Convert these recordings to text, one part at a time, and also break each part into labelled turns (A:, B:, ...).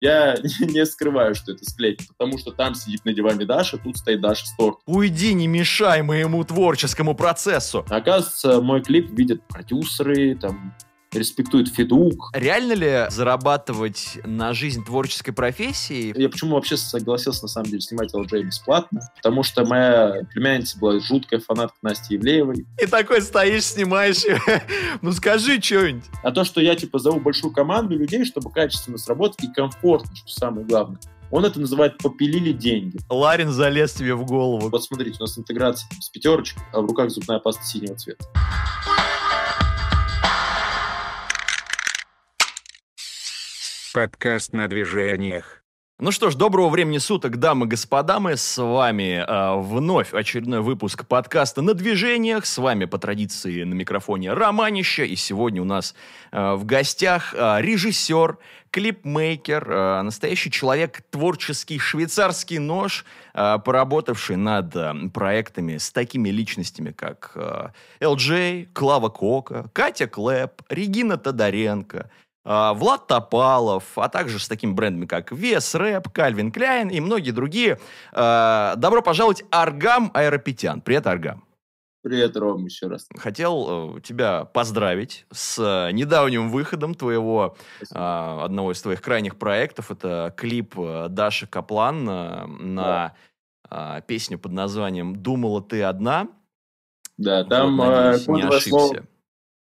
A: Я не скрываю, что это склейки, потому что там сидит на диване Даша, тут стоит Даша с торт.
B: Уйди, не мешай моему творческому процессу.
A: Оказывается, мой клип видят продюсеры, там, респектует Федук.
B: Реально ли зарабатывать на жизнь творческой профессии?
A: Я почему вообще согласился, на самом деле, снимать LJ бесплатно? Потому что моя племянница была жуткая фанатка Насти Евлеевой.
B: И такой стоишь, снимаешь. ну скажи что-нибудь.
A: А то, что я, типа, зову большую команду людей, чтобы качественно сработать и комфортно, что самое главное. Он это называет «попилили деньги».
B: Ларин залез тебе в голову.
A: Вот смотрите, у нас интеграция с пятерочкой, а в руках зубная паста синего цвета.
C: Подкаст на движениях.
B: Ну что ж, доброго времени суток, дамы и господа. Мы с вами э, вновь очередной выпуск подкаста «На движениях». С вами по традиции на микрофоне Романища. И сегодня у нас э, в гостях э, режиссер, клипмейкер, э, настоящий человек, творческий швейцарский нож, э, поработавший над э, проектами с такими личностями, как э, LJ, Клава Кока, Катя Клэп, Регина Тодоренко – Влад Топалов, а также с такими брендами, как Вес Рэп, Кальвин Кляйн и многие другие. А, добро пожаловать, Аргам Аэропетян. Привет, Аргам.
A: Привет, Ром, еще раз.
B: Хотел э, тебя поздравить с э, недавним выходом твоего, Спасибо. одного из твоих крайних проектов. Это клип э, Даши Каплан на да. песню под названием «Думала ты одна».
A: Да, там вот, надеюсь, не ошибся. Слово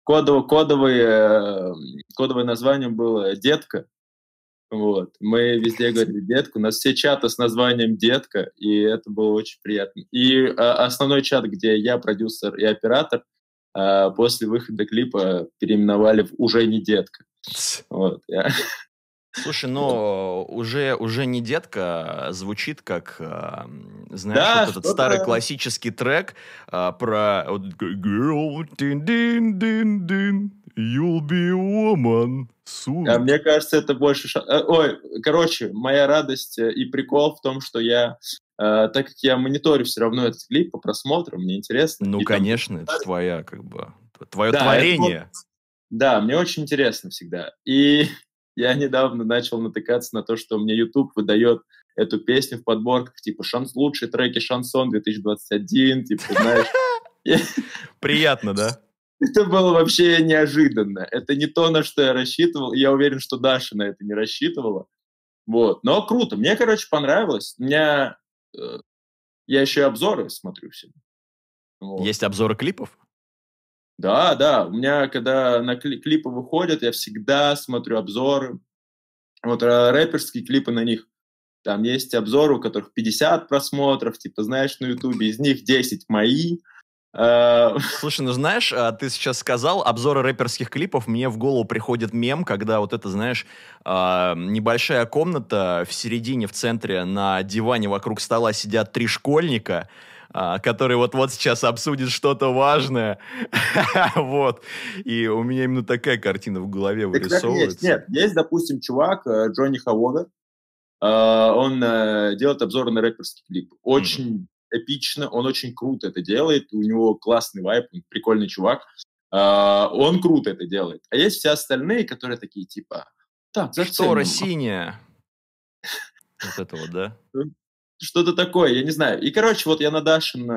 A: кодовое, кодовое, кодовое название было «Детка». Вот. Мы везде говорили «Детка». У нас все чаты с названием «Детка», и это было очень приятно. И а, основной чат, где я продюсер и оператор, а, после выхода клипа переименовали в «Уже не детка». Вот. Я...
B: Слушай, но уже, уже не детка, а звучит как, а, знаешь, да, вот этот старый классический трек а, про Girl, din, din, din, din, you'll be a woman soon.
A: А мне кажется, это больше... Ша... Э, ой, короче, моя радость э, и прикол в том, что я Uh, так как я мониторю все равно этот клип по просмотрам, мне интересно.
B: Ну, конечно, там... это твоя, как бы, твое да, творение. Это,
A: да, мне очень интересно всегда. И я недавно начал натыкаться на то, что мне YouTube выдает эту песню в подборках, типа шанс, лучшие треки шансон 2021, типа, знаешь.
B: Приятно, да?
A: Это было вообще неожиданно. Это не то, на что я рассчитывал. Я уверен, что Даша на это не рассчитывала. Вот. Но круто. Мне, короче, понравилось. У меня... Э, я еще и обзоры смотрю все.
B: Вот. Есть обзоры клипов?
A: Да, да. У меня, когда на клипы выходят, я всегда смотрю обзоры. Вот э, рэперские клипы на них. Там есть обзоры, у которых 50 просмотров, типа, знаешь, на Ютубе. Из них 10 мои.
B: Э, Слушай, ну знаешь, а, ты сейчас сказал обзоры рэперских клипов, мне в голову приходит мем, когда вот это, знаешь, а, небольшая комната в середине, в центре, на диване вокруг стола сидят три школьника, который вот-вот сейчас обсудит что-то важное. вот. И у меня именно такая картина в голове вырисовывается.
A: Нет, есть, допустим, чувак э, Джонни Хавода. Э, он э, делает обзоры на рэперский клип. Очень эпично, он очень круто это делает, у него классный вайп, прикольный чувак. Он круто это делает. А есть все остальные, которые такие типа...
B: Так, Штора синяя. Вот это вот, да?
A: Что-то такое, я не знаю. И, короче, вот я на Дашин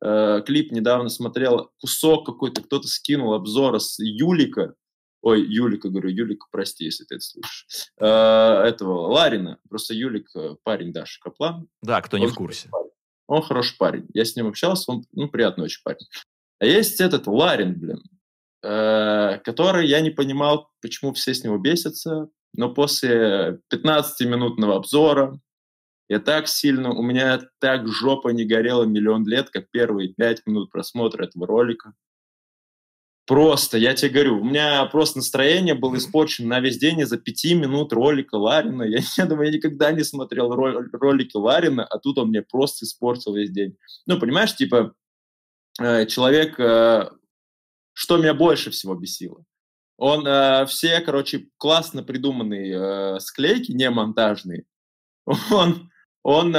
A: э, клип недавно смотрел, кусок какой-то, кто-то скинул обзор с Юлика, ой, Юлика, говорю, Юлика, прости, если ты это слушаешь, э, этого, Ларина, просто Юлик, э, парень Даши Каплан.
B: Да, кто не в курсе.
A: Он хороший парень. Я с ним общался, он, ну, приятный очень парень. А есть этот Ларин, блин, э, который я не понимал, почему все с него бесятся, но после 15-минутного обзора я так сильно, у меня так жопа не горела миллион лет, как первые пять минут просмотра этого ролика. Просто, я тебе говорю, у меня просто настроение было испорчено на весь день из-за пяти минут ролика Ларина. Я, я думаю, я никогда не смотрел ролики Ларина, а тут он мне просто испортил весь день. Ну, понимаешь, типа, э, человек, э, что меня больше всего бесило? Он э, все, короче, классно придуманные склейки, не монтажные, он он э,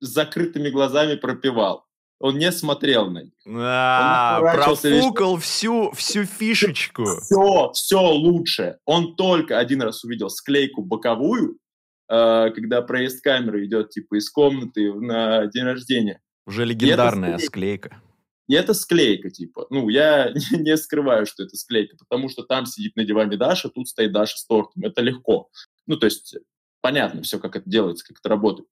A: с закрытыми глазами пропевал. он не смотрел на них.
B: А, профукал всю, всю фишечку.
A: Все, все лучше. Он только один раз увидел склейку боковую, э, когда проезд камеры идет типа из комнаты на день рождения.
B: Уже легендарная склейка.
A: И это склейка, типа. Ну, я не скрываю, что это склейка, потому что там сидит на диване Даша, тут стоит Даша с тортом. Это легко. Ну, то есть понятно все, как это делается, как это работает.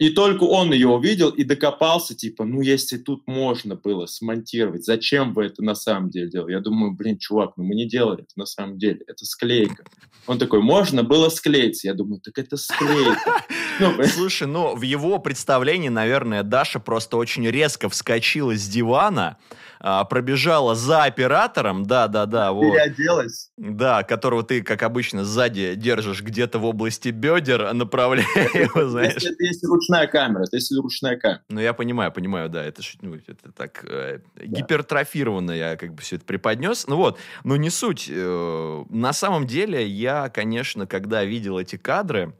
A: И только он ее увидел и докопался, типа, ну, если тут можно было смонтировать, зачем вы это на самом деле делали? Я думаю, блин, чувак, ну мы не делали это на самом деле, это склейка. Он такой, можно было склеиться. Я думаю, так это склейка.
B: Ну, Слушай, ну, в его представлении, наверное, Даша просто очень резко вскочила с дивана, а, пробежала за оператором, да-да-да.
A: Вот, Переоделась.
B: Да, которого ты, как обычно, сзади держишь где-то в области бедер, направляя его, знаешь.
A: Если ручная камера, это если ручная камера.
B: Ну, я понимаю, понимаю, да, это, ну, это так э, да. гипертрофированно я как бы все это преподнес. Ну вот, но не суть. Э, на самом деле, я, конечно, когда видел эти кадры,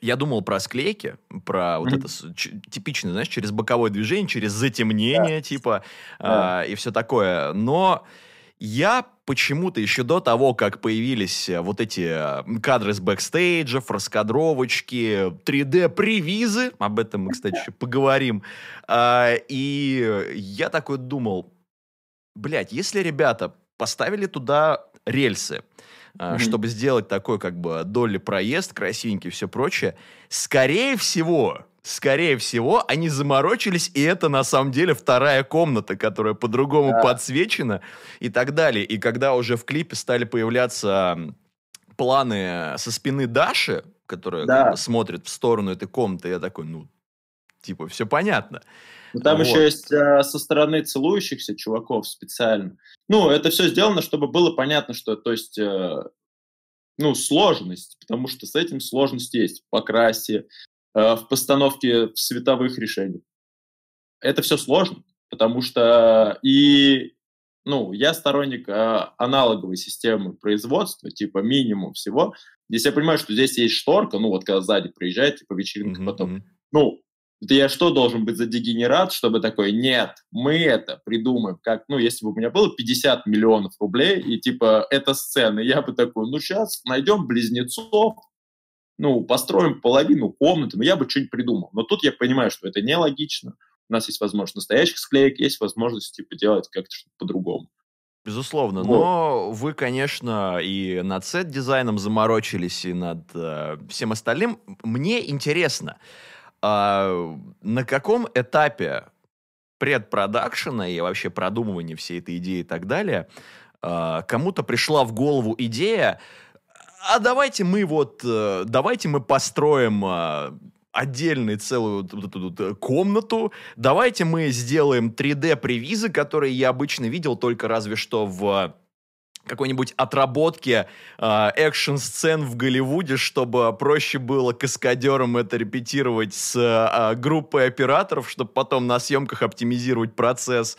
B: я думал про склейки, про вот mm-hmm. это типичное, знаешь, через боковое движение, через затемнение, да. типа, да. Э, и все такое. Но я почему-то еще до того, как появились э, вот эти э, кадры с бэкстейджев, раскадровочки, 3D-привизы, об этом мы, кстати, еще поговорим, э, и я такой думал, блядь, если ребята поставили туда рельсы, mm-hmm. чтобы сделать такой как бы доли проезд, красивенький и все прочее, скорее всего, скорее всего, они заморочились, и это на самом деле вторая комната, которая по-другому да. подсвечена и так далее. И когда уже в клипе стали появляться планы со спины Даши, которая да. как бы, смотрит в сторону этой комнаты, я такой, ну, типа, все понятно.
A: Ну, там вот. еще есть а, со стороны целующихся чуваков специально. Ну, это все сделано, чтобы было понятно, что, то есть, э, ну, сложность, потому что с этим сложность есть в покрасе, э, в постановке световых решений. Это все сложно, потому что и, ну, я сторонник э, аналоговой системы производства, типа минимум всего. Здесь я понимаю, что здесь есть шторка, ну, вот когда сзади приезжает, типа вечеринка mm-hmm. потом, ну, это я что должен быть за дегенерат, чтобы такой, нет, мы это придумаем, как, ну, если бы у меня было 50 миллионов рублей, и типа эта сцена, я бы такой, ну, сейчас найдем близнецов, ну, построим половину комнаты, ну, я бы что-нибудь придумал. Но тут я понимаю, что это нелогично. У нас есть возможность настоящих склеек, есть возможность, типа, делать как-то что-то по-другому.
B: Безусловно, вот. но вы, конечно, и над сет-дизайном заморочились, и над э, всем остальным. Мне интересно, а, на каком этапе предпродакшена и вообще продумывания всей этой идеи и так далее а, кому-то пришла в голову идея, а давайте мы вот, э, давайте мы построим а, отдельную целую э, комнату. Давайте мы сделаем 3D-привизы, которые я обычно видел только разве что в какой-нибудь отработки э, экшн-сцен в Голливуде, чтобы проще было каскадерам это репетировать с э, группой операторов, чтобы потом на съемках оптимизировать процесс.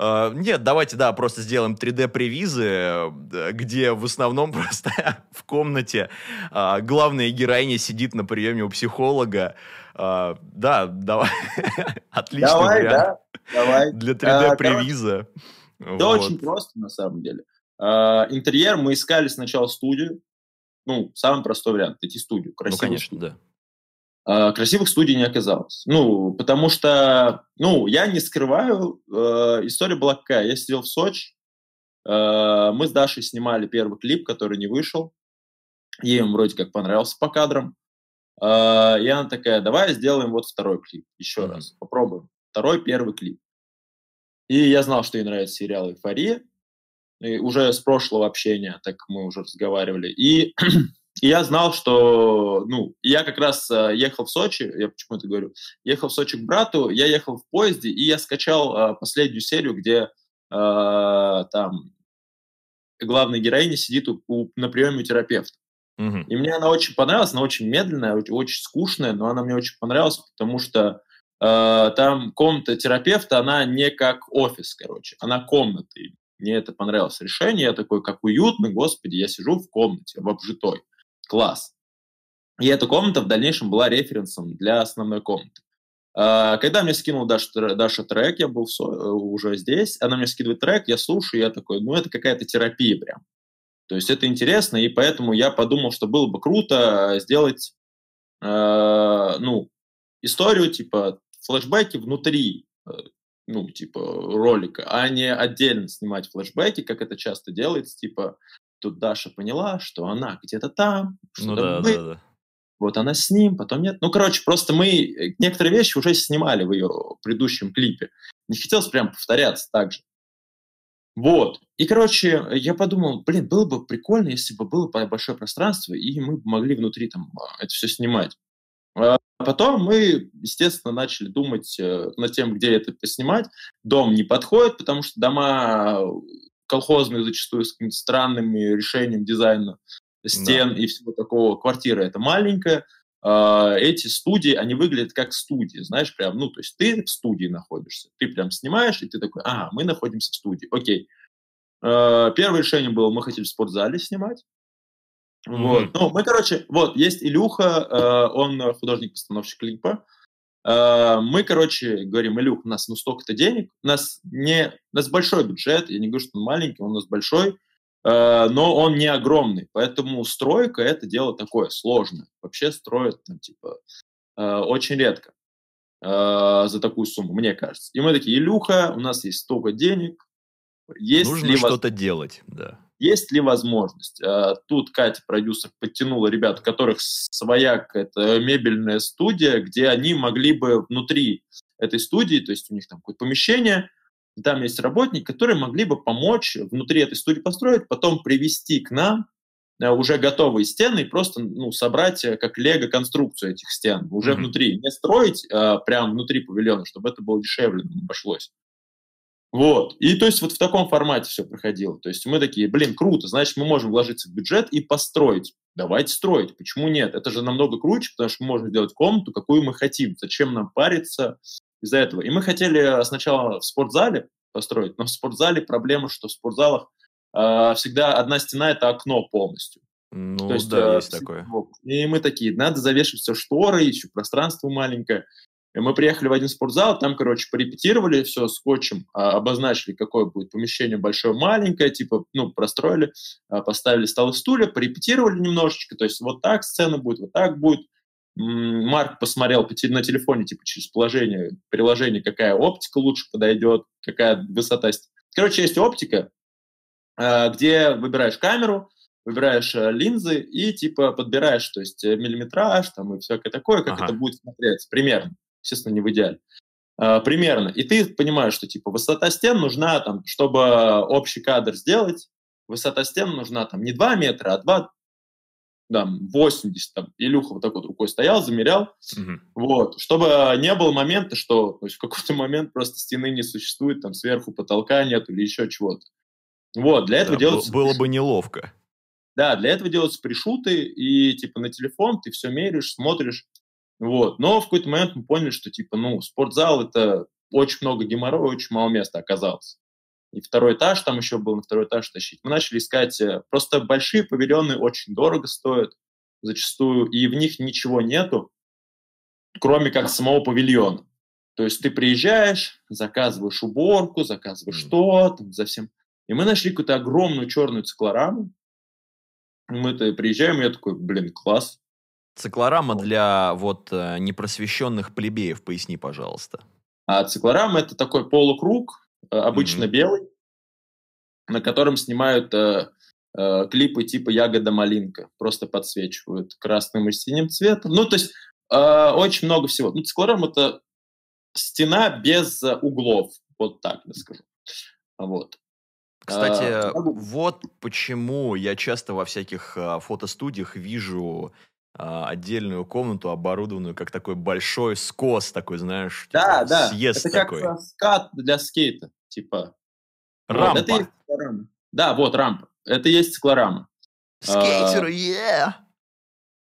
B: Э, нет, давайте, да, просто сделаем 3D-привизы, э, где в основном просто в комнате э, главная героиня сидит на приеме у психолога. Да, давай. Отличный давай, вариант. Да, давай. Для 3D-привиза.
A: Это вот. очень просто, на самом деле. Интерьер мы искали сначала студию. Ну, самый простой вариант — найти студию.
B: Красивую ну, конечно,
A: да. Uh, красивых студий не оказалось. Ну, потому что, ну, я не скрываю, uh, история была какая. Я сидел в Сочи, мы с Дашей снимали первый клип, который не вышел. Ей он вроде как понравился по кадрам. И она такая, давай сделаем вот второй клип, еще mm-hmm. раз, попробуем. Второй, первый клип. И я знал, что ей нравится сериал «Эйфория», и уже с прошлого общения, так мы уже разговаривали. И, и я знал, что, ну, я как раз э, ехал в Сочи, я почему это говорю, ехал в Сочи к брату, я ехал в поезде, и я скачал э, последнюю серию, где э, там главная героиня сидит у, у, на приеме у терапевта. Угу. И мне она очень понравилась, она очень медленная, очень, очень скучная, но она мне очень понравилась, потому что э, там комната терапевта, она не как офис, короче, она комната. Мне это понравилось решение. Я такой, как уютно, господи, я сижу в комнате, в обжитой. Класс. И эта комната в дальнейшем была референсом для основной комнаты. А, когда мне скинул Даша, Даша трек, я был э, уже здесь, она мне скидывает трек, я слушаю, я такой, ну, это какая-то терапия прям. То есть это интересно, и поэтому я подумал, что было бы круто сделать, э, ну, историю, типа, флешбеки внутри, э, ну, типа, ролика, а не отдельно снимать флешбеки, как это часто делается, типа, тут Даша поняла, что она где-то там,
B: ну, да, да, да
A: вот она с ним, потом нет. Ну, короче, просто мы э, некоторые вещи уже снимали в ее предыдущем клипе. Не хотелось прям повторяться так же. Вот. И, короче, я подумал, блин, было бы прикольно, если бы было большое пространство, и мы могли внутри там а, это все снимать. А потом мы, естественно, начали думать э, над тем, где это поснимать. Дом не подходит, потому что дома колхозные зачастую с какими-то странными решениями дизайна стен да. и всего такого. Квартира это маленькая. Uh, эти студии, они выглядят как студии, знаешь, прям, ну, то есть ты в студии находишься, ты прям снимаешь, и ты такой, ага, мы находимся в студии, окей. Uh, первое решение было, мы хотели в спортзале снимать, mm-hmm. вот, ну, мы, короче, вот, есть Илюха, uh, он художник-постановщик клипа, мы, короче, говорим, Илюх, у нас ну столько-то денег, у нас не, у нас большой бюджет, я не говорю, что он маленький, он у нас большой, Э, но он не огромный, поэтому стройка это дело такое сложное. Вообще строят там типа э, очень редко э, за такую сумму, мне кажется. И мы такие, Илюха, у нас есть столько денег,
B: есть Нужно что-то воз... делать, да.
A: Есть ли возможность? Тут Катя, продюсер, подтянула ребят, у которых своя это мебельная студия, где они могли бы внутри этой студии, то есть у них там какое-то помещение, и там есть работники, которые могли бы помочь внутри этой студии построить, потом привести к нам э, уже готовые стены и просто ну, собрать э, как лего-конструкцию этих стен уже mm-hmm. внутри. Не строить а, прямо внутри павильона, чтобы это было дешевле нам обошлось. Вот. И то есть вот в таком формате все проходило. То есть мы такие, блин, круто, значит, мы можем вложиться в бюджет и построить. Давайте строить. Почему нет? Это же намного круче, потому что мы можем сделать комнату, какую мы хотим. Зачем нам париться из-за этого. И мы хотели сначала в спортзале построить, но в спортзале проблема, что в спортзалах э, всегда одна стена – это окно полностью.
B: Ну, То есть, да, э, есть такое.
A: И мы такие, надо завешивать все шторы, еще пространство маленькое. И мы приехали в один спортзал, там, короче, порепетировали все скотчем, а, обозначили, какое будет помещение большое, маленькое, типа, ну, простроили, а, поставили столы, стулья, порепетировали немножечко, то есть вот так сцена будет, вот так будет. Марк посмотрел на телефоне, типа, через положение, приложение, какая оптика лучше подойдет, какая высота. Короче, есть оптика, а, где выбираешь камеру, выбираешь линзы и, типа, подбираешь, то есть, э, миллиметраж там и всякое такое, как ага. это будет смотреться, примерно. Естественно, не в идеале. А, примерно. И ты понимаешь, что, типа, высота стен нужна, там, чтобы общий кадр сделать, высота стен нужна, там, не 2 метра, а 2, да, 80, там, Илюха вот так вот рукой стоял, замерял, угу. вот, чтобы не было момента, что то есть в какой-то момент просто стены не существует, там сверху потолка нет или еще чего-то. Вот, для этого да, делаются...
B: Было бы неловко.
A: Да, для этого делаются пришуты, и типа на телефон ты все меришь, смотришь, вот. Но в какой-то момент мы поняли, что типа, ну, спортзал это очень много геморроя, очень мало места оказалось и второй этаж там еще был, на второй этаж тащить. Мы начали искать, э, просто большие павильоны очень дорого стоят зачастую, и в них ничего нету, кроме как самого павильона. То есть ты приезжаешь, заказываешь уборку, заказываешь что, там, за всем. И мы нашли какую-то огромную черную циклораму. Мы-то приезжаем, и я такой, блин, класс.
B: Циклорама для вот э, непросвещенных плебеев, поясни, пожалуйста.
A: А циклорама – это такой полукруг, Э, обычно mm-hmm. белый, на котором снимают э, э, клипы типа «Ягода малинка», просто подсвечивают красным и синим цветом. Ну, то есть э, очень много всего. Ну, циклорам – это стена без углов, вот так я скажу. Вот.
B: Кстати, а, вот почему я часто во всяких фотостудиях вижу отдельную комнату, оборудованную как такой большой скос, такой, знаешь,
A: да, типа, да. съезд это такой. как скат для скейта, типа.
B: Рампа. Вот,
A: это есть Да, вот рампа. Это есть склорама.
B: Скейтеры, yeah!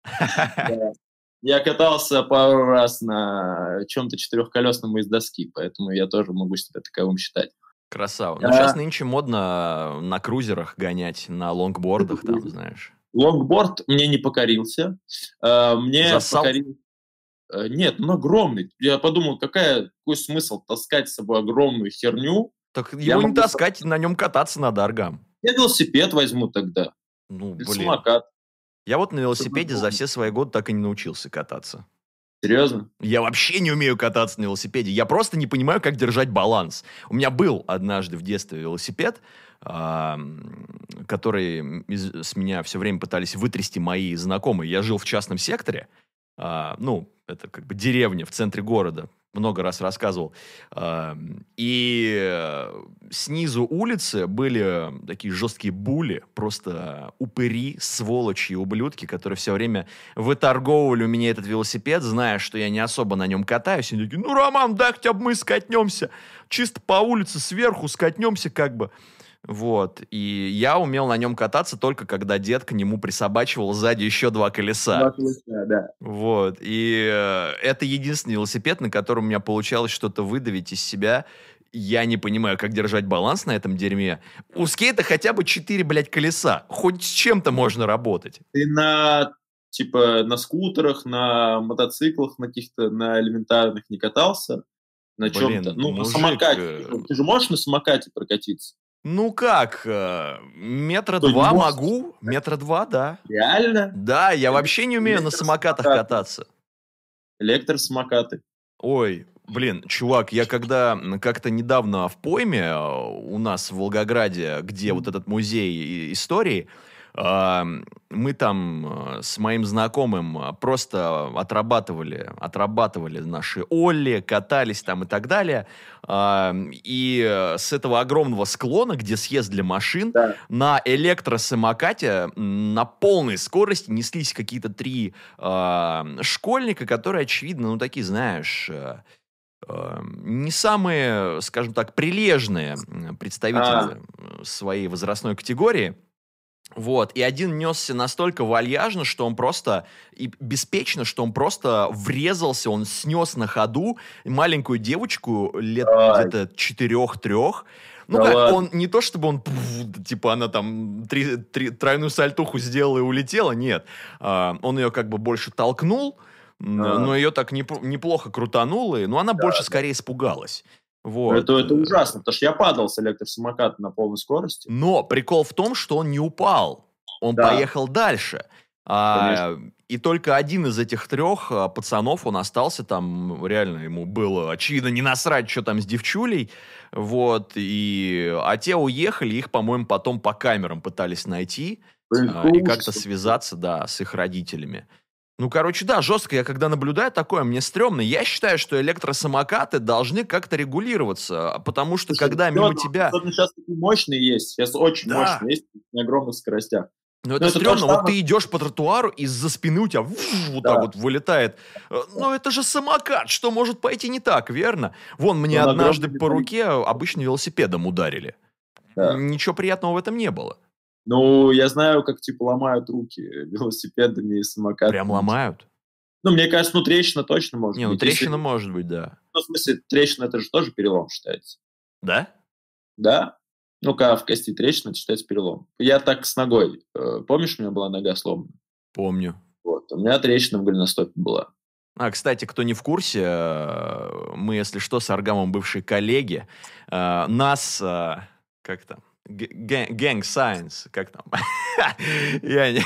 A: Я катался пару раз на чем-то четырехколесном из доски, поэтому я тоже могу себя таковым считать.
B: Красава. Ну, сейчас нынче модно на крузерах гонять, на лонгбордах там, знаешь.
A: Лонгборд мне не покорился. Э, мне
B: Засал?
A: покорил... Э, нет, он огромный. Я подумал, какая, какой смысл таскать с собой огромную херню?
B: Так его не таскать, на нем кататься надо, Аргам.
A: Я велосипед возьму тогда.
B: Ну,
A: Или
B: блин.
A: самокат.
B: Я вот на велосипеде за все свои годы так и не научился кататься.
A: Серьезно?
B: Я вообще не умею кататься на велосипеде. Я просто не понимаю, как держать баланс. У меня был однажды в детстве велосипед, который из- с меня все время пытались вытрясти мои знакомые. Я жил в частном секторе, а, ну, это как бы деревня в центре города, много раз рассказывал. А, И э, снизу улицы были такие жесткие були, просто упыри, сволочи и ублюдки, которые все время выторговывали у меня этот велосипед, зная, что я не особо на нем катаюсь. И они такие, ну, Роман, да, хотя бы мы скатнемся. Чисто по улице сверху скатнемся как бы. Вот. И я умел на нем кататься только когда дед к нему присобачивал сзади еще два колеса.
A: Два колеса, да.
B: Вот. И э, это единственный велосипед, на котором у меня получалось что-то выдавить из себя. Я не понимаю, как держать баланс на этом дерьме. У скейта хотя бы четыре, блядь, колеса. Хоть с чем-то можно работать.
A: Ты на типа на скутерах, на мотоциклах, на каких-то на элементарных не катался? На чем-то? Ну, на
B: мужик,
A: самокате.
B: э,
A: Ты же можешь на самокате прокатиться?
B: Ну как, э, метра
A: не
B: два
A: можешь?
B: могу? Метра два, да.
A: Реально?
B: Да, я вообще не умею на самокатах кататься.
A: Электросамокаты.
B: Ой, блин, чувак, я когда как-то недавно в пойме э, у нас в Волгограде, где вот этот музей истории, мы там э, с моим знакомым э, просто отрабатывали, отрабатывали наши Олли, катались там и так далее. А, И э, с этого огромного склона, где съезд для машин,
A: Да.
B: на электросамокате на полной скорости неслись какие-то три а, школьника, которые, очевидно, ну, такие, знаешь, не самые, скажем так, прилежные представители э, своей возрастной категории. Вот, и один несся настолько вальяжно, что он просто, и беспечно, что он просто врезался, он снес на ходу маленькую девочку лет где-то четырех-трех. Ну,
A: Да
B: как,
A: ладно.
B: он не то, чтобы он, пф, типа, она там три- три- тройную сальтуху сделала и улетела, нет. А, он ее как бы больше толкнул,
A: А.
B: но ее так неп- неплохо крутануло, и- но она больше скорее испугалась. Вот.
A: Это, это ужасно, потому что я падал с электросамоката на полной скорости.
B: Но прикол в том, что он не упал. Он
A: Да.
B: поехал дальше. А, и только один из этих трех а, пацанов, он остался там, реально, ему было, очевидно, не насрать, что там с девчулей, вот, и, а те уехали, их, по-моему, потом по камерам пытались найти,
A: Блин,
B: а, и как-то связаться, да, с их родителями. Ну, короче, да, жестко. Я когда наблюдаю такое, мне стрёмно. Я считаю, что электросамокаты должны как-то регулироваться, потому что
A: Слушай,
B: когда
A: ну,
B: мимо тебя...
A: Сейчас такие мощные есть. Сейчас очень
B: Да.
A: мощные есть на огромных скоростях.
B: Ну, это
A: это то
B: стрёмно. Вот ты идешь по тротуару, из-за спины у тебя вуф, вот
A: Да.
B: так вот вылетает. Э, Ну, это же самокат. Что может пойти не так, верно? Вон, мне
A: Он
B: однажды по руке обычно велосипедом ударили.
A: Да.
B: Ничего приятного в этом не было.
A: Ну, я знаю, как типа ломают руки велосипедами и самокатами.
B: Прям ломают.
A: Ну, мне кажется, ну трещина точно может
B: Не, ну
A: быть. Если-
B: трещина может быть, да.
A: Ну, в смысле, трещина это же тоже перелом считается.
B: Да?
A: Да? Ну, когда в кости трещина, это считается перелом. Я так с ногой. Э, Помнишь, у меня была нога сломана?
B: Помню.
A: Вот. У меня трещина в голеностопе была.
B: А, кстати, кто не в курсе, э, мы, если что, с Аргамом бывшие коллеги. Э, Нас, как там, Gang Science, как там? Я не...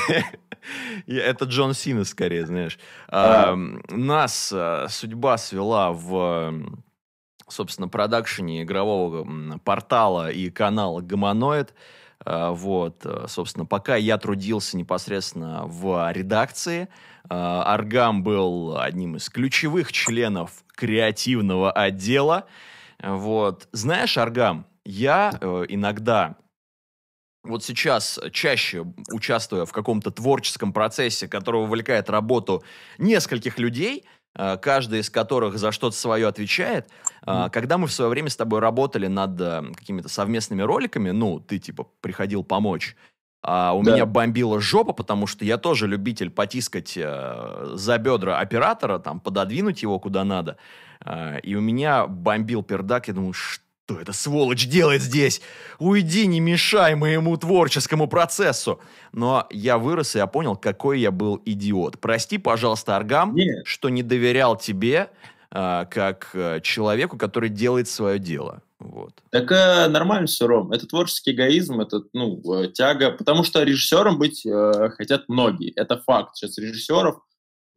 B: Это Джон Сина, скорее, знаешь.
A: А.
B: Нас э, судьба свела в, собственно, продакшене игрового портала и канала Гомоноид. А, Вот, э, собственно, пока я трудился непосредственно в редакции, Аргам был одним из ключевых членов креативного отдела. Вот. Знаешь, Аргам, я э, иногда вот сейчас чаще участвуя в каком-то творческом процессе, который вовлекает работу нескольких людей, э, каждый из которых за что-то свое отвечает, э, когда мы в свое время с тобой работали над э, какими-то совместными роликами, ну, ты типа приходил помочь, а у
A: Да.
B: меня бомбила жопа, потому что я тоже любитель потискать э, за бедра оператора, там, пододвинуть его куда надо. Э, и у меня бомбил пердак, я думаю, что эта сволочь делает здесь? Уйди, не мешай моему творческому процессу. Но я вырос, и я понял, какой я был идиот. Прости, пожалуйста, Аргам,
A: Нет.
B: что не доверял тебе, а, как а, человеку, который делает свое дело. Вот.
A: Так э, нормально все, Ром. Это творческий эгоизм, это ну, э, тяга. Потому что режиссером быть э, хотят многие. Это факт. Сейчас режиссеров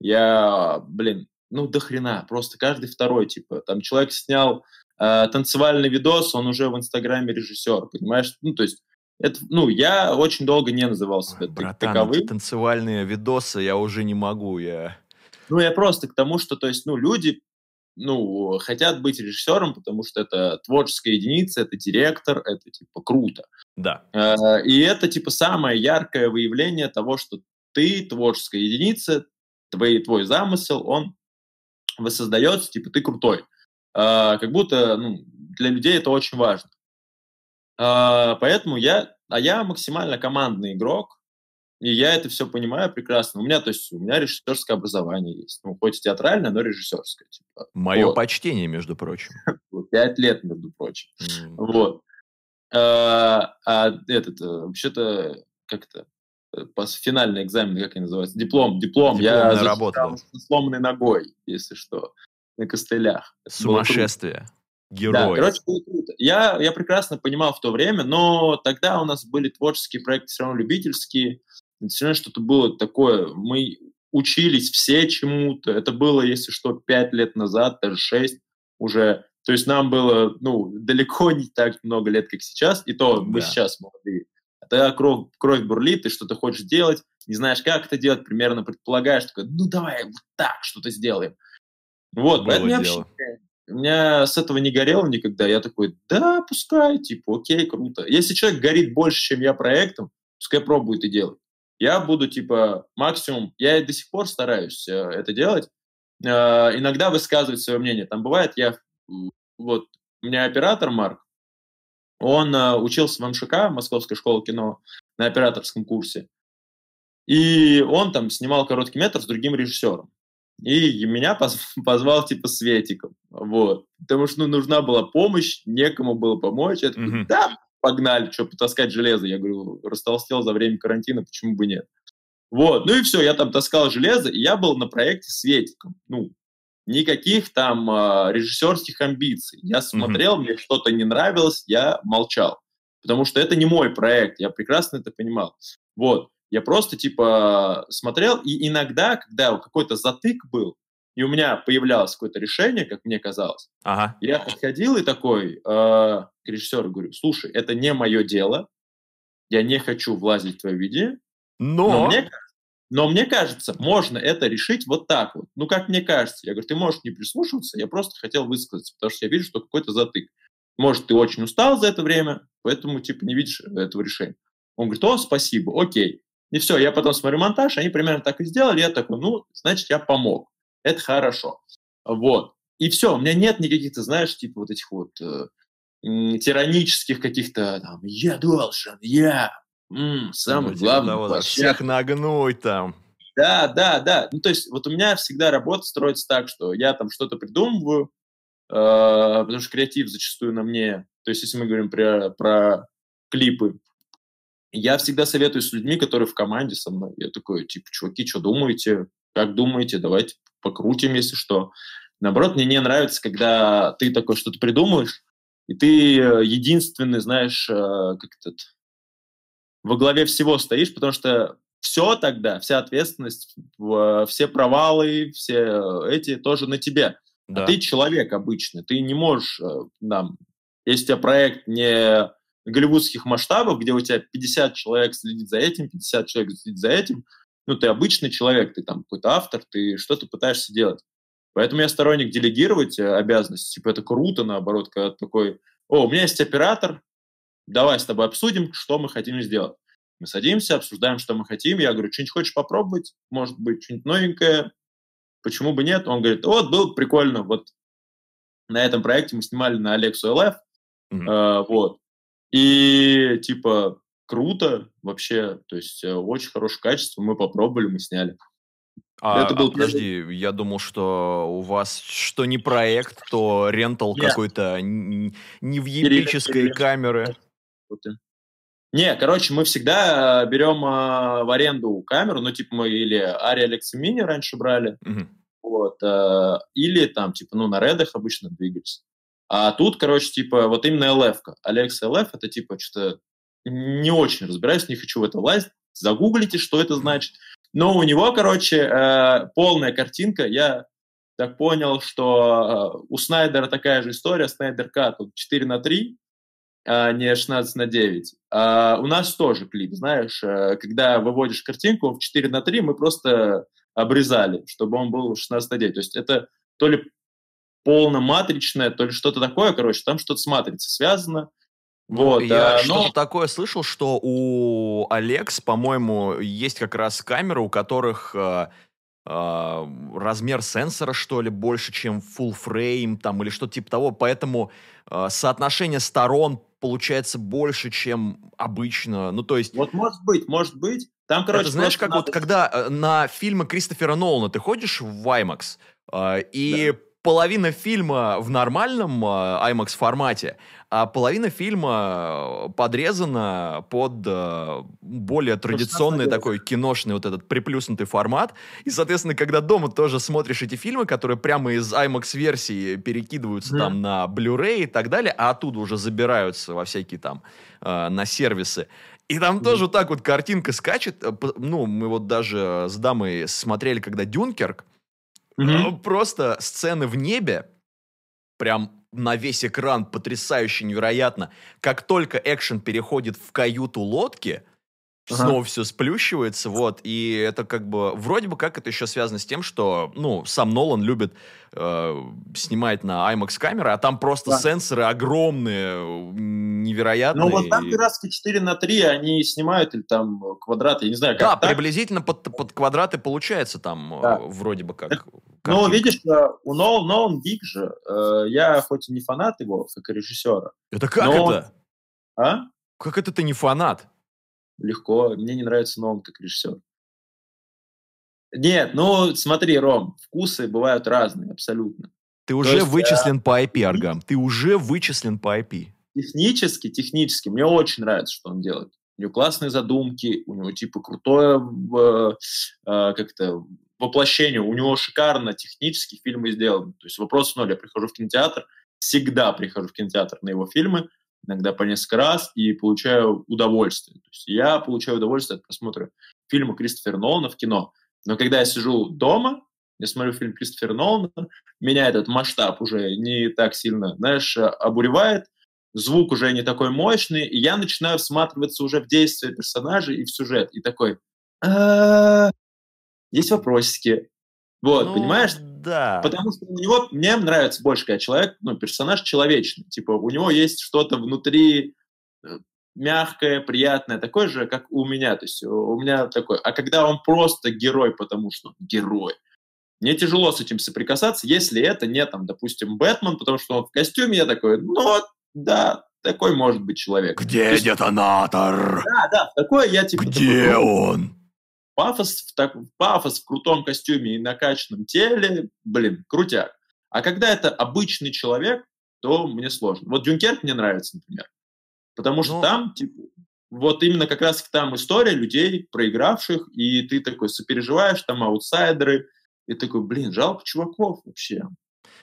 A: я, блин, ну до хрена. Просто каждый второй, типа. Там человек снял э, танцевальный видос, он уже в Инстаграме режиссер, понимаешь? Ну, то есть это, ну, я очень долго не называл себя
B: Ой, братан,
A: таковым.
B: танцевальные видосы я уже не могу. Я...
A: Ну, я просто к тому, что, то есть, ну, люди, ну, хотят быть режиссером, потому что это творческая единица, это директор, это, типа, круто.
B: Да.
A: Э, И это, типа, самое яркое выявление того, что ты творческая единица, твой, твой замысел, он воссоздается, типа, ты крутой. Э, Как будто, ну, для людей это очень важно. Э, Поэтому я, а я максимально командный игрок, и я это все понимаю прекрасно. У меня, то есть, у меня режиссерское образование есть. Ну, хоть и театральное, но режиссерское. Типа.
B: Мое
A: Вот.
B: почтение, между прочим.
A: Пять лет, между прочим.
B: М.
A: Вот. А, а этот, э, вообще-то, как-то, э, финальный экзамен, как они называются? Диплом, диплом. Я
B: Дипломная
A: защищал
B: работа,
A: с сломанной ногой, если что, на костылях. Это.
B: Сумасшествие.
A: Да,
B: Герой.
A: короче, было круто. Я, я прекрасно понимал в то время, но тогда у нас были творческие проекты все равно любительские. Это все равно что-то было такое. Мы учились все чему-то. Это было, если что, пять лет назад, даже шесть уже. То есть нам было, ну, далеко не так много лет, как сейчас. И то мы
B: Да.
A: сейчас молодые. А тогда кровь, кровь бурлит, ты что-то хочешь делать, не знаешь, как это делать, примерно предполагаешь, такой, ну, давай вот так что-то сделаем. Вот, поэтому я вообще у меня с этого не горело никогда. Я такой, да, пускай, типа, окей, круто. Если человек горит больше, чем я проектом, пускай пробует и делает. Я буду, типа, максимум, я и до сих пор стараюсь э, это делать, э, иногда высказывать свое мнение. Там бывает, я, вот, у меня оператор Марк, он э, учился в МШК, Московская школа кино, на операторском курсе. И он там снимал короткий метр с другим режиссером. И меня поз- позвал типа Светиком. Вот. Потому что ну, нужна была помощь, некому было помочь. Я такой,
B: Мгм.
A: да, погнали, что, потаскать железо. Я говорю, растолстел за время карантина, почему бы нет. Вот, ну и все, я там таскал железо, и я был на проекте Светиком. Ну, никаких там а, режиссерских амбиций. Я смотрел, мне что-то не нравилось, я молчал. Потому что это не мой проект, я прекрасно это понимал. Вот, я просто типа смотрел, и иногда, когда какой-то затык был, и у меня появлялось какое-то решение, как мне казалось,
B: Ага.
A: я подходил и такой э, к режиссеру говорю, слушай, это не мое дело, я не хочу влазить в твое видение, но
B: Но...
A: мне, но мне кажется, можно это решить вот так вот. Ну, как мне кажется. Я говорю, ты можешь не прислушиваться, я просто хотел высказаться, потому что я вижу, что какой-то затык. Может, ты очень устал за это время, поэтому, типа, не видишь этого решения. Он говорит, о, спасибо, окей. И все, я потом смотрю монтаж, они примерно так и сделали, я такой, ну, значит, я помог. Это хорошо. Вот. И все, у меня нет никаких, ты знаешь, типа вот этих вот э, тиранических каких-то там, я должен, я, м, самый
B: Ну,
A: главный.
B: того, да,
A: площадь».
B: всех нагнуть там.
A: Да, да, да. Ну, то есть вот у меня всегда работа строится так, что я там что-то придумываю, э, потому что креатив зачастую на мне. То есть если мы говорим про, про клипы, я всегда советую с людьми, которые в команде со мной. Я такой, типа, чуваки, что думаете? Как думаете? Давайте покрутим, если что. Наоборот, мне не нравится, когда ты такой что-то придумаешь, и ты э, единственный, знаешь, э, как этот, во главе всего стоишь, потому что все тогда, вся ответственность, в- все провалы, все эти тоже на тебе.
B: Да.
A: А ты человек обычный, ты не можешь, э, там, если у тебя проект не голливудских масштабов, где у тебя 50 человек следит за этим, 50 человек следит за этим, ну, ты обычный человек, ты там какой-то автор, ты что-то пытаешься делать. Поэтому я сторонник делегировать э, обязанности. Типа это круто, наоборот, когда такой, о, у меня есть оператор, давай с тобой обсудим, что мы хотим сделать. Мы садимся, обсуждаем, что мы хотим. Я говорю, что-нибудь хочешь попробовать? Может быть, что-нибудь новенькое? Почему бы нет? Он говорит, вот, было бы прикольно. Вот на этом проекте мы снимали на Alexu LF.
B: Мгм.
A: э, вот. И, типа, круто вообще. То есть, э, очень хорошее качество. Мы попробовали, мы сняли.
B: А, это был а, подожди, я думал, что у вас что не проект, то рентал какой-то не в епической камеры.
A: Не, короче, мы всегда э, берем э, в аренду камеру, ну, типа мы или Ари Алекс Мини раньше брали, угу. вот, э, или там, типа, ну, на редах обычно двигались. А тут, короче, типа, вот именно LF-ка. Alexa LF — это, типа, что-то не очень разбираюсь, не хочу в это влазить. Загуглите, что это значит. Но у него, короче, э, полная картинка. Я так понял, что э, у Снайдера такая же история. Снайдер К тут 4 на 3, а не 16 на 9. А у нас тоже клип, знаешь, э, когда выводишь картинку в 4 на 3, мы просто обрезали, чтобы он был 16 на 9. То есть это то ли полноматричное, то ли что-то такое, короче, там что-то с матрицей связано.
B: Вот, я а, что-то но... такое слышал, что у Алекс, по-моему, есть как раз камеры, у которых э, э, размер сенсора, что ли, больше, чем full frame, там, или что-то типа того, поэтому э, соотношение сторон получается больше, чем обычно. Ну, то есть...
A: Вот может быть, может быть. Там, короче...
B: Это знаешь, как надо... вот, когда э, на фильмы Кристофера Нолана ты ходишь в IMAX, э, и... Да половина фильма в нормальном э, IMAX формате, а половина фильма э, подрезана под э, более традиционный такой киношный вот этот приплюснутый формат. И, соответственно, когда дома тоже смотришь эти фильмы, которые прямо из IMAX-версии перекидываются mm. там на Blu-ray и так далее, а оттуда уже забираются во всякие там э, на сервисы. И там тоже вот так вот картинка скачет. Ну, мы вот даже с дамой смотрели, когда Дюнкерк, Mm-hmm. Просто сцены в небе, прям на весь экран потрясающе невероятно. Как только экшен переходит в каюту лодки, ага. снова все сплющивается, вот, и это как бы, вроде бы как это еще связано с тем, что, ну, сам Нолан любит э, снимать на IMAX камеры, а там просто да. сенсоры огромные, невероятные.
A: Ну, вот там пиратские 4 на 3, они снимают или там квадраты, я не знаю,
B: как Да, так? приблизительно под, под квадраты получается там да. э, вроде бы как.
A: Ну, видишь, э, у Нолан, Нолан Гик же, э, я хоть и не фанат его, как и режиссера.
B: Это как это?
A: А?
B: Как это ты не фанат?
A: Легко. Мне не нравится Нолан как режиссер. Нет, ну смотри, Ром, вкусы бывают разные, абсолютно.
B: Ты уже есть, вычислен а... по IP, Аргам. Ты уже вычислен по IP.
A: Технически, технически, мне очень нравится, что он делает. У него классные задумки, у него типа крутое э, э, как-то воплощение, у него шикарно технически фильмы сделаны. То есть вопрос ноль. Я прихожу в кинотеатр, всегда прихожу в кинотеатр на его фильмы, иногда по несколько раз, и получаю удовольствие. То есть я получаю удовольствие от просмотра фильма Кристофера Нолана в кино. Но когда я сижу дома, я смотрю фильм Кристофера Нолана, меня этот масштаб уже не так сильно, знаешь, обуревает, звук уже не такой мощный, и я начинаю всматриваться уже в действия персонажей и в сюжет. И такой, «А, есть вопросики. Вот, ну, понимаешь?
B: Да.
A: Потому что у него, мне нравится больше, когда человек, ну, персонаж человечный. Типа, у него есть что-то внутри э, мягкое, приятное, такое же, как у меня. То есть у меня такое. А когда он просто герой, потому что он герой, мне тяжело с этим соприкасаться, если это не, там, допустим, Бэтмен, потому что он в костюме, я такой, ну, да, такой может быть человек.
B: Где есть, детонатор?
A: Да, да, такое я типа...
B: Где такой, он?
A: Пафос в, так, пафос в крутом костюме и накачанном теле, блин, крутяк. А когда это обычный человек, то мне сложно. Вот Дюнкерк мне нравится, например. Потому что ну... там, типа, вот именно как раз там история людей, проигравших, и ты такой сопереживаешь, там аутсайдеры, и такой, блин, жалко чуваков вообще.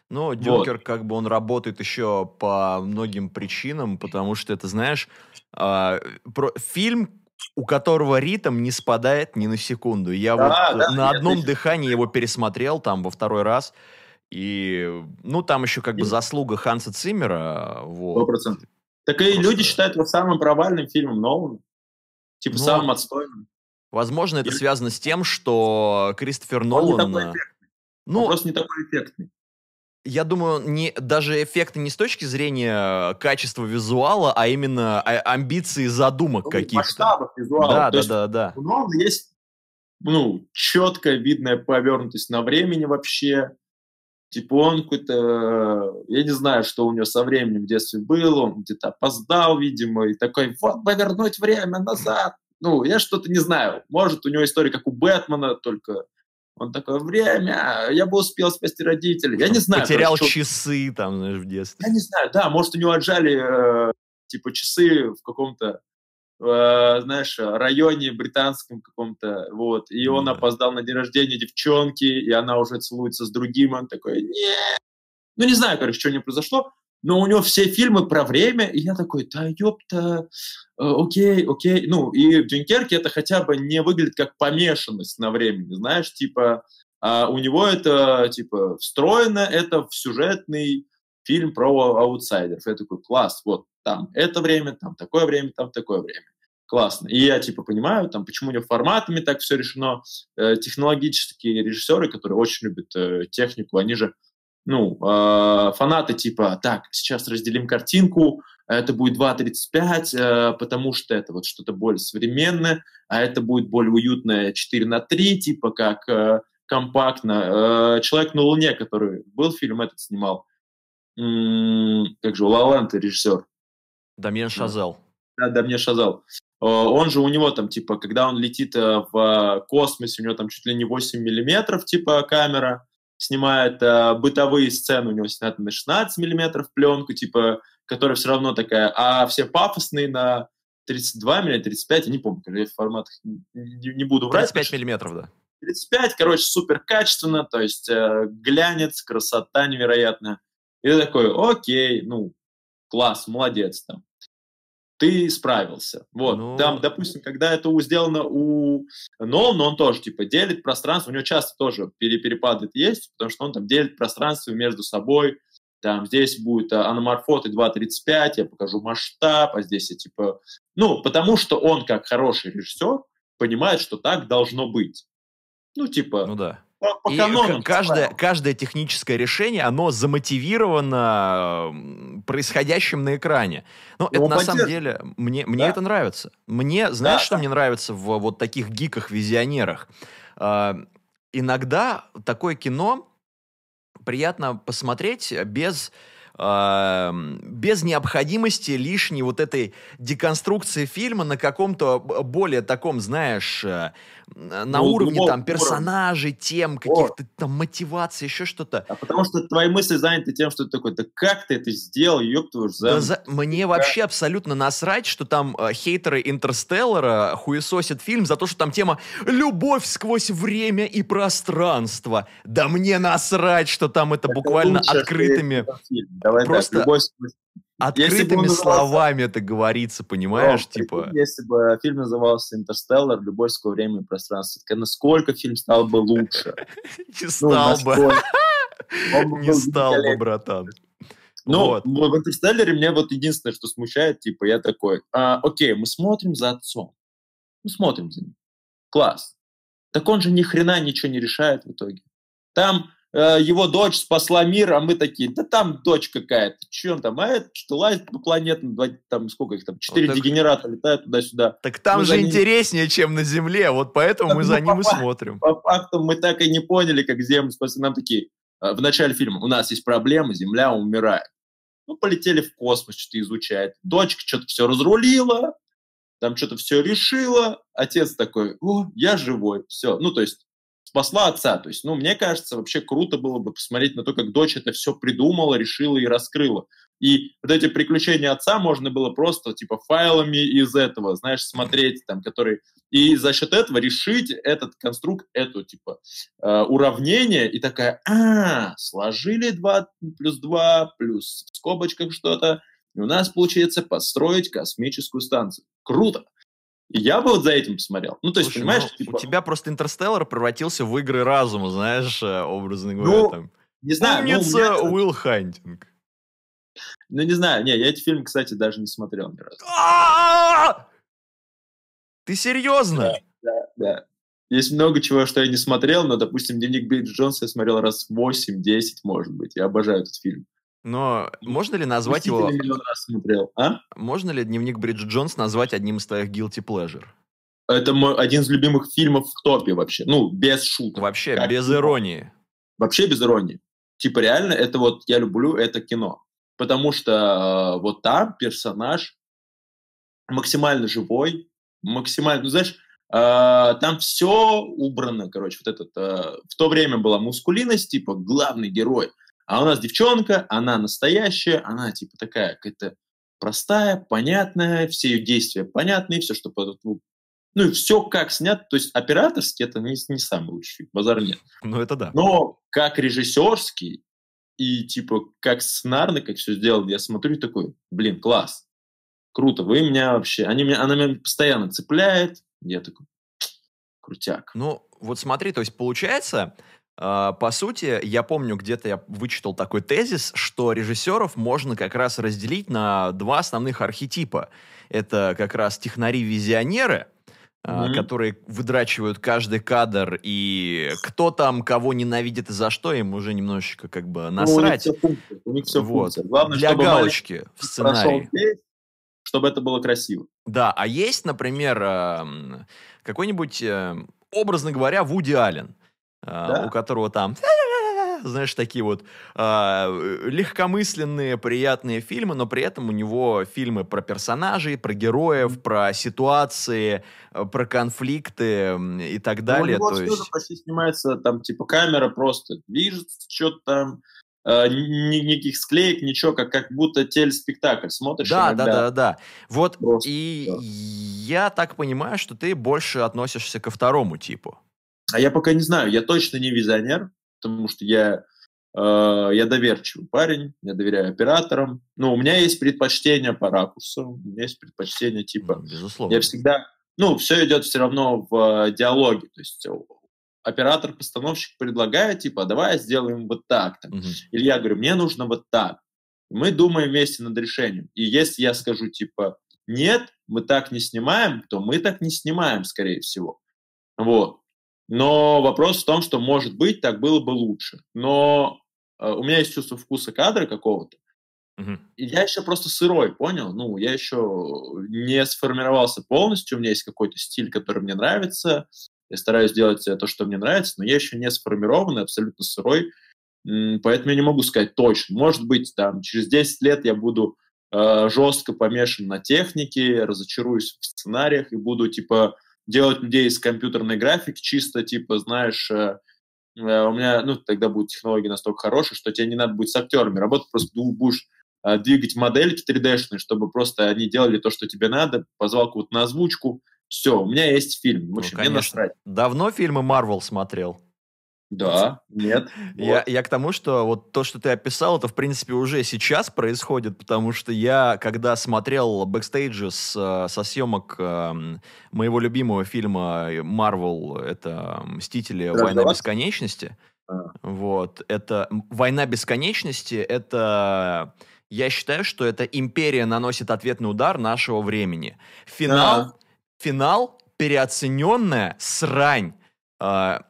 B: Ну, Дюнкер, вот. как бы он работает еще по многим причинам, потому что это, знаешь, э, про, фильм у которого ритм не спадает ни на секунду. Я да, вот да, на одном отлично. дыхании его пересмотрел там во второй раз. И, ну, там еще как бы заслуга Ханса Циммера. Вот.
A: 100%. Так и Просто... люди считают его самым провальным фильмом Нолана. Типа ну, самым отстойным.
B: Возможно, это связано с тем, что Кристофер Нолан... Он не такой
A: эффектный. Ну, Он просто не такой эффектный
B: я думаю, не, даже эффекты не с точки зрения качества визуала, а именно а, амбиции задумок ну, каких-то.
A: Масштабов визуала.
B: Да, То да, да, да.
A: У Нолана есть ну, четкая видная повернутость на времени вообще. Типа он какой-то, я не знаю, что у него со временем в детстве было, он где-то опоздал, видимо, и такой, вот повернуть время назад. Ну, я что-то не знаю. Может, у него история как у Бэтмена, только Он такое время, я бы успел спасти родителей. Я не знаю.
B: Потерял короче, часы там, знаешь, в детстве.
A: Я не знаю, да, может, у него отжали, э, типа, часы в каком-то Э, знаешь, районе британском каком-то, вот, и он опоздал на день рождения девчонки, и она уже целуется с другим, он такой, нет, ну, не знаю, короче, что у него произошло, но у него все фильмы про время, и я такой, да ёпта, э, окей, окей, ну, и в Дюнкерке это хотя бы не выглядит как помешанность на времени, знаешь, типа, а у него это, типа, встроено это в сюжетный фильм про аутсайдеров. Я такой, класс, вот там это время, там такое время, там такое время. Классно. И я типа понимаю, там, почему у него форматами так все решено. Э, технологические режиссеры, которые очень любят э, технику, они же, ну, э, фанаты типа, так, сейчас разделим картинку, это будет 2.35, э, потому что это вот что-то более современное, а это будет более уютное 4 на 3, типа как э, компактно. Э, «Человек на Луне», который был фильм этот снимал, как же, Лаланд режиссер.
B: Дамьен Шазел.
A: Да, Дамьен Шазел. Он же у него там, типа, когда он летит э, в космосе, у него там чуть ли не 8 миллиметров, типа, камера, снимает э, бытовые сцены, у него снято на 16 миллиметров пленку, типа, которая все равно такая, а все пафосные на 32 миллиметра, 35, я не помню, я в форматах не, не буду
B: врать. 35 миллиметров, да.
A: 35, короче, супер качественно, то есть э, глянец, красота невероятная. И ты такой, окей, ну, класс, молодец там. Ты справился. Вот. Ну... Там, допустим, когда это сделано у Нолана, он тоже, типа, делит пространство, у него часто тоже перепады есть, потому что он там делит пространство между собой, там здесь будет аноморфоты 2.35, я покажу масштаб, а здесь я типа... Ну, потому что он, как хороший режиссер, понимает, что так должно быть. Ну, типа...
B: Ну да. По, по и канонам, каждое, каждое техническое решение, оно замотивировано происходящим на экране. Но ну, это на самом деле, мне, мне да. это нравится. Мне, знаешь, да, что да. мне нравится в вот таких гиках-визионерах? Э, иногда такое кино приятно посмотреть без без необходимости лишней вот этой деконструкции фильма на каком-то более таком, знаешь, э, на ну, уровне там персонажей, тем, каких-то там мотиваций, еще что-то.
A: А потому что твои мысли заняты тем, что ты такой, да как ты это сделал, ёб твою
B: да за... Мне да. вообще абсолютно насрать, что там э, хейтеры Интерстеллара хуесосят фильм за то, что там тема «Любовь сквозь время и пространство». Да мне насрать, что там это, это буквально открытыми...
A: Давай Просто... так, сквозь
B: Открытыми словами это говорится, понимаешь, О, типа...
A: Если бы фильм назывался «Интерстеллар. Любовь, сквозь время и пространство», насколько фильм стал бы лучше?
B: Не ну, стал бы. Не стал бы, братан.
A: Ну, в «Интерстелларе» мне вот единственное, что смущает, типа, я такой, а, окей, мы смотрим за отцом. Мы смотрим за ним. Класс. Так он же ни хрена ничего не решает в итоге. Там его дочь спасла мир, а мы такие, да там дочь какая-то, он там, а это что лазит по планетам, там сколько их там, четыре вот дегенерата летают туда-сюда.
B: Так там мы же интереснее, ним... чем на Земле, вот поэтому так, мы за ну, ним и смотрим.
A: По факту мы так и не поняли, как Землю спасли, нам такие, э, в начале фильма, у нас есть проблемы, Земля умирает. Ну, полетели в космос, что-то изучает. Дочка что-то все разрулила, там что-то все решила. Отец такой, о, я живой, все. Ну, то есть спасла отца. То есть, ну, мне кажется, вообще круто было бы посмотреть на то, как дочь это все придумала, решила и раскрыла. И вот эти приключения отца можно было просто, типа, файлами из этого, знаешь, смотреть там, которые... И за счет этого решить этот конструкт, эту, типа, э, уравнение, и такая, а, сложили 2 плюс 2 плюс в скобочках что-то, и у нас получается построить космическую станцию. Круто! Я бы вот за этим посмотрел. Ну, то есть, Слушай, понимаешь, ну,
B: типа... У тебя просто Интерстеллар превратился в игры разума, знаешь, э, образно говоря. Ну, там.
A: не знаю.
B: Умница ну, меня... Уилл Хантинг.
A: Ну, не знаю. Не, я эти фильмы, кстати, даже не смотрел ни разу.
B: Ты серьезно?
A: Да, да, да. Есть много чего, что я не смотрел, но, допустим, «Дневник Бриджит Джонса» я смотрел раз 8-10, может быть. Я обожаю этот фильм.
B: Но можно ли назвать его...
A: миллион раз смотрел, а?
B: Можно ли дневник Бриджит Джонс назвать одним из твоих guilty pleasure?
A: Это мой один из любимых фильмов в топе вообще. Ну, без шуток.
B: Вообще, как без кино. иронии.
A: Вообще без иронии. Типа реально, это вот я люблю это кино. Потому что э, вот там персонаж максимально живой, максимально, ну, знаешь, э, там все убрано, короче, вот этот, э, в то время была мускулинность, типа, главный герой, а у нас девчонка, она настоящая, она, типа, такая какая-то простая, понятная, все ее действия понятные, все, что ну, ну и все как снято, то есть операторский это не, не самый лучший, базар нет.
B: Ну это да.
A: Но как режиссерский и типа как сценарно, как все сделано, я смотрю и такой, блин, класс, круто, вы меня вообще, они меня, она меня постоянно цепляет, я такой, крутяк.
B: Ну вот смотри, то есть получается, по сути, я помню, где-то я вычитал такой тезис, что режиссеров можно как раз разделить на два основных архетипа. Это как раз технари-визионеры, mm-hmm. которые выдрачивают каждый кадр, и кто там кого ненавидит и за что, им уже немножечко как бы насрать.
A: Ну, у них все функция. У них все
B: вот.
A: функция. Главное,
B: Для
A: чтобы
B: галочки в сценарии.
A: здесь, чтобы это было красиво.
B: Да, а есть, например, какой-нибудь, эм, образно говоря, Вуди Аллен,
A: Да.
B: у которого там знаешь, такие вот а, легкомысленные, приятные фильмы, но при этом у него фильмы про персонажей, про героев, про ситуации, э, про конфликты и так
A: Ну,
B: далее.
A: у него
B: То есть,
A: почти снимается, там, типа, камера просто движется, что-то там, э, ни- никаких склеек, ничего, как, как будто телеспектакль смотришь
B: да,
A: иногда.
B: да, да, да. Вот
A: Просто,
B: и
A: да.
B: я так понимаю, что ты больше относишься ко второму типу.
A: А я пока не знаю, я точно не визионер, потому что я, э, я доверчивый парень, я доверяю операторам. Но у меня есть предпочтение по ракурсу, у меня есть предпочтение типа...
B: Безусловно.
A: Я всегда... Ну, все идет все равно в э, диалоге. То есть оператор-постановщик предлагает, типа, давай сделаем вот так. Там.
B: Мгм.
A: Или я говорю, мне нужно вот так. Мы думаем вместе над решением. И если я скажу, типа, нет, мы так не снимаем, то мы так не снимаем, скорее всего. Вот. Но вопрос в том, что, может быть, так было бы лучше. Но э, у меня есть чувство вкуса кадра какого-то. И я еще просто сырой, понял? Ну, я еще не сформировался полностью. У меня есть какой-то стиль, который мне нравится. Я стараюсь делать э, то, что мне нравится, но я еще не сформированный, абсолютно сырой. Поэтому я не могу сказать точно. Может быть, там, через 10 лет я буду э, жестко помешан на технике, разочаруюсь в сценариях и буду, типа, делать людей из компьютерной графики чисто, типа, знаешь, э, э, у меня, ну, тогда будут технологии настолько хорошие, что тебе не надо будет с актерами работать, просто будешь э, двигать модельки 3D-шные, чтобы просто они делали то, что тебе надо, позвал кого-то на озвучку, все, у меня есть фильм, в
B: Ну,
A: общем, мне
B: конечно.
A: насрать.
B: Давно фильмы Марвел смотрел?
A: Да, нет.
B: Я,
A: вот.
B: я к тому, что вот то, что ты описал, это, в принципе, уже сейчас происходит, потому что я, когда смотрел бэкстейджи с, э, со съемок эм, моего любимого фильма Marvel, это «Мстители. Война бесконечности»,
A: А.
B: вот, это «Война бесконечности», это... Я считаю, что это империя наносит ответный удар нашего времени. Финал,
A: Да.
B: финал переоцененная срань. А,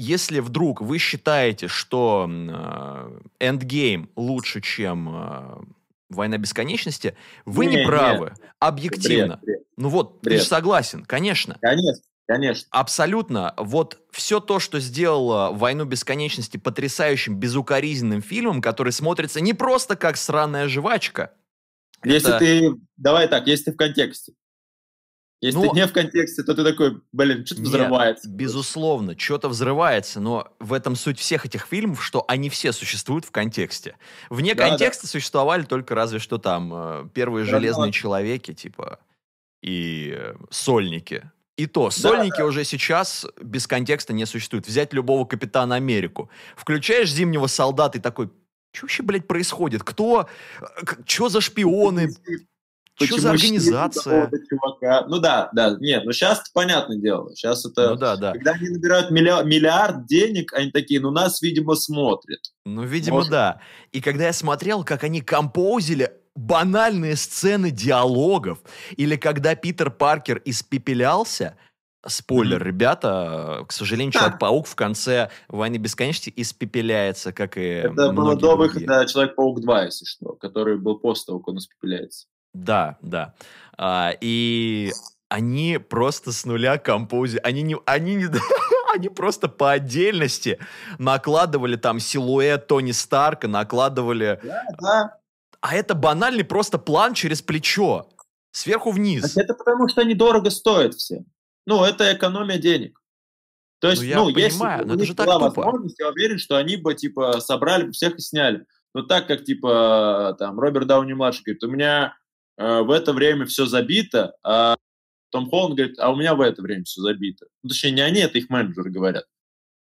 B: Если вдруг вы считаете, что а, Endgame лучше, чем а, Война бесконечности, вы не,
A: Не,
B: правы.
A: нет.
B: Объективно.
A: Бред, бред.
B: Ну вот, ты
A: Бред.
B: же согласен, конечно.
A: Конечно, конечно.
B: Абсолютно. Вот все то, что сделало «Войну бесконечности» потрясающим, безукоризненным фильмом, который смотрится не просто как сраная жвачка.
A: Если
B: Это-
A: ты, давай так, если ты в контексте. Если
B: Ну,
A: ты не в контексте, то ты такой, блин, что-то
B: Нет,
A: взрывается.
B: Безусловно, что-то взрывается, но в этом суть всех этих фильмов, что они все существуют в контексте. Вне
A: Да,
B: контекста существовали только разве что там э, первые
A: Да,
B: железные
A: да.
B: человеки, типа, и э, сольники. И то, сольники уже сейчас без контекста не существуют. Взять любого Капитана Америку. Включаешь Зимнего солдата и такой, что вообще, блядь, происходит? Кто? Что за шпионы? Что
A: Почему
B: за
A: щит
B: организация?
A: чувака? Ну да, да, нет, ну сейчас понятное дело. Сейчас это...
B: Ну да, да.
A: Когда они набирают миллиард, миллиард денег, они такие, ну нас, видимо, смотрят.
B: Ну, видимо,
A: Может.
B: да. И когда я смотрел, как они композили банальные сцены диалогов, или когда Питер Паркер испепелялся, спойлер,
A: Мгм.
B: ребята, к сожалению, Человек-паук в конце «Войны бесконечности» испепеляется, как и
A: это было до выхода Человек-паук 2, если что, который был после того, как он испепеляется.
B: Да, да. А, и они просто с нуля компози... Они не... Они не... Они просто по отдельности накладывали там силуэт Тони Старка, накладывали
A: Да, да.
B: А это банальный просто план через плечо. Сверху вниз.
A: Так Это потому, что они дорого стоят все. Ну, это экономия денег. То есть,
B: Ну, я
A: ну, если
B: понимаю,
A: бы
B: но
A: у
B: это
A: них
B: так
A: была
B: тупо.
A: возможность, я уверен, что они бы, типа, собрали бы всех и сняли. Но так как, типа, там, Роберт Дауни-младший говорит, у меня в это время все забито, а Том Холланд говорит, а у меня в это время все забито. Ну, точнее, не они, это их менеджеры говорят.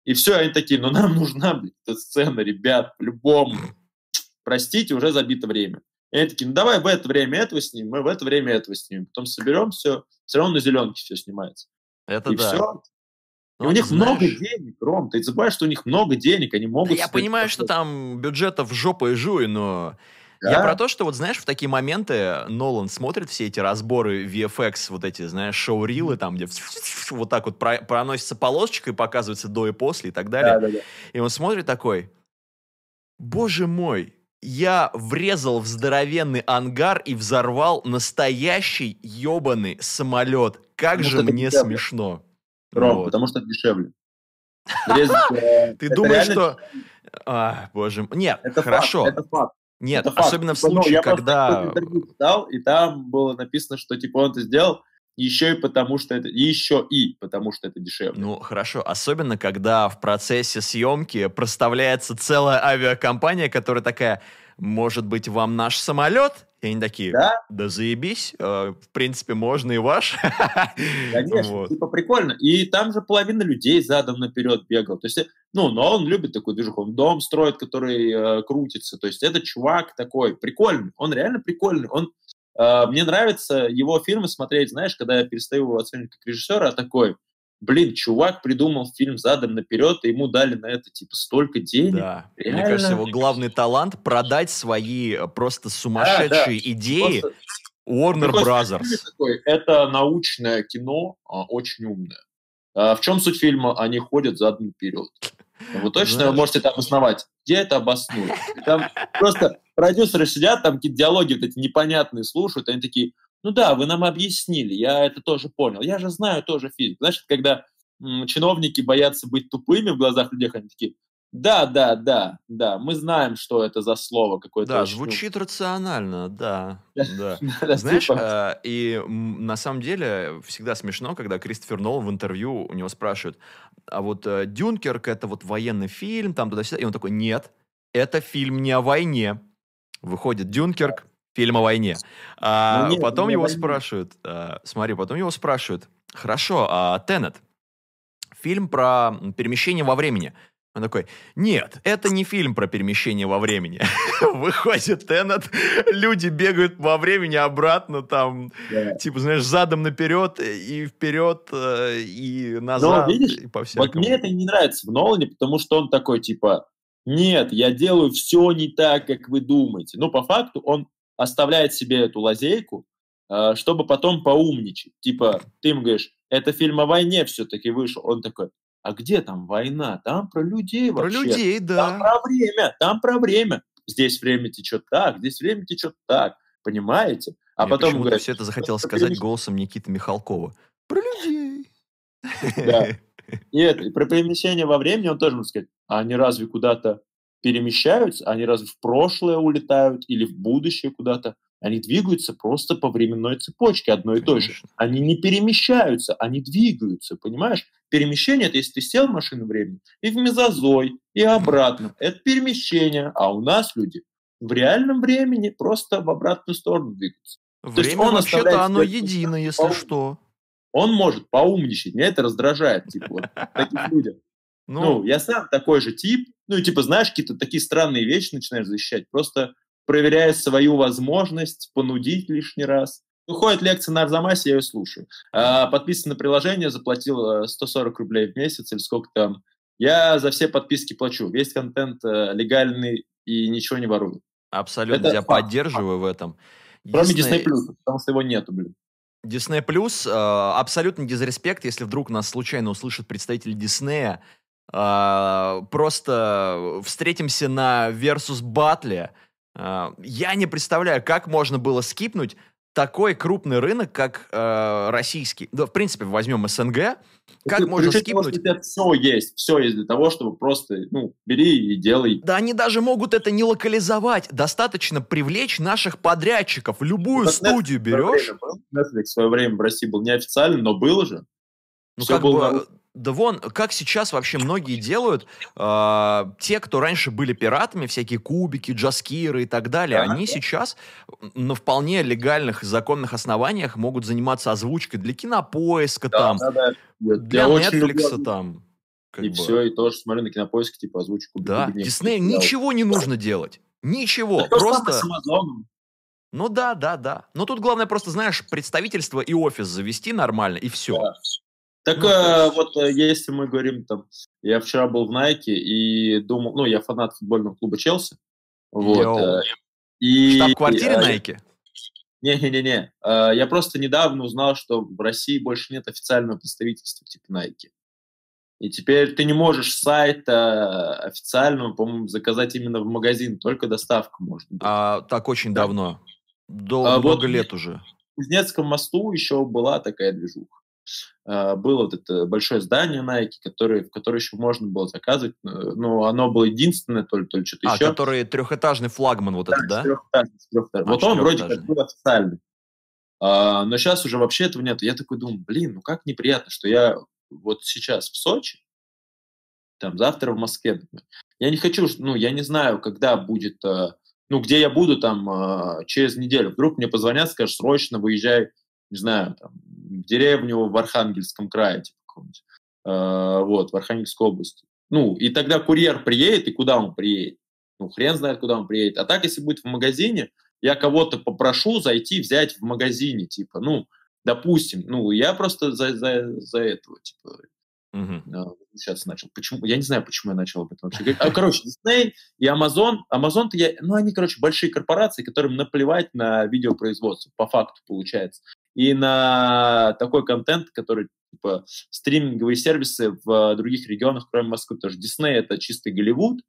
A: И все, они такие, ну, нам нужна, блин, эта сцена, ребят, по-любому. Простите, уже забито время. И они такие, ну, давай в это время этого снимем, мы в это время этого снимем. Потом соберем все, все равно на зеленке все снимается.
B: Это
A: и
B: да.
A: все. И
B: Ну,
A: у них
B: знаешь,
A: много денег, Ром. Ты забываешь, что у них много денег, они
B: да
A: могут...
B: я
A: себе
B: понимаю, что
A: позволить.
B: там бюджетов жопа и жуй, но...
A: Да.
B: Я про то, что вот знаешь, в такие моменты Нолан смотрит все эти разборы VFX, вот эти, знаешь, шоу-рилы, там, где вот так вот про- проносится полосочка и показывается до и после и так далее.
A: Да, да, да.
B: И он смотрит такой, боже мой, я врезал в здоровенный ангар и взорвал настоящий ебаный самолет. Как
A: Потому
B: же мне
A: дешевле.
B: смешно.
A: Ром,
B: Вот.
A: потому что дешевле.
B: Ты думаешь, что... А, боже мой. Нет,
A: Это
B: хорошо.
A: факт, это факт.
B: Нет,
A: это факт.
B: особенно в
A: Типа, ну,
B: случае,
A: я просто
B: когда...
A: интервью читал, и там было написано, что типа он это сделал еще и потому, что это... Еще и потому, что это дешевле.
B: Ну, хорошо. Особенно, когда в процессе съемки проставляется целая авиакомпания, которая такая, может быть, вам наш самолет? И они такие,
A: Да,
B: да заебись, э, в принципе, можно и ваш.
A: конечно,
B: Вот.
A: типа прикольно. И там же половина людей задом наперед бегал. То есть, э, ну, но он любит такой движуху. Он дом строит, который э, крутится. То есть это чувак такой прикольный. Он реально прикольный. Он, э, мне нравится его фильмы смотреть, знаешь, когда я перестаю его оценивать как режиссера, а такой, блин, чувак придумал фильм задом наперед, и ему дали на это, типа, столько денег.
B: Да. Мне
A: Реально.
B: кажется, его главный талант продать свои э, просто сумасшедшие идеи
A: Просто
B: Warner
A: Такой
B: Brothers.
A: такой, это научное кино, а, очень умное. А в чем суть фильма? Они ходят задом наперед. Вы точно
B: Знаешь.
A: можете это обосновать? Где это обоснуть? И Там просто продюсеры сидят, там какие-то диалоги вот эти непонятные слушают, они такие, ну да, вы нам объяснили, я это тоже понял, я же знаю тоже физику. Знаешь, когда м, чиновники боятся быть тупыми в глазах людей, они такие, да, да, да, да, мы знаем, что это за слово какое-то.
B: Да,
A: очень,
B: звучит рационально, да. Да. Знаешь,
A: типа,
B: э, и на самом деле всегда смешно, когда Кристофер Нолан в интервью у него спрашивают, а вот э, Дюнкерк это вот военный фильм, там туда-сюда, и он такой, нет, это фильм не о войне. Выходит Дюнкерк, фильм о войне. А
A: Ну нет,
B: потом
A: не
B: его
A: войне.
B: спрашивают, э, смотри, потом его спрашивают, хорошо, а Теннет, фильм про перемещение во времени. Он такой, нет, это не фильм про перемещение во времени. Выходит Теннет, люди бегают во времени обратно, там,
A: да.
B: типа, знаешь, задом наперед, и вперед, э, и назад,
A: видишь,
B: и по
A: Вот
B: всякому.
A: мне это не нравится в Нолане, потому что он такой, типа, нет, я делаю все не так, как вы думаете. Ну, по факту, он оставляет себе эту лазейку, э, чтобы потом поумничать. Типа, ты ему говоришь, это фильм о войне все-таки вышел. Он такой, а где там война? Там про людей
B: Про
A: вообще.
B: людей,
A: Там
B: да.
A: про время, там про время. Здесь время течет так, здесь время течет так. Понимаете? А
B: Мне
A: потом говорят,
B: все это захотел
A: «Что
B: сказать голосом Никиты Михалкова. Про людей.
A: Да. И это, и про перемещение во времени он тоже может сказать, а они разве куда-то перемещаются? Они разве в прошлое улетают или в будущее куда-то? Они двигаются просто по временной цепочке одной и той же. Они не перемещаются, они двигаются, понимаешь? Перемещение – это если ты сел в машину времени и в мезозой, и обратно. Это перемещение. А у нас люди в реальном времени просто в обратную сторону двигаются. есть
B: Время
A: он
B: вообще-то оно едино, если
A: пол-
B: что.
A: Он может поумничать. Меня это раздражает, типа, вот таких людях. Ну,
B: Ну,
A: я сам такой же тип. Ну, и типа, знаешь, какие-то такие странные вещи начинаешь защищать, просто проверяя свою возможность понудить лишний раз. Ну, ходит лекция на Арзамасе, я ее слушаю. А, подписан на приложение, заплатил э, 140 рублей в месяц или сколько там. Я за все подписки плачу. Весь контент э, легальный и ничего не ворую.
B: абсолютно
A: это
B: тебя
A: факт,
B: поддерживаю в этом.
A: Кроме
B: Единственное,
A: Disney+, потому что его нету, блин.
B: Disney Plus, э, абсолютно дизреспект, если вдруг нас случайно услышат представители Диснея. Э, просто встретимся на Versus. Э, я не представляю, как можно было скипнуть такой крупный рынок, как э, российский. Да, в принципе, возьмем СНГ. Как
A: При-
B: можно скипнуть?
A: все есть, все есть для того, чтобы просто, ну, бери и делай.
B: Да они даже могут это не локализовать. Достаточно привлечь наших подрядчиков. Любую
A: Netflix
B: студию
A: свое
B: берешь.
A: Netflix в свое время в России был неофициальным, но был же.
B: Ну, Все как было... бы, да вон, как сейчас вообще многие делают, э, те, кто раньше были пиратами, всякие кубики, джаскиры и так далее, да, они да. сейчас на вполне легальных законных основаниях могут заниматься озвучкой для кинопоиска да, там, да, да. для Netflix там.
A: и бы. все, и тоже смотрю на кинопоиске, типа озвучку.
B: Да, Диснею ничего не нужно делать. Ничего, да просто... С Амазоном. Ну да, да, да. Но тут главное просто, знаешь, представительство и офис завести нормально, и все. Да.
A: Так ну, э, вот э, если мы говорим там, я вчера был в Найке и думал, ну я фанат футбольного клуба Челси, вот. Э,
B: и штаб-квартире Найки.
A: Не-не-не-не. Э, я просто недавно узнал, что в России больше нет официального представительства типа Nike. И теперь ты не можешь сайта официального, по-моему, заказать именно в магазин, только доставка может быть.
B: А так очень да. давно. До, а много вот лет уже.
A: В Кузнецком мосту еще была такая движуха. А, было вот это большое здание Nike, которое, в которое еще можно было заказывать, э, но оно было единственное, то ли, то ли что-то
B: а,
A: еще.
B: А, который трехэтажный флагман вот да, этот, да?
A: Трехэтажный, трехэтажный. А, вот он вроде как был официальный. А, но сейчас уже вообще этого нет. Я такой думаю, блин, ну как неприятно, что я вот сейчас в Сочи, там завтра в Москве. Я не хочу, ну я не знаю, когда будет, э, ну где я буду там э, через неделю. Вдруг мне позвонят, скажут, срочно выезжай, не знаю, там, деревню в Архангельском крае, типа э, вот, в Архангельской области. Ну, и тогда курьер приедет, и куда он приедет? Ну, хрен знает, куда он приедет. А так, если будет в магазине, я кого-то попрошу зайти взять в магазине, типа, ну, допустим, ну, я просто за, за, за этого, типа, Угу. Сейчас начал. Почему? Я не знаю, почему я начал об этом вообще говорить. А, короче, Disney и Amazon. Amazon-то я... Ну, они, короче, большие корпорации, которым наплевать на видеопроизводство, по факту получается и на такой контент, который типа стриминговые сервисы в других регионах, кроме Москвы, потому что Дисней это чистый Голливуд,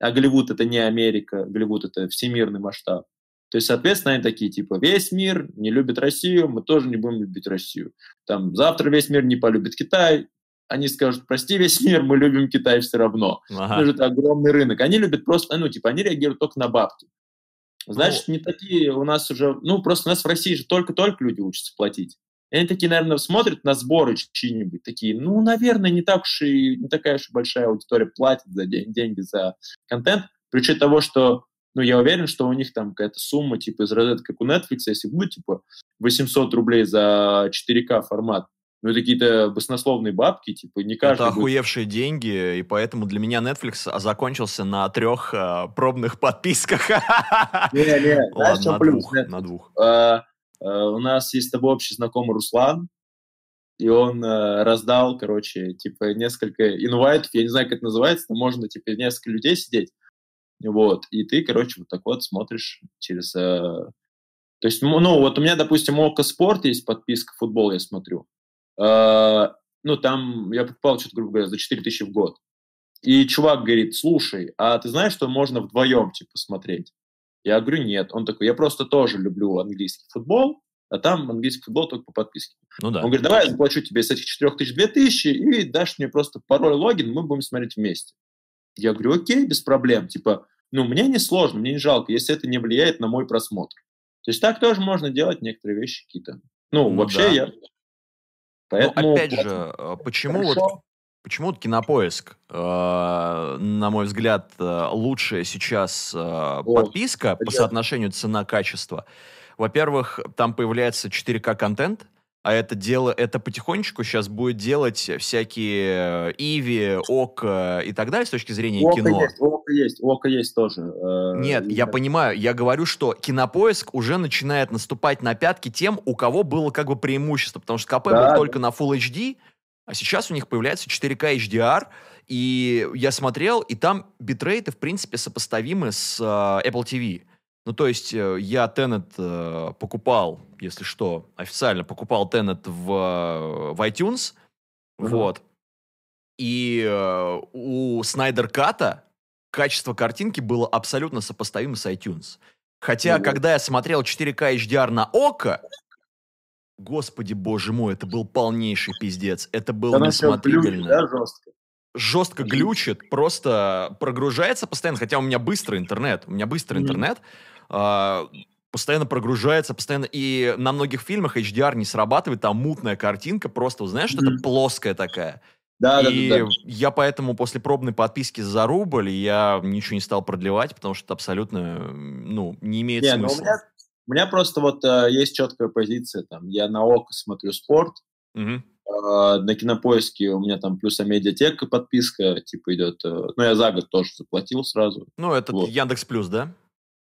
A: а Голливуд это не Америка, Голливуд это всемирный масштаб. То есть, соответственно, они такие, типа, весь мир не любит Россию, мы тоже не будем любить Россию. Там, завтра весь мир не полюбит Китай, они скажут, прости, весь мир, мы любим Китай все равно. Ага. Это огромный рынок. Они любят просто, ну, типа, они реагируют только на бабки. Значит, ну, не такие у нас уже... Ну, просто у нас в России же только-только люди учатся платить. И они такие, наверное, смотрят на сборы чьи-нибудь, такие, ну, наверное, не так уж и не такая уж и большая аудитория платит за день, деньги за контент, при учете того, что, ну, я уверен, что у них там какая-то сумма, типа, из розетки, как у Netflix, если будет, типа, 800 рублей за 4К формат, ну, это какие-то баснословные бабки, типа, не каждый...
B: Это охуевшие будет... деньги, и поэтому для меня Netflix закончился на трех э, пробных подписках.
A: Не-не, знаешь, что плюс? На двух. А, а, у нас есть с тобой общий знакомый Руслан, и он э, раздал, короче, типа, несколько инвайтов, я не знаю, как это называется, но можно, типа, несколько людей сидеть, вот, и ты, короче, вот так вот смотришь через... Э, то есть, ну, вот у меня, допустим, Око Спорт есть подписка, футбол я смотрю, ну, там я покупал что-то, грубо говоря, за 4 тысячи в год. И чувак говорит, слушай, а ты знаешь, что можно вдвоем, типа, смотреть? Я говорю, нет. Он такой, я просто тоже люблю английский футбол, а там английский футбол только по подписке. Ну да. Он говорит, давай я заплачу тебе с этих 4 тысяч 2 тысячи и дашь мне просто пароль, логин, мы будем смотреть вместе. Я говорю, окей, без проблем. Типа, ну, мне не сложно, мне не жалко, если это не влияет на мой просмотр. То есть так тоже можно делать некоторые вещи какие-то. Ну, ну вообще да. я
B: Поэтому, Но опять же, э, почему хорошо. вот Почему вот Кинопоиск, э, на мой взгляд, э, лучшая сейчас э, подписка по соотношению цена-качество? Во-первых, там появляется 4К контент, а это дело, это потихонечку сейчас будет делать всякие Иви, Ока и так далее с точки зрения Ока кино.
A: Есть, Ока есть, Ока есть тоже. Э,
B: Нет, я понимаю, я говорю, что Кинопоиск уже начинает наступать на пятки тем, у кого было как бы преимущество, потому что КП да, был да. только на Full HD, а сейчас у них появляется 4К HDR, и я смотрел, и там битрейты, в принципе, сопоставимы с э, Apple TV. Ну, то есть э, я Tenet э, покупал, если что, официально покупал Tenet в, э, в iTunes, uh-huh. вот. И э, у Снайдер Ката качество картинки было абсолютно сопоставимо с iTunes. Хотя, uh-huh. когда я смотрел 4К HDR на ОКО, господи боже мой, это был полнейший пиздец. Это было да несмотрибельно. Да, жестко жестко глючит, просто прогружается постоянно, хотя у меня быстрый интернет, у меня быстрый mm-hmm. интернет, постоянно прогружается, постоянно... И на многих фильмах HDR не срабатывает, там мутная картинка, просто, знаешь, что-то mm-hmm. плоская такая. Да, и да, да, да. я поэтому после пробной подписки за рубль я ничего не стал продлевать, потому что это абсолютно, ну, не имеет не, смысла.
A: У меня, у меня просто вот э, есть четкая позиция, там, я на ОКО смотрю спорт, угу. э, на Кинопоиске у меня там плюс Амедиатека подписка, типа, идет, э, ну, я за год тоже заплатил сразу.
B: Ну, это вот. Яндекс Плюс, да?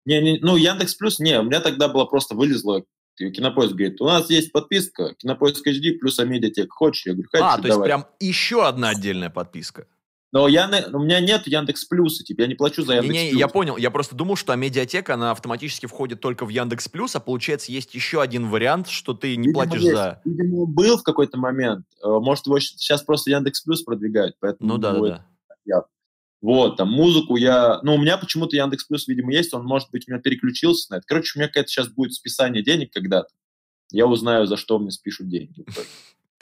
A: Не, не, ну, Яндекс Плюс, не, у меня тогда было просто вылезло Кинопоиск говорит, у нас есть подписка, Кинопоиск HD плюс Амедиатек. Хочешь? Я говорю, хочу, А,
B: то есть давай. прям еще одна отдельная подписка.
A: Но я, у меня нет Яндекс Плюса, типа, я не плачу за Яндекс
B: не, не, Я понял, я просто думал, что Амедиатека, она автоматически входит только в Яндекс Плюс, а получается есть еще один вариант, что ты не видимо, платишь есть. за...
A: Видимо, был в какой-то момент, э, может, его сейчас просто Яндекс Плюс продвигают, поэтому...
B: Ну да, да, да.
A: Вот, там музыку я... Ну, у меня почему-то Яндекс Плюс, видимо, есть, он, может быть, у меня переключился на это. Короче, у меня какая-то сейчас будет списание денег когда-то. Я узнаю, за что мне спишут деньги.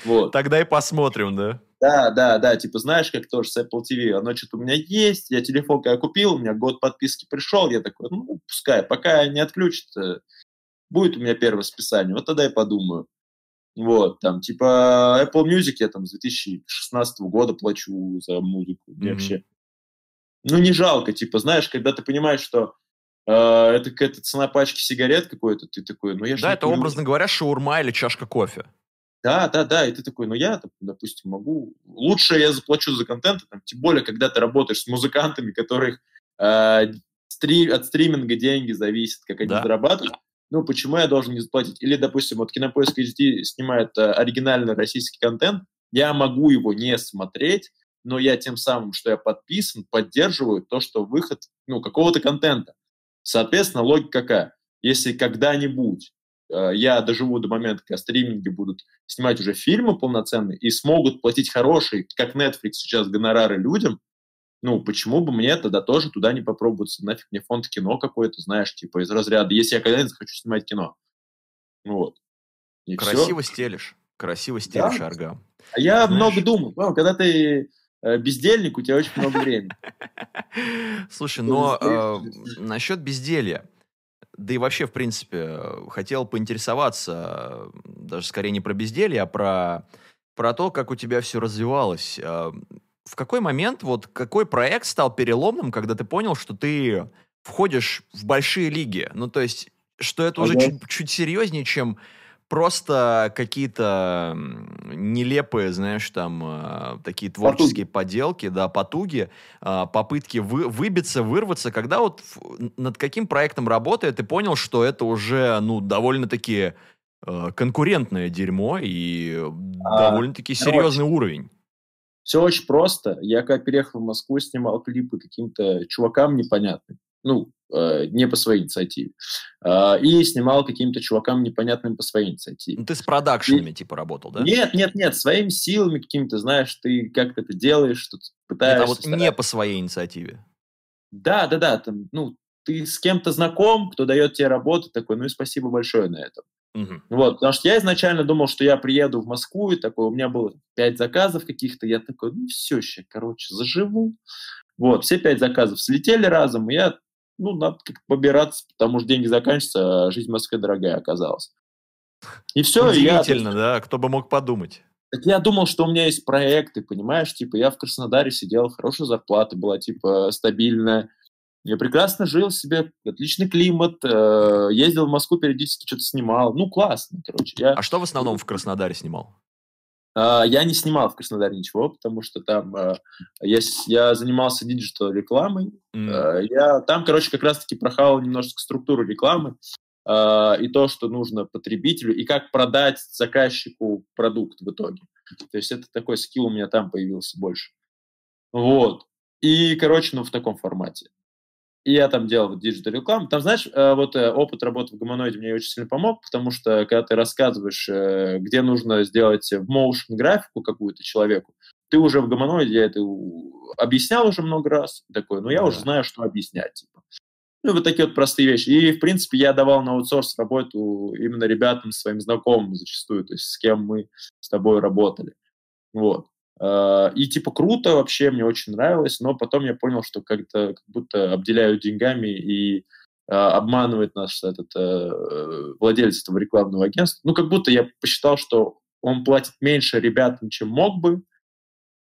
B: Вот. Тогда и посмотрим, да?
A: Да, да, да, типа, знаешь, как тоже с Apple TV, оно что-то у меня есть, я телефон когда купил, у меня год подписки пришел, я такой, ну, пускай, пока не отключат, будет у меня первое списание, вот тогда я подумаю. Вот, там, типа, Apple Music я там с 2016 года плачу за музыку, mm-hmm. вообще ну, не жалко, типа, знаешь, когда ты понимаешь, что э, это какая-то цена пачки сигарет какой-то, ты такой, ну я же
B: Да, это, курю. образно говоря, шаурма или чашка кофе.
A: Да, да, да, и ты такой, ну я, допустим, могу... Лучше я заплачу за контент, там, тем более, когда ты работаешь с музыкантами, которых э, стри... от стриминга деньги зависят, как они да. зарабатывают. Ну, почему я должен не заплатить? Или, допустим, вот Кинопоиск HD снимает э, оригинальный российский контент, я могу его не смотреть, но я тем самым, что я подписан, поддерживаю то, что выход ну, какого-то контента. Соответственно, логика какая? Если когда-нибудь э, я доживу до момента, когда стриминги будут снимать уже фильмы полноценные и смогут платить хорошие, как Netflix сейчас, гонорары людям, ну, почему бы мне тогда тоже туда не попробоваться? Нафиг мне фонд кино какой-то, знаешь, типа из разряда, если я когда-нибудь захочу снимать кино. Вот.
B: И Красиво все. стелишь. Красиво стелишь, да? Аргам.
A: А я Знаешь... много думал. Ну, когда ты бездельник, у тебя очень много времени.
B: Слушай, но э, насчет безделья, да и вообще, в принципе, хотел поинтересоваться, даже скорее не про безделье, а про, про то, как у тебя все развивалось. Э, в какой момент, вот какой проект стал переломным, когда ты понял, что ты входишь в большие лиги? Ну, то есть, что это уже чуть, чуть серьезнее, чем просто какие-то нелепые, знаешь, там э, такие творческие потуги. поделки, да, потуги, э, попытки вы, выбиться, вырваться. Когда вот над каким проектом работая, ты понял, что это уже, ну, довольно-таки э, конкурентное дерьмо и а, довольно-таки серьезный короче, уровень.
A: Все очень просто. Я когда переехал в Москву, снимал клипы каким-то чувакам непонятным ну, э, не по своей инициативе. Э, и снимал каким-то чувакам непонятным по своей инициативе. Ну,
B: ты с продакшенами, и... типа, работал, да?
A: Нет, нет, нет, своими силами какими-то, знаешь, ты как-то это делаешь, что-то пытаешься... Нет, а вот
B: стараться. не по своей инициативе.
A: Да, да, да, там, ну, ты с кем-то знаком, кто дает тебе работу, такой, ну и спасибо большое на этом. Угу. Вот, потому что я изначально думал, что я приеду в Москву, и такой, у меня было пять заказов каких-то, я такой, ну все, сейчас, короче, заживу. Вот, все пять заказов слетели разом, и я ну, надо как-то побираться, потому что деньги заканчиваются, а жизнь в Москве дорогая оказалась.
B: И все. Удивительно, я... да? Кто бы мог подумать?
A: Так я думал, что у меня есть проекты, понимаешь? Типа я в Краснодаре сидел, хорошая зарплата была, типа стабильная. Я прекрасно жил себе, отличный климат, э, ездил в Москву периодически, что-то снимал. Ну, классно, короче. Я...
B: А что в основном в Краснодаре снимал?
A: А, я не снимал в Краснодаре ничего, потому что там а, я, я занимался digital рекламой. Мм. Я там, короче, как раз-таки прохавал немножечко структуру рекламы и то, что нужно потребителю, и как продать заказчику продукт в итоге. То есть это такой skill у меня там появился больше. Вот. И, короче, ну, в таком формате. И я там делал digital рекламу. Там, знаешь, э, вот э, опыт работы в гуманоиде мне очень сильно помог, потому что когда ты рассказываешь, э, где нужно сделать в motion графику какую-то человеку, ты уже в гуманоиде, я это объяснял уже много раз, такой, ну я да. уже знаю, что объяснять. Типа. Ну, вот такие вот простые вещи. И, в принципе, я давал на аутсорс работу именно ребятам, своим знакомым зачастую, то есть с кем мы с тобой работали. Вот. А, и типа круто вообще, мне очень нравилось, но потом я понял, что как-то как будто обделяют деньгами и обманывает нас этот э, владелец этого рекламного агентства. Ну, как будто я посчитал, что он платит меньше ребятам, чем мог бы,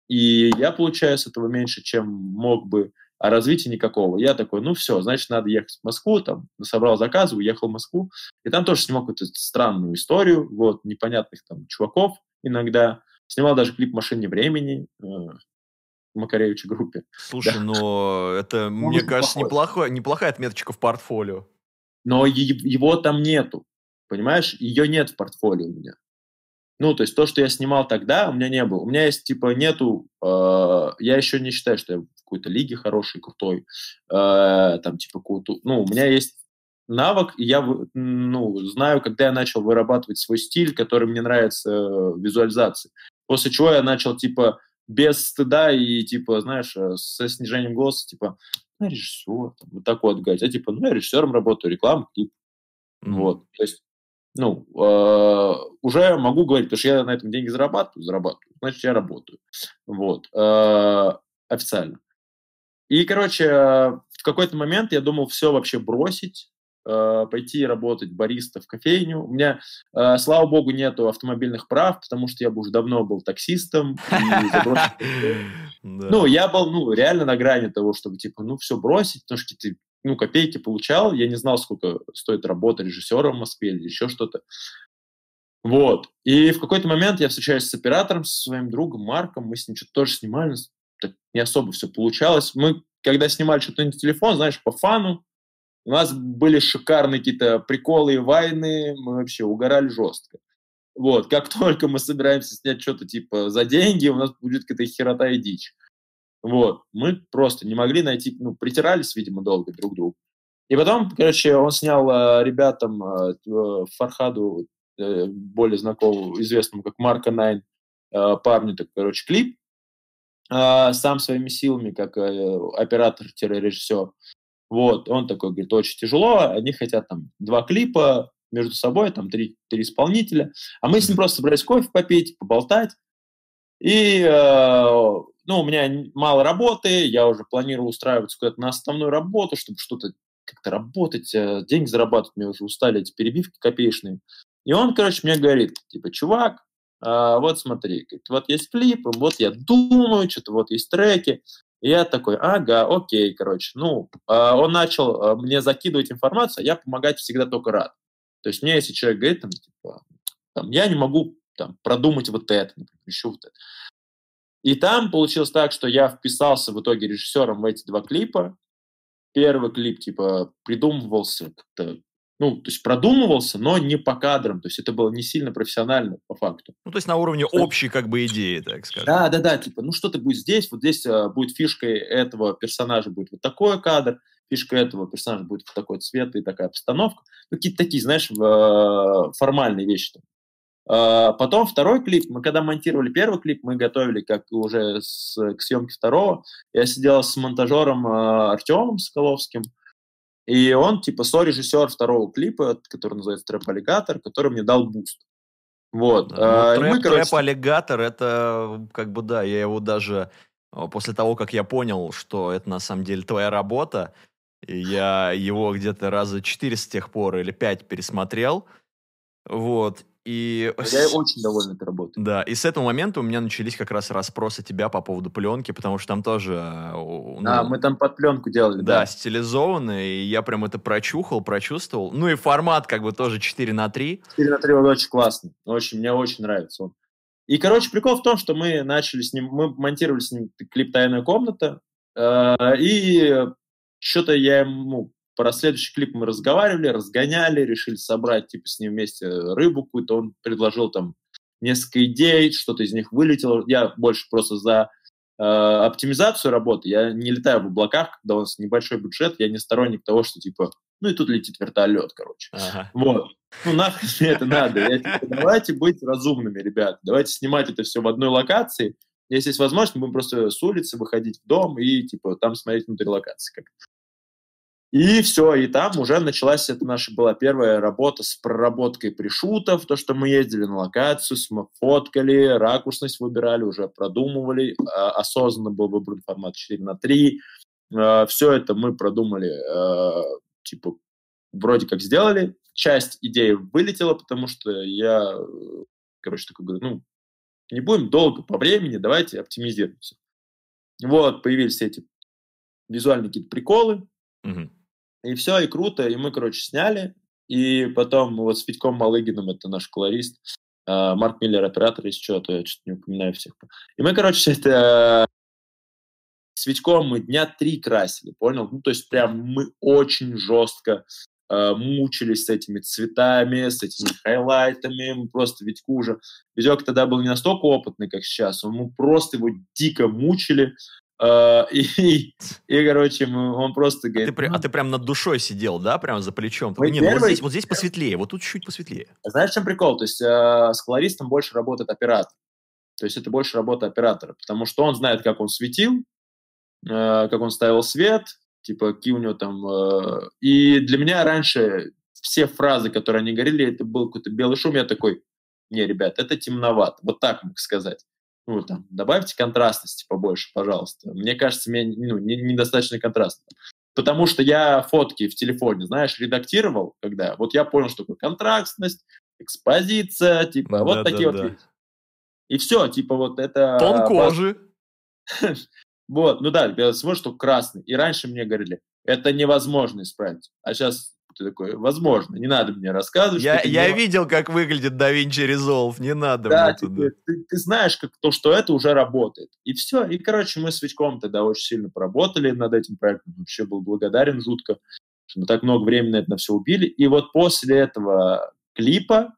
A: и я получаю с этого меньше, чем мог бы, а развития никакого. Я такой, ну все, значит, надо ехать в Москву, там, собрал заказы, уехал в Москву, и там тоже снимал какую-то странную историю, вот, непонятных там чуваков иногда. Снимал даже клип «Машине времени», э, Макаревича группе.
B: Слушай, да. но это, ну, мне кажется, неплохая, неплохая отметочка в портфолио.
A: Но его там нету, понимаешь? Ее нет в портфолио у меня. Ну, то есть то, что я снимал тогда, у меня не было. У меня есть, типа, нету... Э, я еще не считаю, что я в какой-то лиге хороший, крутой. Э, там, типа, какую-то... Ну, у меня есть навык, и я, ну, знаю, когда я начал вырабатывать свой стиль, который мне нравится в визуализации. После чего я начал, типа, без стыда и, типа, знаешь, э, со снижением голоса, типа, ну, режиссер, там, вот так вот говорить. А, типа, ну, я режиссером работаю, реклама, клип. Mm-hmm. Вот, то есть ну, э, уже могу говорить, потому что я на этом деньги зарабатываю, зарабатываю, значит, я работаю. Вот, э, официально. И, короче, в какой-то момент я думал все вообще бросить, э, пойти работать бариста в кофейню. У меня, э, слава богу, нету автомобильных прав, потому что я бы уже давно был таксистом. Ну, я был, ну, реально на грани того, чтобы, типа, ну, все бросить, потому что ты ну, копейки получал, я не знал, сколько стоит работа режиссера в Москве или еще что-то. Вот. И в какой-то момент я встречаюсь с оператором, со своим другом Марком, мы с ним что-то тоже снимали, так не особо все получалось. Мы, когда снимали что-то на телефон, знаешь, по фану, у нас были шикарные какие-то приколы и вайны, мы вообще угорали жестко. Вот, как только мы собираемся снять что-то типа за деньги, у нас будет какая-то херота и дичь. Вот. Мы просто не могли найти, ну, притирались, видимо, долго друг к другу. И потом, короче, он снял э, ребятам, э, Фархаду, э, более знакомому, известному как Марка Найн, э, парню, так, короче, клип, э, сам своими силами, как э, оператор-режиссер. Вот, он такой говорит, очень тяжело, они хотят там два клипа между собой, там три, три исполнителя, а мы с ним просто собрались кофе попить, поболтать, и э, ну, у меня мало работы, я уже планировал устраиваться куда-то на основную работу, чтобы что-то как-то работать, э, деньги зарабатывать, мне уже устали эти перебивки копеечные. И он, короче, мне говорит, типа, чувак, а, вот смотри, говорит, вот есть клипы, вот я думаю, что-то вот есть треки. И я такой, ага, окей, короче. Ну, а, он начал а, мне закидывать информацию, а я помогать всегда только рад. То есть мне, если человек говорит, там, типа, там, я не могу там, продумать вот это, например, еще вот это. И там получилось так, что я вписался в итоге режиссером в эти два клипа. Первый клип, типа, придумывался как-то, ну, то есть продумывался, но не по кадрам. То есть это было не сильно профессионально, по факту.
B: Ну, то есть на уровне общей, как бы, идеи, так сказать.
A: Да, да, да, типа, ну, что-то будет здесь, вот здесь а, будет фишкой этого персонажа будет вот такой кадр, фишка этого персонажа будет вот такой цвет и такая обстановка. Ну, какие-то такие, знаешь, а, формальные вещи. Там. А, потом второй клип, мы когда монтировали первый клип, мы готовили как уже с, к съемке второго. Я сидел с монтажером э, Артемом Соколовским, и он типа сорежиссер второго клипа, который называется «Трэп Аллигатор», который мне дал boost. Вот.
B: Да, ну, трэп, мы, короче... трэп Аллигатор, это как бы да, я его даже после того, как я понял, что это на самом деле твоя работа, я его где-то раза четыре с тех пор или пять пересмотрел, вот, и...
A: Я очень доволен этой работой.
B: Да, и с этого момента у меня начались как раз расспросы тебя по поводу пленки, потому что там тоже... Э,
A: ну, а, мы там под пленку делали,
B: да. Да, стилизованно, и я прям это прочухал, прочувствовал. Ну и формат как бы тоже 4 на 3.
A: 4 на 3 он очень классный, очень, мне очень нравится он. И, короче, прикол в том, что мы начали с ним, мы монтировали с ним клип «Тайная комната», э, и что-то я ему про следующий клип мы разговаривали, разгоняли, решили собрать типа с ним вместе рыбу какую-то. Он предложил там несколько идей, что-то из них вылетело. Я больше просто за э, оптимизацию работы. Я не летаю в облаках, когда у нас небольшой бюджет. Я не сторонник того, что типа, ну и тут летит вертолет, короче. Ага. Вот. Ну нахрен мне это надо. Я, типа, давайте быть разумными, ребят. Давайте снимать это все в одной локации. Если есть возможность, мы будем просто с улицы выходить в дом и типа там смотреть внутри локации. Как и все, и там уже началась, это наша была первая работа с проработкой пришутов, то, что мы ездили на локацию, фоткали, ракурсность выбирали, уже продумывали, а, осознанно был выбран формат 4 на 3. А, все это мы продумали, а, типа, вроде как сделали, часть идеи вылетела, потому что я, короче, такой говорю, ну, не будем долго по времени, давайте оптимизируем все. Вот, появились эти визуальные какие-то приколы,
B: Мгм.
A: И все, и круто, и мы, короче, сняли, и потом вот с Витьком Малыгиным, это наш колорист, а, Марк Миллер оператор, если что, то я что-то не упоминаю всех. И мы, короче, это с Витьком мы дня три красили, понял? Ну, то есть прям мы очень жестко э, мучились с этими цветами, с этими хайлайтами, мы просто Витьку уже... Витек тогда был не настолько опытный, как сейчас, мы просто его дико мучили, и, и, короче, он просто
B: А ты,
A: говорит,
B: при-
A: «Ну,
B: а ты прям над душой сидел, да, прям за плечом?
A: Мы
B: Такой, Не, ну вот
A: первый-
B: здесь, вот здесь посветлее, вот тут чуть посветлее.
A: Знаешь, в чем прикол? То есть э, с колористом больше работает оператор. То есть это больше работа оператора, потому что он знает, как он светил, э, как он ставил свет, типа, какие у него там... э, И для меня раньше все фразы, которые они говорили, это был какой-то белый шум, я такой, не, ребят, это темновато. Вот так мог сказать. Ну, там, добавьте контрастности побольше, пожалуйста. Мне кажется, мне ну, не- недостаточно контрастно. Потому что я фотки в телефоне, знаешь, редактировал, когда вот я понял, что такое контрастность, экспозиция, типа, вот такие вот
B: Да-да-да.
A: вещи. И все, типа, вот это...
B: Тон кожи.
A: Вот, ну да, я смотрю, что красный. И раньше мне говорили, это невозможно исправить. А сейчас ты такой, возможно, не надо мне рассказывать.
B: Я, я
A: невозможно».
B: видел, как выглядит DaVinci Resolve, не надо
A: Да,
B: мне туда.
A: типа, ты, ты знаешь, как то, что это уже работает. И все. И, короче, мы с Витьком тогда очень сильно поработали над этим проектом. Вообще был благодарен жутко, что мы так много времени на это на все убили. И вот после этого клипа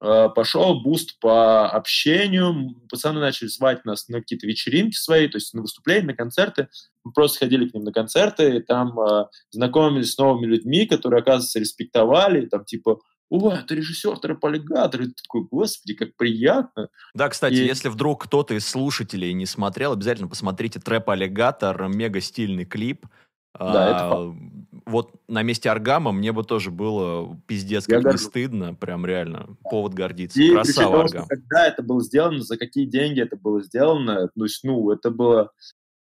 A: пошел boost по общению. Пацаны начали звать нас на какие-то вечеринки свои, то есть на выступления, на концерты. Мы просто ходили к ним на концерты, и там э, знакомились с новыми людьми, которые, оказывается, респектовали. Там типа, о, это режиссер трэп-аллигатор. И ты такой, господи, как приятно.
B: Да, кстати,
A: И-
B: если вдруг кто-то из слушателей не смотрел, обязательно посмотрите «Трэп Аллигатор», мега стильный клип.
A: Да, это
B: А, Вот на месте Аргама мне бы тоже было пиздец как не стыдно, прям реально, повод гордиться.
A: И
B: Красава,
A: том, что
B: Аргам.
A: когда это было сделано, за какие деньги это было сделано, то есть, ну, это было...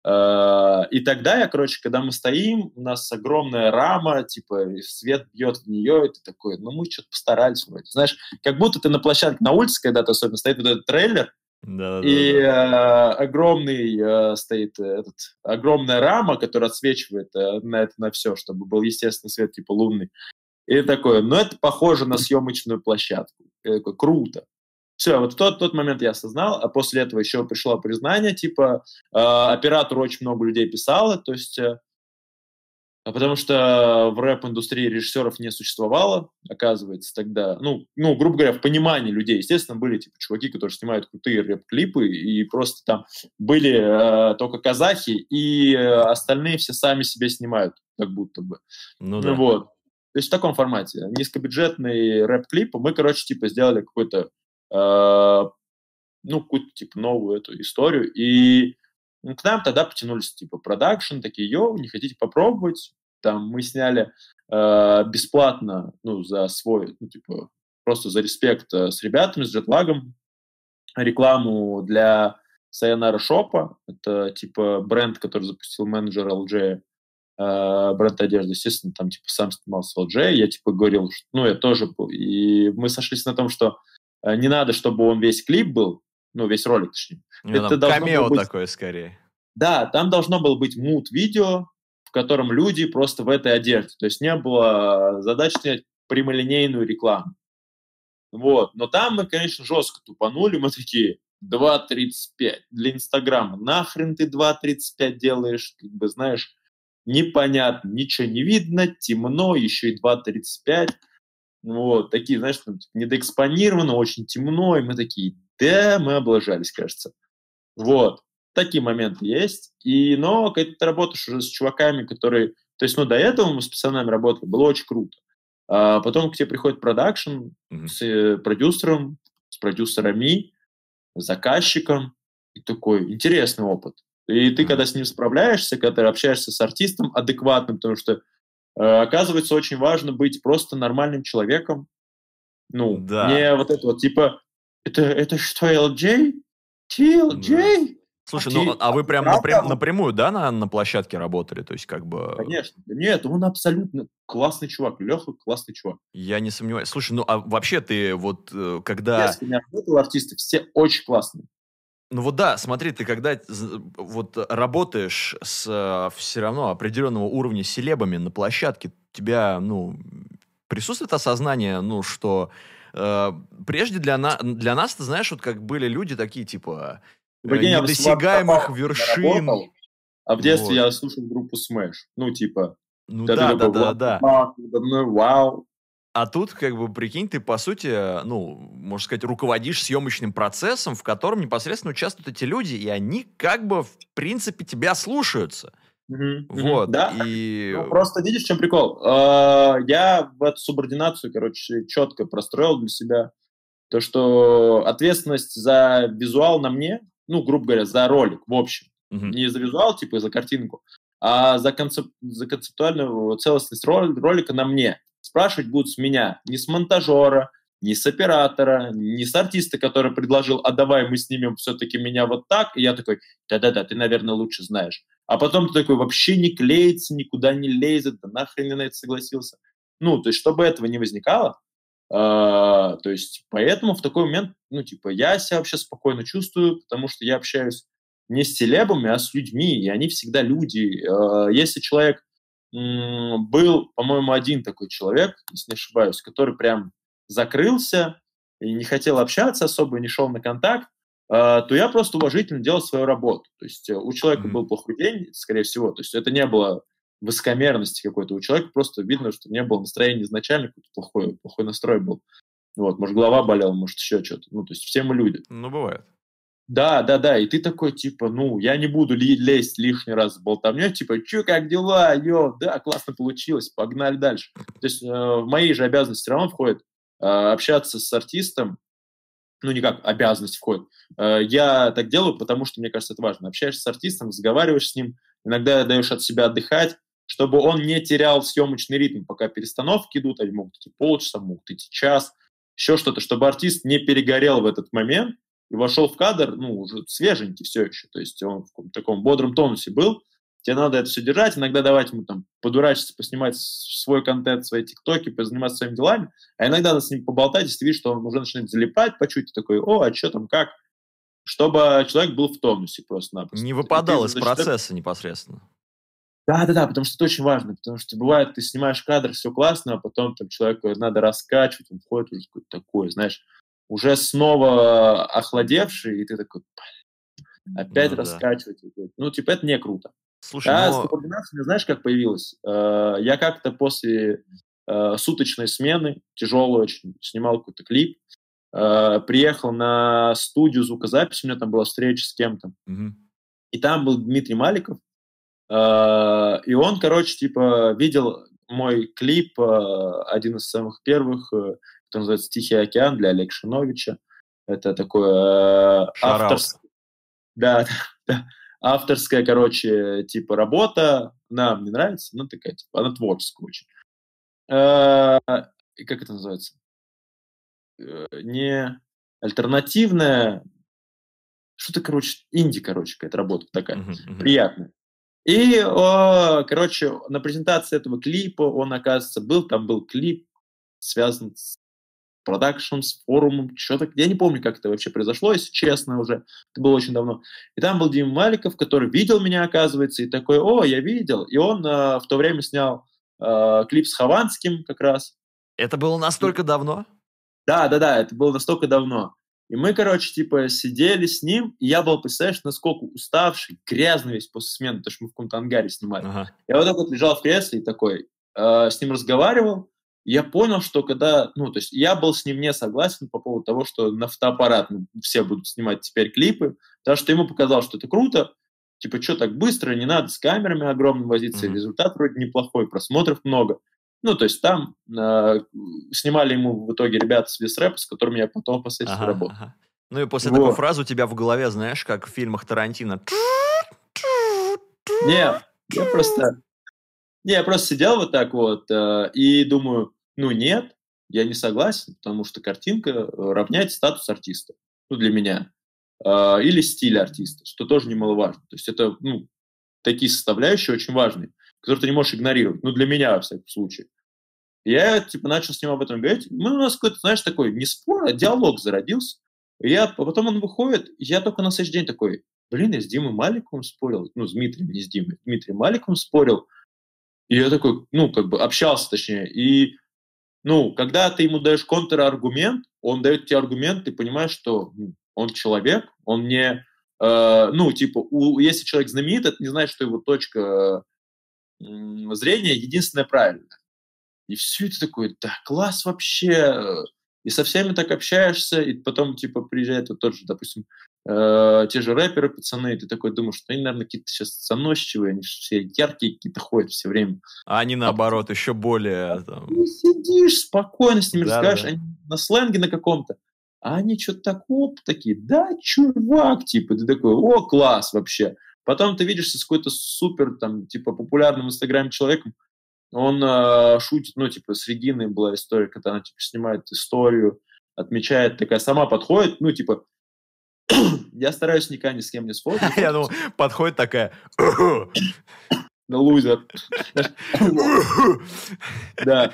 A: э, И тогда я, короче, когда мы стоим, у нас огромная рама, типа, свет бьет в нее, и ты такой, ну, мы что-то постарались вроде. Знаешь, как будто ты на площадке на улице, когда то особенно стоит вот этот трейлер, И э, огромный э, стоит э, этот, огромная рама, которая отсвечивает э, на это на все, чтобы был естественный свет типа лунный. И такое, ну это похоже на съемочную площадку. Я такой, круто. Все, вот в тот, тот момент я осознал, а после этого еще пришло признание, типа, э, оператору очень много людей писало, то есть, э, потому что в рэп-индустрии режиссеров не существовало, оказывается, тогда, ну, ну, грубо говоря, в понимании людей, естественно, были, типа, чуваки, которые снимают крутые рэп-клипы, и просто там были э, только казахи, и э, остальные все сами себе снимают, как будто бы.
B: Ну
A: Ну
B: да.
A: вот. То есть в таком формате. Низкобюджетный рэп-клип. Мы, короче, типа сделали какой-то, э, ну, какую-то, типа, новую эту историю. И ну, к нам тогда потянулись, типа, продакшн, такие, yo, не хотите попробовать? Там мы сняли э, бесплатно, ну, за свой, ну, типа, просто за респект э, с ребятами, с джетлагом, рекламу для Sayonara Shop. Это, типа, бренд, который запустил менеджер LG, э, бренд одежды, естественно, там, типа, сам снимался LG, я, типа, говорил, что, ну, я тоже был, и мы сошлись на том, что э, не надо, чтобы он весь клип был, ну, весь ролик, точнее.
B: Ну,
A: это
B: там камео
A: быть-
B: такое скорее.
A: Да, там должно было быть мут-видео, котором люди просто в этой одежде, то есть не было задачи снять прямолинейную рекламу. Вот, но там мы, конечно, жестко тупанули, мы такие, 2.35 для Инстаграма. Нахрен ты 2.35 делаешь, как бы, знаешь, непонятно, ничего не видно, темно, еще и 2.35. Вот, такие, знаешь, там, типа, недоэкспонировано, очень темно, и мы такие, да, мы облажались, кажется. Вот, такие моменты есть. И, но когда ты работаешь уже с чуваками, которые... То есть, ну, до этого мы с пацанами работали, было очень круто. А потом к тебе приходит продакшн
B: Мгм.
A: с э, продюсером, с продюсерами, с заказчиком. И такой интересный опыт. И ты,
B: Мгм.
A: когда с ним справляешься, когда ты общаешься с артистом адекватным, потому что, э, оказывается, очень важно быть просто нормальным человеком. Ну,
B: Да.
A: не вот это вот, типа, это, это что, LJ? Ты LJ?
B: Слушай, ну а вы прям напрям, напрямую, да, на, на площадке работали? То есть как бы...
A: Конечно. Нет, он абсолютно классный чувак. Леха классный чувак.
B: Я не сомневаюсь. Слушай, ну а вообще ты вот э, когда...
A: Я с кем работал, артисты все очень классные.
B: Ну вот да, смотри, ты когда вот работаешь с э, все равно определенного уровня селебами на площадке, тебя, ну, присутствует осознание, ну, что э, прежде для, на, для нас, ты знаешь, вот как были люди такие, типа, э, Прикинь, недосягаемых вершин.
A: а в детстве вот. я слушал группу Smash. Ну, типа...
B: Ну да, да, да, да.
A: Вау,
B: а тут, как бы, прикинь, ты, по сути, ну, можно сказать, руководишь съемочным процессом, в котором непосредственно участвуют эти люди, и они, как бы, в принципе, тебя слушаются.
A: Mm-hmm.
B: Вот.
A: Да.
B: И...
A: Ну, просто видишь, в чем прикол? А, я в эту субординацию, короче, четко простроил для себя то, что ответственность за визуал на мне, ну, грубо говоря, за ролик в общем, mm-hmm. не за визуал, типа, за картинку, а за, концеп... за концептуальную целостность ролика на мне. Спрашивать будут с меня, не с монтажера, не с оператора, не с артиста, который предложил, а давай мы снимем все-таки меня вот так. И я такой, да-да-да, ты, наверное, лучше знаешь. А потом ты такой, вообще не клеится, никуда не лезет, да нахрен на это согласился. Ну, то есть, чтобы этого не возникало, э, то есть, поэтому в такой момент, ну, типа, я себя вообще спокойно чувствую, потому что я общаюсь не с селебами, а с людьми, и они всегда люди. Э, если человек был, по-моему, один такой человек, если не ошибаюсь, который прям закрылся и не хотел общаться особо, не шел на контакт, а, то я просто уважительно делал свою работу. То есть э, у человека mm-hmm. был плохой день, скорее всего. То есть это не было высокомерности какой-то. У человека просто видно, что не было настроения изначально, какой-то плохой, плохой настрой был. Вот, может, голова болела, может, еще что-то. Ну, то есть все мы люди.
B: Ну, бывает.
A: Да, да, да, и ты такой, типа, ну, я не буду ли, лезть лишний раз в болтовню, типа, чё, как дела, йо, да, классно получилось, погнали дальше. То есть э, в мои же обязанности все равно входит э, общаться с артистом, ну, не как обязанность входит. Э, я так делаю, потому что, мне кажется, это важно. Общаешься с артистом, разговариваешь с ним, иногда даешь от себя отдыхать, чтобы он не терял съемочный ритм, пока перестановки идут, они могут идти полчаса, могут идти час, еще что-то, чтобы артист не перегорел в этот момент, и вошел в кадр, ну, уже свеженький все еще, то есть он в таком бодром тонусе был, тебе надо это все держать, иногда давать ему там подурачиться, поснимать свой контент, свои тиктоки, позаниматься своими делами, а иногда надо с ним поболтать, если ты видишь, что он уже начинает залипать по чуть, такой, о, а что там, как? Чтобы человек был в тонусе просто-напросто.
B: Не выпадал из процесса непосредственно.
A: Да, да, да, потому что это очень важно, потому что бывает, ты снимаешь кадр, все классно, а потом там человеку надо раскачивать, он входит уже какой-то такой, знаешь, уже снова охладевший, и ты такой, опять ну, раскачивать. Да. Ну, типа, это не круто.
B: Слушай, а
A: но... субординация, знаешь, как появилась? Э, я как-то после э, суточной смены, тяжелый очень, снимал какой-то клип, э, приехал на студию звукозаписи, у меня там была встреча с кем-то,
B: угу.
A: и там был Дмитрий Маликов, и он, короче, типа, видел мой клип, один из самых первых, который называется «Тихий океан» для Олега Шиновича. Это такое э, авторское... Да, да, авторская, короче, типа работа. Она мне нравится, ну такая, типа, она творческая очень. Э, как это называется? Э, не альтернативная, что-то, короче, инди, короче, какая-то работа такая, uh-huh, uh-huh. приятная. И, о, короче, на презентации этого клипа он, оказывается, был, там был клип, связан с продакшн, с форумом, что-то. Я не помню, как это вообще произошло, если честно уже. Это было очень давно. И там был Дима Маликов, который видел меня, оказывается, и такой, о, я видел. И он э, в то время снял э, клип с Хованским как раз.
B: Это было настолько давно?
A: Да, да, да, это было настолько давно. И мы, короче, типа сидели с ним, и я был, представляешь, насколько уставший, грязный весь после смены, потому что мы в каком-то ангаре снимали. Ага. Я вот так вот лежал в кресле и такой э, с ним разговаривал, я понял, что когда, ну, то есть я был с ним не согласен по поводу того, что на фотоаппарат ну, все будут снимать теперь клипы, потому что ему показалось, что это круто, типа, что так быстро, не надо с камерами огромным возиться, mm-hmm. результат вроде неплохой, просмотров много. Ну, то есть там э, снимали ему в итоге ребята с Весрэпа, с которыми я потом впоследствии ага, работал. Ага.
B: Ну и после вот. такой фразы у тебя в голове, знаешь, как в фильмах Тарантино.
A: Не, я просто... Не, я просто сидел вот так вот э, и думаю, ну, нет, я не согласен, потому что картинка э, равняет статус артиста. Ну, для меня. э, или стиль артиста, что тоже немаловажно. То есть это, ну, такие составляющие очень важные, которые ты не можешь игнорировать. Ну, для меня, во всяком случае. Я, типа, начал с ним об этом говорить. Мы у нас какой-то, знаешь, такой, не спор, а диалог зародился. И я, потом он выходит, я только на следующий день такой, блин, я с Димой Маликовым спорил, ну, с Дмитрием, не с Димой, Дмитрием Маликовым спорил. И я такой, ну, как бы общался, точнее. И, ну, когда ты ему даешь контраргумент, он дает тебе аргумент, ты понимаешь, что ну, он человек, он не, э, ну, типа, у, если человек знаменит, это не значит, что его точка зрения единственная правильная. И все это такое, да, класс вообще. И со всеми так общаешься, и потом, типа, приезжает вот тот же, допустим, э, те же рэперы, пацаны, и ты такой думаешь, что они, наверное, какие-то сейчас заносчивые, они все яркие какие-то ходят все время.
B: А они, наоборот, а, еще более... Там...
A: Ты сидишь спокойно с ними да, разговариваешь, да. они на сленге на каком-то, а они что-то так, оп, такие, да, чувак, типа, ты такой, о, класс вообще. Потом ты видишься с какой-то супер, там, типа, популярным в Инстаграме человеком, он э, шутит, ну, типа, с Региной была история, когда она, типа, снимает историю, отмечает, такая сама подходит, ну, типа, я стараюсь никогда ни с кем не сфоткаться.
B: Я думал, подходит такая...
A: Да лузер. Да.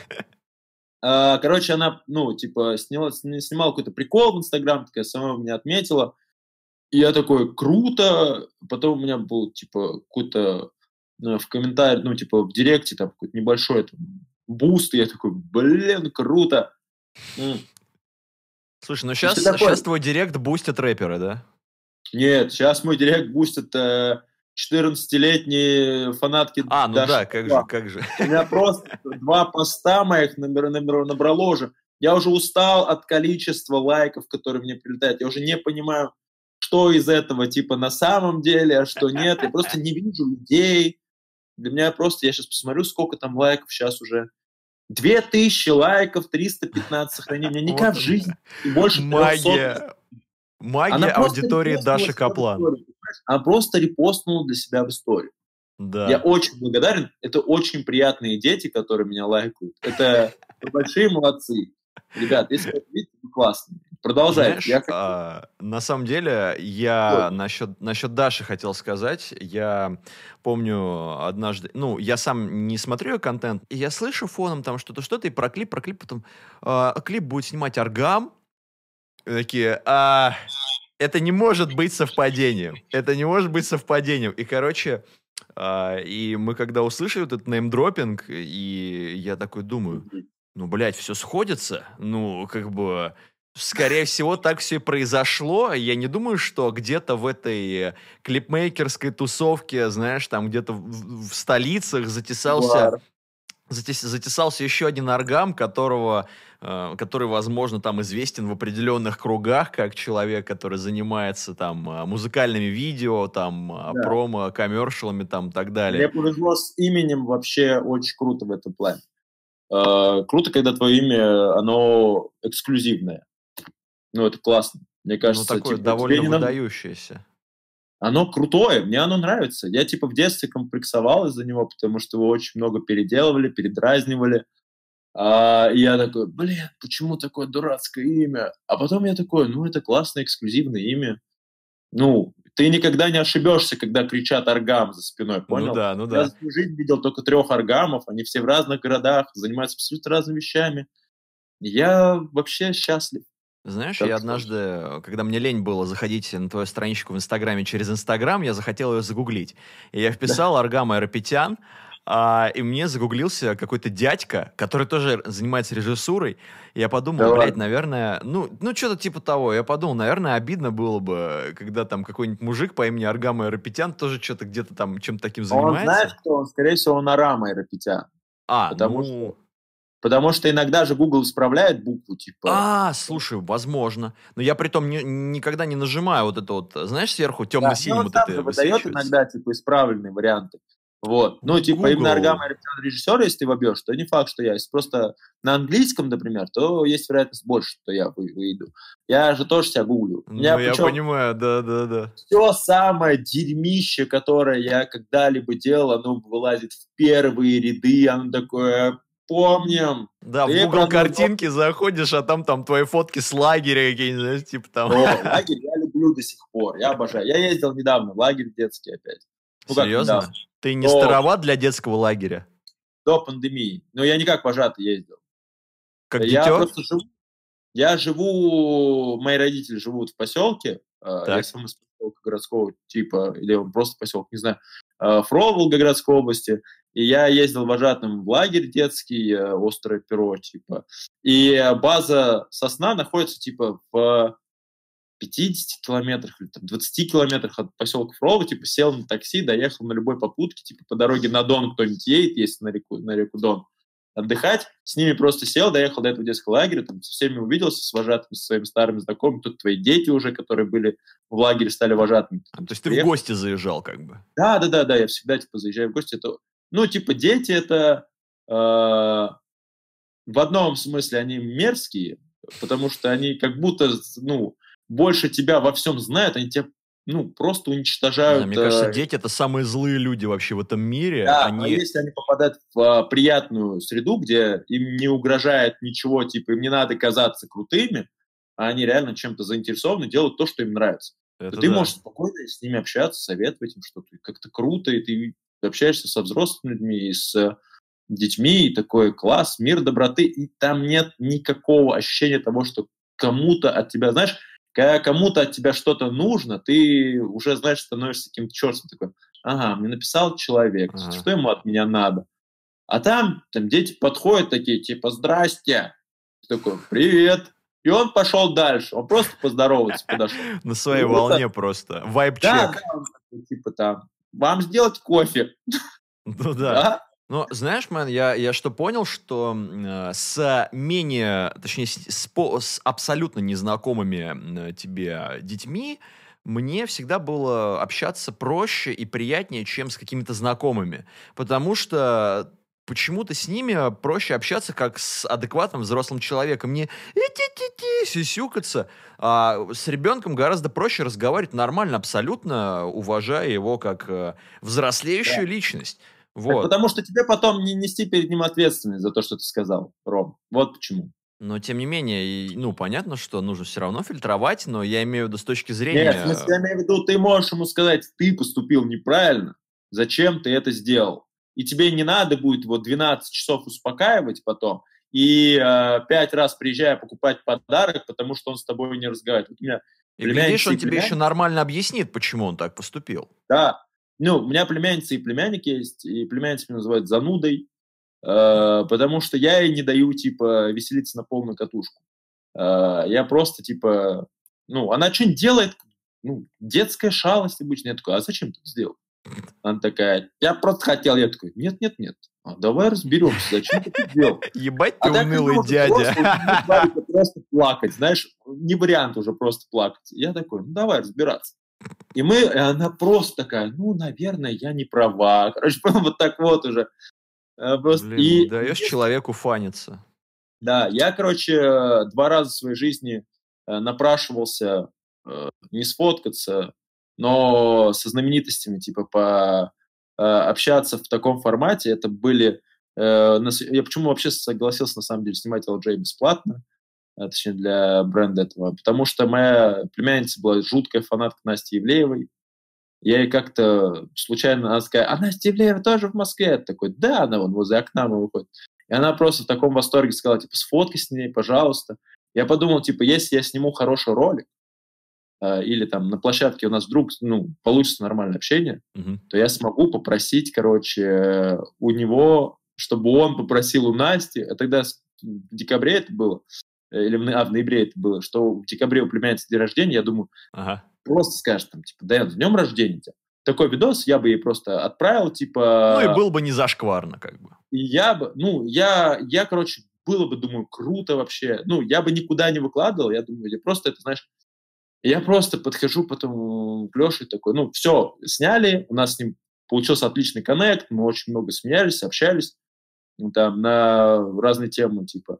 A: А, короче, она, ну, типа, снимала, снимала какой-то прикол в Инстаграм, такая сама меня отметила. И я такой, круто. Потом у меня был, типа, какой-то э, в комментарии, ну, типа, в директе там какой-то небольшой там, boost. И я такой, блин, круто.
B: Слушай, ну сейчас, сейчас твой директ бустит рэперы, да?
A: Нет, сейчас мой директ бустит э, 14-летние фанатки.
B: А, ну Даши да, как же, как же.
A: У меня просто два поста моих набрало уже. Я уже устал от количества лайков, которые мне прилетают. Я уже не понимаю, что из этого типа на самом деле, а что нет. Я просто не вижу людей. Для меня просто, я сейчас посмотрю, сколько там лайков сейчас уже. 2000 лайков, 315 сохранений. У меня никак в жизни. Больше
B: Магия. Магия Она аудитории Даши Каплан.
A: Она просто репостнула для себя в историю. Да. Я очень благодарен. Это очень приятные дети, которые меня лайкают. Это большие молодцы. Ребят, если вы видите, вы классные. Продолжайте. Знаешь, я хочу...
B: а, на самом деле, я насчет, насчет Даши хотел сказать. Я помню однажды... Ну, я сам не смотрю ее контент, и я слышу фоном там что-то, что-то, и про клип, про клип, потом... А, клип будет снимать Аргам. И такие... А, это не может быть совпадением. Это не может быть совпадением. И, короче, а, и мы когда услышали вот этот неймдропинг, и я такой думаю, ну, блядь, все сходится. Ну, как бы, скорее всего, так все и произошло. Я не думаю, что где-то в этой клипмейкерской тусовке, знаешь, там где-то в, в столицах затесался затес, затесался еще один аргам, которого, э, который, возможно, там известен в определенных кругах, как человек, который занимается там э, музыкальными видео, там э, да. промо, коммершалами, там и так далее.
A: Мне повезло с именем вообще очень круто в этом плане. Э, круто, когда твое имя, оно эксклюзивное. Ну, это классно. Мне ну, кажется,
B: ну, такое типа, довольно выдающееся. Надо
A: оно крутое, мне оно нравится. Я типа в детстве комплексовал из-за него, потому что его очень много переделывали, передразнивали. А, и я такой, блин, почему такое дурацкое имя? А потом я такой, ну, это классное эксклюзивное имя. Ну, ты никогда не ошибешься, когда кричат аргам за спиной, ну понял?
B: Ну да, ну да.
A: Я свою жизнь видел только трех аргамов, они все в разных городах, занимаются абсолютно разными вещами. Я вообще счастлив.
B: Знаешь, так я однажды, когда мне лень было заходить на твою страничку в Инстаграме через Инстаграм, я захотел ее загуглить. И я вписал да. Аргам Айропетян, а, и мне загуглился какой-то дядька, который тоже занимается режиссурой. И я подумал, да блядь, наверное, ну, ну что-то типа того. Я подумал, наверное, обидно было бы, когда там какой-нибудь мужик по имени Аргам Айропетян тоже что-то где-то там чем-то таким занимается. Он
A: знаешь, кто он? Скорее всего, он Арам Айропетян.
B: А,
A: потому ну... что Потому что иногда же Google исправляет букву, типа...
B: А, слушай, возможно. Но я при том не, никогда не нажимаю вот это вот, знаешь, сверху темно-синим да,
A: вот это выдает иногда, типа, исправленные варианты. Вот. Ну, типа, Google. именно Аргама режиссер, если ты вобьешь, то не факт, что я. Если просто на английском, например, то есть вероятность больше, что я выйду. Я же тоже себя гуглю.
B: Ну, я понимаю, да-да-да.
A: Все самое дерьмище, которое я когда-либо делал, оно вылазит в первые ряды, оно такое помним.
B: Да, в Google картинки заходишь, а там там твои фотки с лагеря какие-нибудь, знаешь, типа там.
A: О, лагерь я люблю до сих пор, я обожаю. Я ездил недавно в лагерь детский опять.
B: Ну, Серьезно? Недавно. Ты не до... староват для детского лагеря?
A: До пандемии. Но я не как вожатый ездил.
B: Как я дитё? просто
A: живу. Я живу, мои родители живут в поселке, так. я сам из поселка городского типа, или он просто поселок, не знаю, Фрол Волгоградской области. И я ездил вожатым в лагерь детский, э, острое перо, типа. И база сосна находится, типа, в 50 километрах или там, 20 километрах от поселка Фролова, типа, сел на такси, доехал на любой попутке, типа, по дороге на Дон кто-нибудь едет, если на реку, на реку Дон, отдыхать, с ними просто сел, доехал до этого детского лагеря, там, со всеми увиделся, с вожатыми, со своими старыми знакомыми, тут твои дети уже, которые были в лагере, стали вожатыми.
B: А, то есть ты приехал. в гости заезжал, как бы?
A: Да, да, да, да, я всегда, типа, заезжаю в гости, это ну, типа, дети это э, в одном смысле они мерзкие, потому что они как будто, ну, больше тебя во всем знают, они тебя ну, просто уничтожают. Да,
B: мне кажется, э, дети это самые злые люди вообще в этом мире.
A: Да, они... а если они попадают в а, приятную среду, где им не угрожает ничего, типа им не надо казаться крутыми, а они реально чем-то заинтересованы, делают то, что им нравится. Это ты да. можешь спокойно с ними общаться, советовать им что-то. Как-то круто, и ты ты общаешься со взрослыми людьми и с детьми, и такой класс, мир доброты, и там нет никакого ощущения того, что кому-то от тебя, знаешь, когда кому-то от тебя что-то нужно, ты уже, знаешь, становишься каким-то чертом такой, ага, мне написал человек, ага. что ему от меня надо? А там, там дети подходят такие, типа, здрасте, ты такой, привет, и он пошел дальше, он просто поздороваться подошел.
B: На своей волне просто, вайп-чек. Да,
A: типа там, вам сделать кофе.
B: Ну да. да? Ну, знаешь, мэн, я, я что понял, что э, с менее, точнее, с, с, с абсолютно незнакомыми э, тебе детьми мне всегда было общаться проще и приятнее, чем с какими-то знакомыми. Потому что почему-то с ними проще общаться как с адекватным взрослым человеком. Не сюсюкаться. А с ребенком гораздо проще разговаривать нормально, абсолютно уважая его как э, взрослеющую да. личность. Вот.
A: Так потому что тебе потом не нести перед ним ответственность за то, что ты сказал, Ром. Вот почему.
B: Но, тем не менее, ну, понятно, что нужно все равно фильтровать, но я имею в виду с точки зрения...
A: Нет, в смысле, я имею в виду, ты можешь ему сказать, ты поступил неправильно, зачем ты это сделал? И тебе не надо будет вот 12 часов успокаивать потом, и э, пять раз приезжая покупать подарок, потому что он с тобой не разговаривает. Вот
B: у меня и глядишь, он тебе еще нормально объяснит, почему он так поступил.
A: Да. Ну, у меня племянница и племянник есть, и племянница меня называют занудой, э, потому что я ей не даю, типа, веселиться на полную катушку. Э, я просто, типа, ну, она что-нибудь делает, ну, детская шалость обычно. Я такой, а зачем ты это сделал? Она такая, я просто хотел. Я такой, нет, нет, нет. А давай разберемся, зачем ты это делал.
B: Ебать ты а унылый дядя.
A: Просто, просто плакать, знаешь, не вариант уже просто плакать. Я такой, ну давай разбираться. И мы, и она просто такая, ну, наверное, я не права. Короче, вот так вот уже.
B: Э, просто, Блин, и, даешь человеку фаниться.
A: Да, я, короче, два раза в своей жизни э, напрашивался э, не сфоткаться, но со знаменитостями, типа, по, э, общаться в таком формате, это были... Э, я почему вообще согласился, на самом деле, снимать LJ бесплатно, э, точнее, для бренда этого, потому что моя племянница была жуткая фанатка Насти Евлеевой, я ей как-то случайно, она такая, а Настя Евлеева тоже в Москве? Я такой, да, она вон возле окна мы выходит. И она просто в таком восторге сказала, типа, сфоткай с ней, пожалуйста. Я подумал, типа, если я сниму хороший ролик, а, или там на площадке у нас вдруг ну, получится нормальное общение, uh-huh. то я смогу попросить, короче, у него, чтобы он попросил у Насти, а тогда в декабре это было, или в, а, в ноябре это было, что в декабре у племянницы день рождения, я думаю, uh-huh. просто скажет там, типа, да, с днем рождения тебя. Такой видос я бы ей просто отправил, типа...
B: Ну и был бы не зашкварно, как бы.
A: И я бы, ну, я, я, короче, было бы, думаю, круто вообще. Ну, я бы никуда не выкладывал, я думаю, я просто это, знаешь, я просто подхожу потом к Леше такой, ну, все, сняли, у нас с ним получился отличный коннект, мы очень много смеялись, общались, ну, там, на разные темы, типа.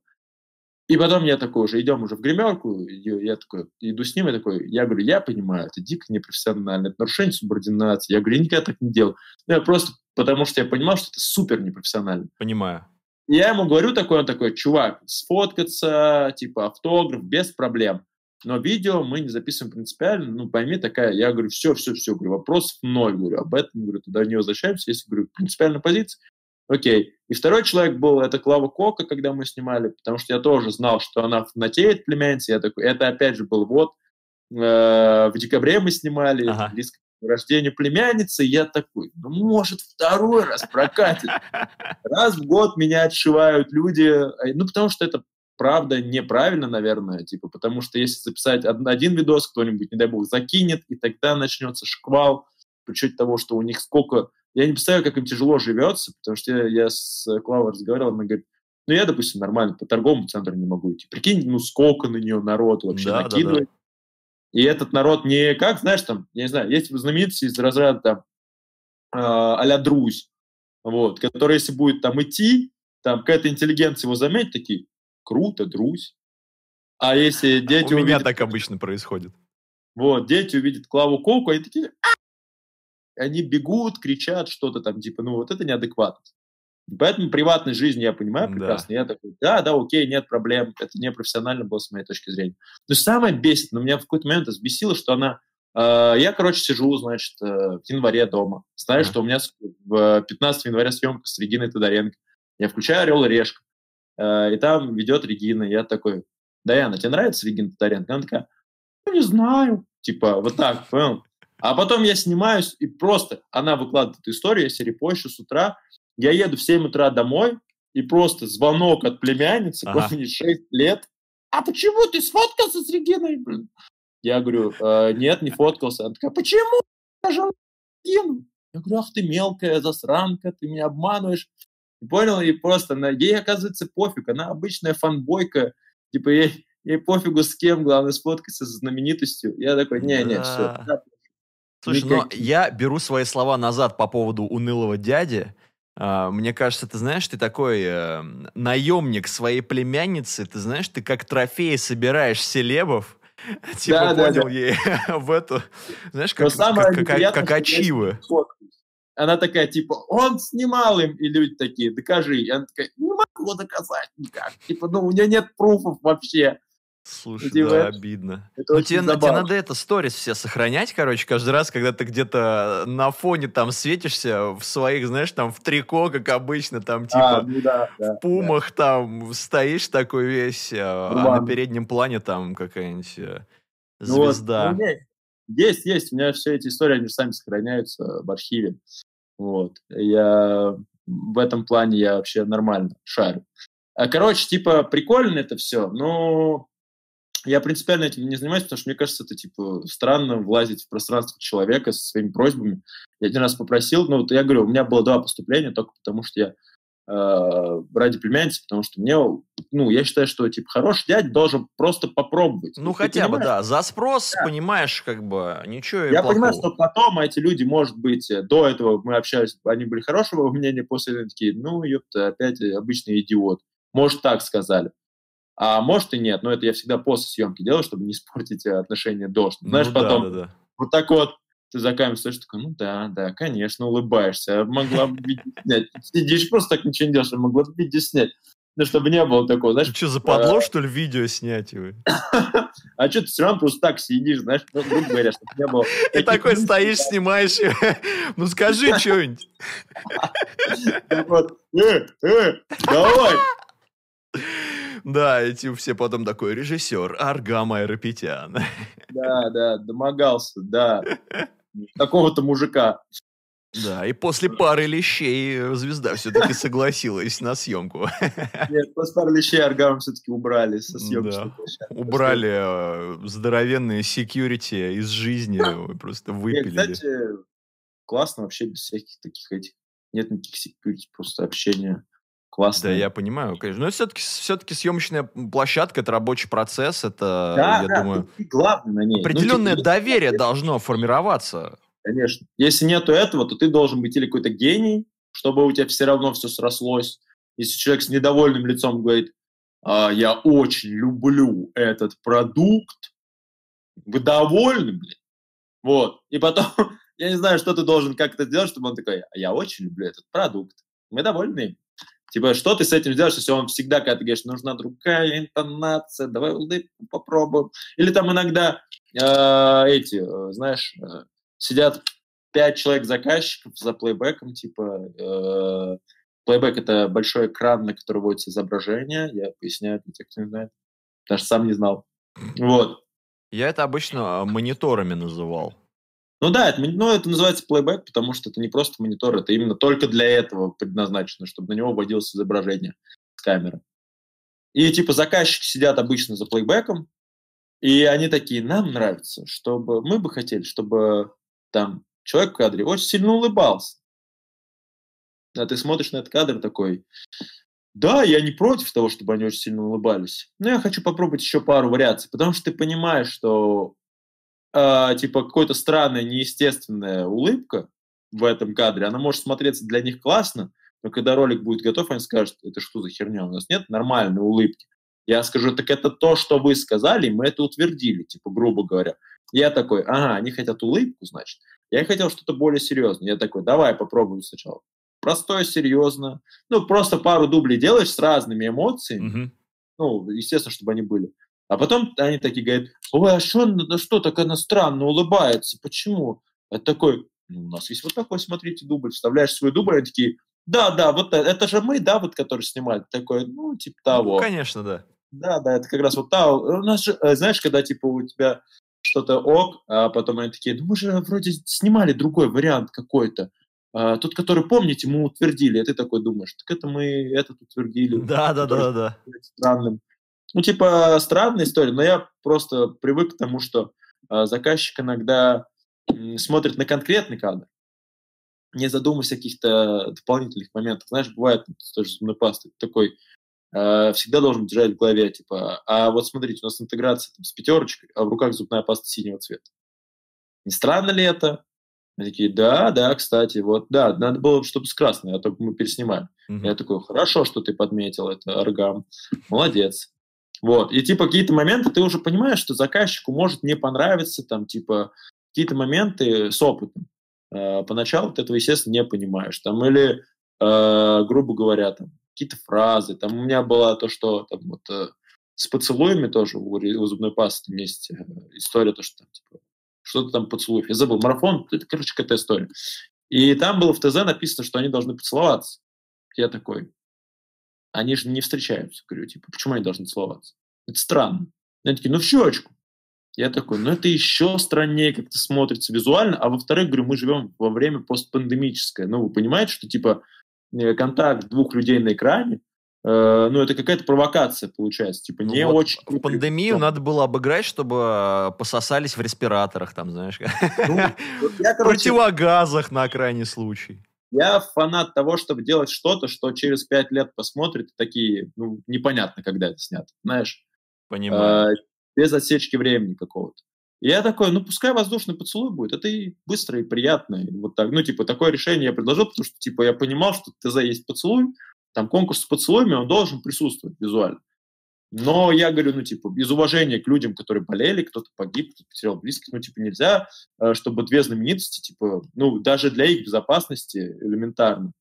A: И потом я такой уже, идем уже в гримерку, я такой, иду с ним, я такой, я говорю, я понимаю, это дико непрофессионально, это нарушение субординации. Я говорю, я никогда так не делал. Ну, я просто потому что я понимал, что это супер непрофессионально.
B: Понимаю.
A: И я ему говорю такой, он такой, чувак, сфоткаться, типа автограф, без проблем. Но видео мы не записываем принципиально, ну, пойми, такая, я говорю, все, все, все, говорю, вопрос в ноль, говорю, об этом, говорю, туда не возвращаемся, если, говорю, принципиальная позиция, окей. И второй человек был, это Клава Кока, когда мы снимали, потому что я тоже знал, что она фанатеет племянница, я такой, это опять же был вот, э, в декабре мы снимали, ага. близко к рождению племянницы, я такой, ну, может, второй раз прокатит. Раз в год меня отшивают люди, э, ну, потому что это правда неправильно, наверное, типа, потому что если записать один видос, кто-нибудь, не дай бог, закинет, и тогда начнется шквал, при учете того, что у них сколько... Я не представляю, как им тяжело живется, потому что я, я с Клавой разговаривал, она говорит, ну, я, допустим, нормально по торговому центру не могу идти. Прикинь, ну, сколько на нее народ вообще да, накидывает. Да, да. И этот народ не как, знаешь, там, я не знаю, есть знаменитости из разряда там э, а-ля Друзь, вот, который, если будет там идти, там какая-то интеллигенция его заметит, такие, круто, друзь. А если дети
B: У меня так обычно происходит.
A: Вот, дети увидят Клаву Коку, они такие... «А!» они бегут, кричат что-то там, типа, ну вот это неадекватность. Поэтому приватной жизни я понимаю прекрасно. Да. Я такой, да, да, окей, нет проблем. Это не профессионально было с моей точки зрения. Но самое бесит, но меня в какой-то момент взбесило, что она... Э, я, короче, сижу, значит, э, в январе дома. Знаешь, что у меня в 15 января съемка с Региной Тодоренко. Я включаю «Орел и решка». Э, и там ведет Регина. Я такой, Даяна, тебе нравится Регина Татаренко? Она такая, ну, не знаю. Типа, вот так, понял? А потом я снимаюсь, и просто она выкладывает историю, я серепощу с утра. Я еду в 7 утра домой, и просто звонок от племянницы, ага. 6 лет. А почему ты сфоткался с Региной? Блин? Я говорю, э, нет, не фоткался. Она такая, почему? Я же Регину. Я говорю, ах ты мелкая засранка, ты меня обманываешь. Понял? И просто на... ей, оказывается, пофиг. Она обычная фанбойка. Типа, ей, ей пофигу с кем, главное, сфоткаться с знаменитостью. Я такой, не-не, да. все.
B: Слушай, Никак... но я беру свои слова назад по поводу унылого дяди. Uh, мне кажется, ты знаешь, ты такой uh, наемник своей племянницы, ты знаешь, ты как трофей собираешь селебов, типа да, понял да, да. ей в эту, знаешь, как, как, как, как ачивы.
A: Она такая, типа, он снимал им, и люди такие, докажи. И она такая, не могу доказать никак. Типа, ну, у меня нет пруфов вообще.
B: Слушай, типа, да, обидно. Это ну, тебе, тебе надо это, сторис все сохранять, короче, каждый раз, когда ты где-то на фоне там светишься в своих, знаешь, там в трико, как обычно, там а, типа а, ну да, да, в пумах да. там стоишь такой весь, а, а на переднем плане там какая-нибудь э, звезда.
A: Ну, вот, ну, есть, есть. У меня все эти истории, они сами сохраняются в архиве. Вот. Я в этом плане я вообще нормально шарю. А, короче, типа, прикольно это все, но я принципиально этим не занимаюсь, потому что мне кажется, это, типа, странно влазить в пространство человека со своими просьбами. Я один раз попросил, ну, вот я говорю, у меня было два поступления только потому, что я э, ради племянницы, потому что мне, ну, я считаю, что, типа, хороший дядь должен просто попробовать.
B: Ну, хотя бы, да, за спрос, да. понимаешь, как бы, ничего
A: Я плохого. понимаю, что потом эти люди, может быть, э, до этого мы общались, они были хорошего мнения, после этого такие, ну, ёпта, опять обычный идиот. Может, так сказали. А может и нет, но это я всегда после съемки делаю, чтобы не испортить э, отношения до. Знаешь, ну, потом да, да, да. вот так вот ты за камерой стоишь, такой, ну да, да, конечно, улыбаешься. Могла бы видео снять. Сидишь просто так ничего не делаешь, могла бы видео снять. Ну, чтобы не было такого, знаешь...
B: Ты что, западло, а... что ли, видео снять? Вы?
A: а что, ты все равно просто так сидишь, знаешь, ну, грубо говоря, чтобы не было...
B: И такой стоишь, снимаешь, ну, скажи что-нибудь. Вот, э, э, давай! Да, эти все потом такой режиссер Аргам Айрапетян.
A: Да, да, домогался, да. Какого-то мужика.
B: Да, и после пары лещей звезда все-таки согласилась на съемку.
A: Нет, после пары лещей Аргам все-таки убрали со съемки. Да.
B: Убрали э, здоровенные секьюрити из жизни, просто выпили.
A: Кстати, классно вообще без всяких таких этих. Нет никаких секьюрити, просто общение классно.
B: Да, я понимаю, конечно. Но все-таки все-таки съемочная площадка это рабочий процесс, это, да, я да, думаю,
A: главное на ней.
B: Определенное ну, типа, доверие должно формироваться.
A: Конечно. Если нету этого, то ты должен быть или какой-то гений, чтобы у тебя все равно все срослось. Если человек с недовольным лицом говорит, а, я очень люблю этот продукт, вы довольны, блин? Вот. И потом, я не знаю, что ты должен как-то сделать, чтобы он такой, я очень люблю этот продукт. Мы довольны Типа, что ты с этим сделаешь, если он всегда, когда ты говоришь, нужна другая интонация, давай улыбку попробуем. Или там иногда э, эти, э, знаешь, э, сидят пять человек заказчиков за плейбеком, типа, э, плейбек — это большой экран, на который вводится изображение, я поясняю для тех, кто не знает, даже сам не знал. Вот.
B: Я это обычно а, мониторами называл.
A: Ну да, это, ну, это называется плейбэк, потому что это не просто монитор, это именно только для этого предназначено, чтобы на него вводилось изображение с камеры. И типа заказчики сидят обычно за плейбэком, и они такие, нам нравится, чтобы мы бы хотели, чтобы там человек в кадре очень сильно улыбался. А ты смотришь на этот кадр такой, да, я не против того, чтобы они очень сильно улыбались, но я хочу попробовать еще пару вариаций, потому что ты понимаешь, что э, типа какой-то странная, неестественная улыбка в этом кадре, она может смотреться для них классно, но когда ролик будет готов, они скажут, это что за херня, у нас нет нормальной улыбки. Я скажу, так это то, что вы сказали, мы это утвердили, типа, грубо говоря. Я такой, ага, они хотят улыбку, значит. Я хотел что-то более серьезное. Я такой, давай попробуем сначала. Простое, серьезно. Ну, просто пару дублей делаешь с разными эмоциями.
B: Мгм.
A: Ну, естественно, чтобы они были. А потом они такие говорят, ой, а что, да что так она странно улыбается, почему? Ты такой, ну, у нас есть вот такой, смотрите, дубль, вставляешь свой дубль, они такие, да, да, вот это, это же мы, да, вот, который снимали. Такой, ну, типа того.
B: Ну, конечно, да.
A: Да, да, это как раз вот та, у нас же, э, знаешь, когда, типа, у тебя что-то ок, а потом они такие, ну, мы же вроде снимали другой вариант какой-то. А, тот, который, помните, мы утвердили, а ты такой думаешь, так это мы этот утвердили.
B: Да, да, да, да, да.
A: Странным. Ну, типа, странная история, но я просто привык к тому, что э, заказчик иногда м, смотрит на конкретный кадр, не задумываясь о каких-то дополнительных моментах. Знаешь, бывает с той же зубной пастой, ты такой всегда должен держать в голове, типа, а вот смотрите, у нас интеграция там, с пятерочкой, а в руках зубная паста синего цвета. Не странно ли это? Они такие, да, да, кстати, вот, да, надо было, чтобы с красной, а то мы переснимаем.
B: Мгм.
A: Я такой, хорошо, что ты подметил это, Аргам, молодец. Вот, и типа какие-то моменты ты уже понимаешь, что заказчику может не понравиться, там, типа, какие-то моменты с опытом. Э, поначалу ты этого, естественно, не понимаешь. Там, или, э, грубо говоря, там, какие-то фразы. Там у меня было то, что там вот э, с поцелуями тоже у, у зубной пасты есть э, история, то, что там, типа, что-то там поцелуев. Я забыл, марафон, это, короче, какая-то история. И там было в ТЗ написано, что они должны поцеловаться. Я такой, они же не встречаются. Говорю, типа, почему они должны целоваться? Это странно. Они такие, ну в щечку. Я такой, ну это еще страннее как-то смотрится визуально. А во-вторых, говорю, мы живем во время постпандемическое. Ну, вы понимаете, что типа контакт двух людей на экране, э, ну, это какая-то провокация получается. Типа,
B: Ну
A: не
B: вот
A: очень...
B: В пандемию надо было обыграть, чтобы э, пососались в респираторах, там, знаешь,
A: Ну, вот я,
B: в
A: короче,
B: противогазах на крайний случай.
A: Я фанат того, чтобы делать что-то, что через пять лет посмотрят, такие, ну, непонятно, когда это снято, знаешь,
B: Понимаю.
A: э, без отсечки времени какого-то. Я такой, ну, пускай воздушный поцелуй будет, это и быстро, и приятно, и вот так, ну, типа, такое решение я предложил, потому что, типа, я понимал, что ТЗ есть поцелуй, там конкурс с поцелуями, он должен присутствовать визуально. Но я говорю, ну, типа, из уважения к людям, которые болели, кто-то погиб, кто-то потерял близких, ну, типа, нельзя, э, чтобы две знаменитости, типа, ну, даже для их безопасности элементарно,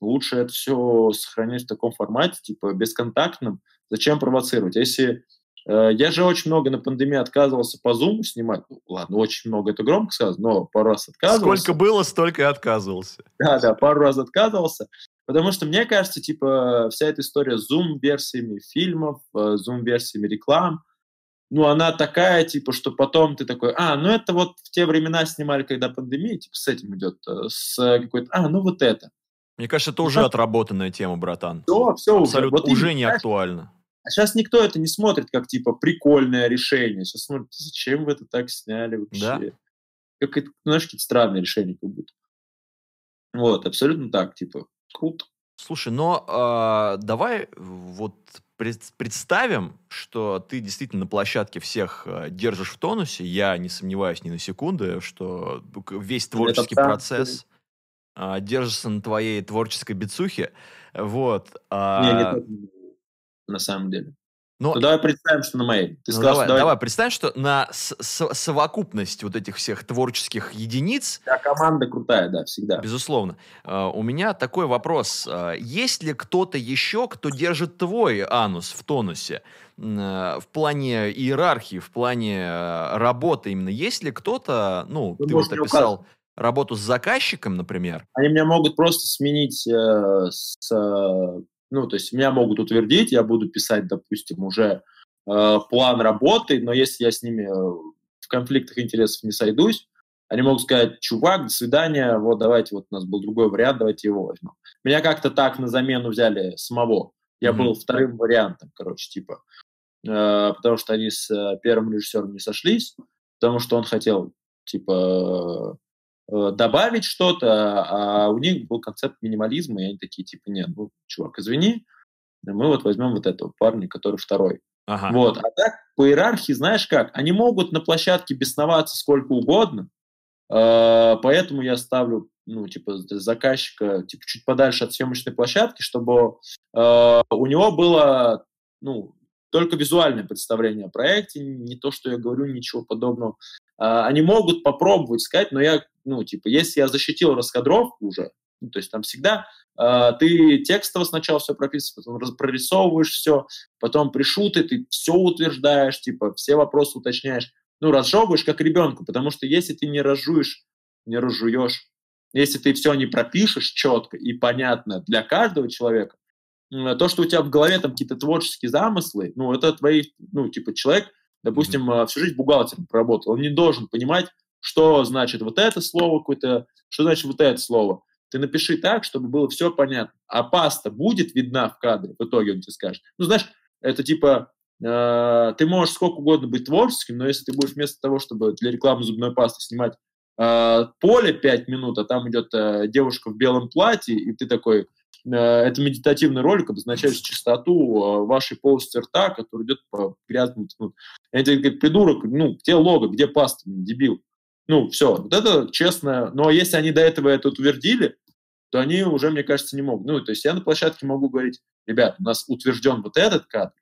A: лучше это все сохранять в таком формате, типа, бесконтактном. Зачем провоцировать? Если э, я же очень много на пандемии отказывался по Zoom снимать. Ну, ладно, очень много, это громко сказано, но пару раз отказывался.
B: Сколько было, столько и отказывался.
A: Да, да, пару раз отказывался. Потому что мне кажется, типа, вся эта история с зум-версиями фильмов, э, зум-версиями реклам, ну, она такая, типа, что потом ты такой, а, ну, это вот в те времена снимали, когда пандемия, типа, с этим идет, э, с э, какой-то, а, ну, вот это.
B: Мне кажется, это уже отработанная тема, братан.
A: Все, все
B: Абсолютно
A: уже. Вот
B: уже не актуально.
A: А сейчас никто это не смотрит как, типа, прикольное решение. Сейчас смотрят, зачем вы это так сняли вообще?
B: Да.
A: Как это, знаешь, какие-то странные решения как будто. Вот, абсолютно так, типа, круто.
B: Слушай, но а, давай вот пред- представим, что ты действительно на площадке всех а, держишь в тонусе. Я не сомневаюсь ни на секунду, что к- весь творческий процесс а, держится на твоей творческой бицухе. Вот.
A: Не, не так, на самом деле. Но... Ну, давай представим, что на моей.
B: Ты ну, сказал, давай, давай... давай представим, что на совокупность вот этих всех творческих единиц...
A: Да, команда крутая, да, всегда.
B: Безусловно. Uh, у меня такой вопрос. Uh, есть ли кто-то еще, кто держит твой анус в тонусе? Uh, в плане иерархии, в плане работы именно. Есть ли кто-то, ну, Вы ты вот описал работу с заказчиком, например?
A: Они меня могут просто сменить э, с ну, то есть меня могут утвердить, я буду писать, допустим, уже э, план работы, но если я с ними э, в конфликтах интересов не сойдусь, они могут сказать, чувак, до свидания, вот давайте, вот у нас был другой вариант, давайте его возьмем. Меня как-то так на замену взяли самого. Я mm-hmm. был вторым вариантом, короче, типа. Э, потому что они с э, первым режиссером не сошлись, потому что он хотел, типа, добавить что-то, а у них был концепт минимализма, и они такие, типа, нет, ну, чувак, извини, мы вот возьмем вот этого парня, который второй. Ага. Вот. А так, по иерархии, знаешь как, они могут на площадке бесноваться сколько угодно, э, поэтому я ставлю, ну, типа, заказчика, типа, чуть подальше от съемочной площадки, чтобы э, у него было, ну, только визуальное представление о проекте, не то, что я говорю, ничего подобного. А, они могут попробовать сказать, но я, ну, типа, если я защитил раскадровку уже, ну, то есть там всегда э, ты текстово сначала все прописываешь, потом прорисовываешь все, потом при шуте ты все утверждаешь, типа, все вопросы уточняешь. Ну, разжевываешь как ребенку, потому что если ты не разжуешь, не разжуешь, если ты все не пропишешь четко и понятно для каждого человека, то, что у тебя в голове там какие-то творческие замыслы, ну, это твои, ну, типа, человек, допустим, mm-hmm. всю жизнь бухгалтером проработал, он не должен понимать, что значит вот это слово какое-то, что значит вот это слово. Ты напиши так, чтобы было все понятно. А паста будет видна в кадре, в итоге он тебе скажет. Ну, знаешь, это типа, э, ты можешь сколько угодно быть творческим, но если ты будешь вместо того, чтобы для рекламы зубной пасты снимать э, поле 5 минут, а там идет э, девушка в белом платье, и ты такой, Э, это медитативный ролик, обозначающий чистоту э, вашей полости рта, который идет по грязному. Ну, тебе говорю, придурок, ну, где лого, где паста, дебил. Ну, все, вот это честно. Но если они до этого это утвердили, то они уже, мне кажется, не могут. Ну, то есть я на площадке могу говорить, ребят, у нас утвержден вот этот кадр,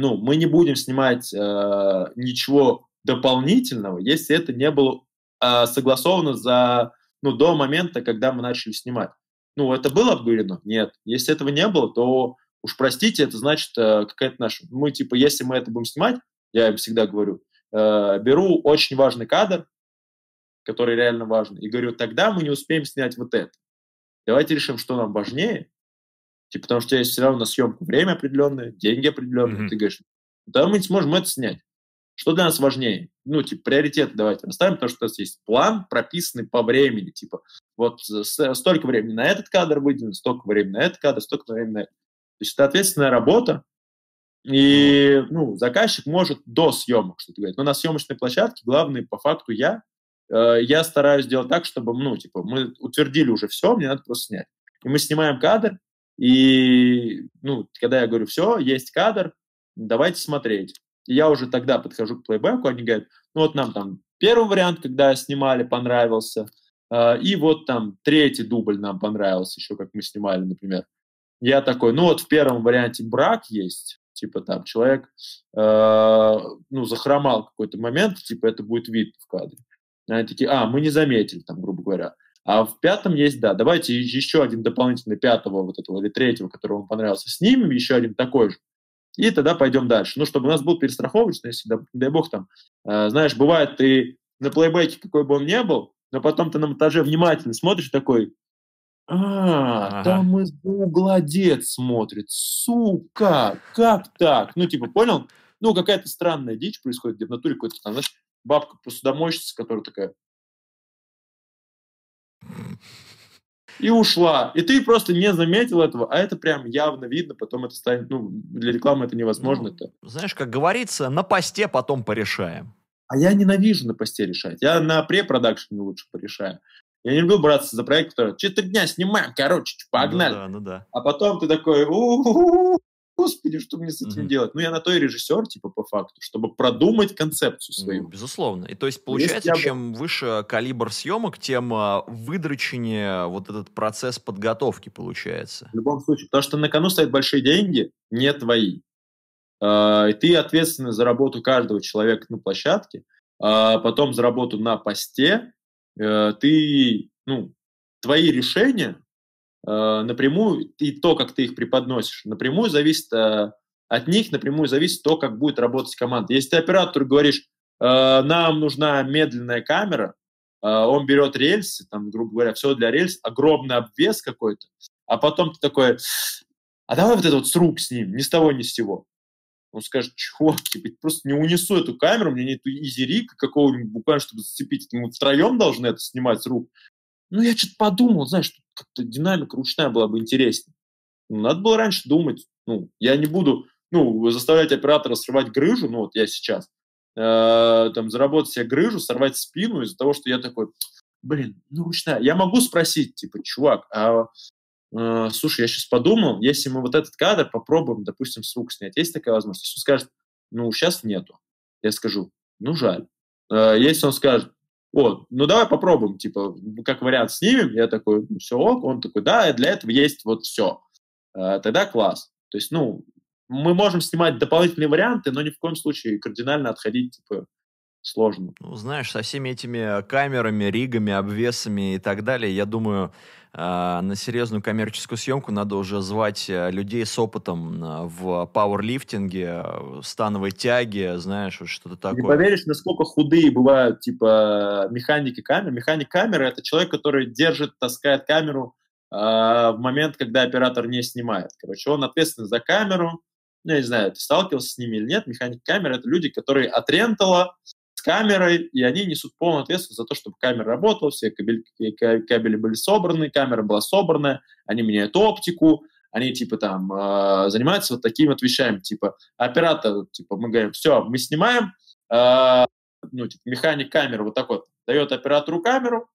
A: ну, мы не будем снимать э, ничего дополнительного, если это не было э, согласовано за, ну, до момента, когда мы начали снимать. Ну, это было обговорено? Нет. Если этого не было, то уж простите, это значит э, какая-то наша... Мы, типа, если мы это будем снимать, я им всегда говорю, э, беру очень важный кадр, который реально важный, и говорю, тогда мы не успеем снять вот это. Давайте решим, что нам важнее, типа, потому что у тебя есть все равно на съемку время определенное, деньги определенные. Mm-hmm. Ты говоришь, да мы не сможем это снять. Что для нас важнее? Ну, типа, приоритеты давайте расставим, потому что у нас есть план, прописанный по времени. Типа, вот столько времени на этот кадр выделено, столько времени на этот кадр, столько времени на этот. То есть это ответственная работа, и ну, заказчик может до съемок что-то говорить. Но на съемочной площадке главный по факту я. Э, я стараюсь сделать так, чтобы, ну, типа, мы утвердили уже все, мне надо просто снять. И мы снимаем кадр, и, ну, когда я говорю, все, есть кадр, давайте смотреть. Я уже тогда подхожу к плейбеку, они говорят, ну вот нам там первый вариант, когда снимали, понравился, э, и вот там третий дубль нам понравился, еще как мы снимали, например. Я такой, ну вот в первом варианте брак есть, типа там человек, э, ну, захромал какой-то момент, типа это будет вид в кадре. Они такие, а, мы не заметили, там, грубо говоря. А в пятом есть, да, давайте еще один дополнительный пятого вот этого или третьего, который вам понравился, снимем, еще один такой же и тогда пойдем дальше. Ну, чтобы у нас был перестраховочный, если, да, дай бог, там, э, знаешь, бывает, ты на плейбеке, какой бы он ни был, но потом ты на монтаже внимательно смотришь такой, а, ага. там из угла дед смотрит, сука, как так? Ну, типа, понял? Ну, какая-то странная дичь происходит, где в натуре какой-то там, знаешь, бабка посудомойщица, которая такая и ушла. И ты просто не заметил этого, а это прям явно видно, потом это станет, ну, для рекламы это невозможно. Ну, это.
B: Знаешь, как говорится, на посте потом порешаем.
A: А я ненавижу на посте решать. Я на препродакшене лучше порешаю. Я не люблю браться за проект, который четыре дня снимаем, короче, погнали. Ну да, ну да. А потом ты такой, у господи, что мне с этим mm-hmm. делать? Ну, я на то и режиссер, типа, по факту, чтобы продумать концепцию свою. Ну,
B: безусловно. И то есть, получается, Если чем я... выше калибр съемок, тем а, выдроченнее вот этот процесс подготовки получается.
A: В любом случае. Потому что на кону стоят большие деньги, не твои. и ты ответственный за работу каждого человека на площадке, потом за работу на посте, ты, ну, твои решения напрямую, и то, как ты их преподносишь, напрямую зависит от них, напрямую зависит то, как будет работать команда. Если ты оператору говоришь, нам нужна медленная камера, он берет рельсы, там, грубо говоря, все для рельс, огромный обвес какой-то, а потом ты такой, а давай вот это вот с рук с ним, ни с того, ни с сего. Он скажет, чувак, типа, просто не унесу эту камеру, мне нет изерика какого-нибудь буквально, чтобы зацепить. Мы втроем должны это снимать с рук. Ну, я что-то подумал, знаешь, как-то динамика ручная была бы интереснее. Ну, надо было раньше думать. Ну, я не буду, ну, заставлять оператора срывать грыжу, ну, вот я сейчас, э, там, заработать себе грыжу, сорвать спину из-за того, что я такой, блин, ну, ручная. Я могу спросить, типа, чувак, а э, слушай, я сейчас подумал, если мы вот этот кадр попробуем, допустим, с рук снять, есть такая возможность? Если он скажет, ну, сейчас нету, я скажу, ну, жаль. Э, если он скажет, вот, ну, давай попробуем, типа, как вариант снимем, я такой, ну, все ок, он такой, да, для этого есть вот все. Э, тогда класс. То есть, ну, мы можем снимать дополнительные варианты, но ни в коем случае кардинально отходить, типа, сложно.
B: Ну, знаешь, со всеми этими камерами, ригами, обвесами и так далее, я думаю, а, на серьезную коммерческую съемку надо уже звать э, людей с опытом а, в пауэрлифтинге, становой тяге, знаешь, вот что-то такое.
A: Не поверишь, насколько худые бывают, типа, механики камер. Механик камеры — это человек, который держит, таскает камеру э, в момент, когда оператор не снимает. Короче, он ответственный за камеру. Ну, я не знаю, ты сталкивался с ними или нет. Механик камеры — это люди, которые от рентала с камерой, и они несут полную ответственность за то, чтобы камера работала, все кабели, кабели были собраны, камера была собрана, они меняют оптику, они типа там э, занимаются вот такими вот вещами, типа оператор, типа мы говорим, все, мы снимаем, э, ну, типа, механик камеры вот так вот дает оператору камеру,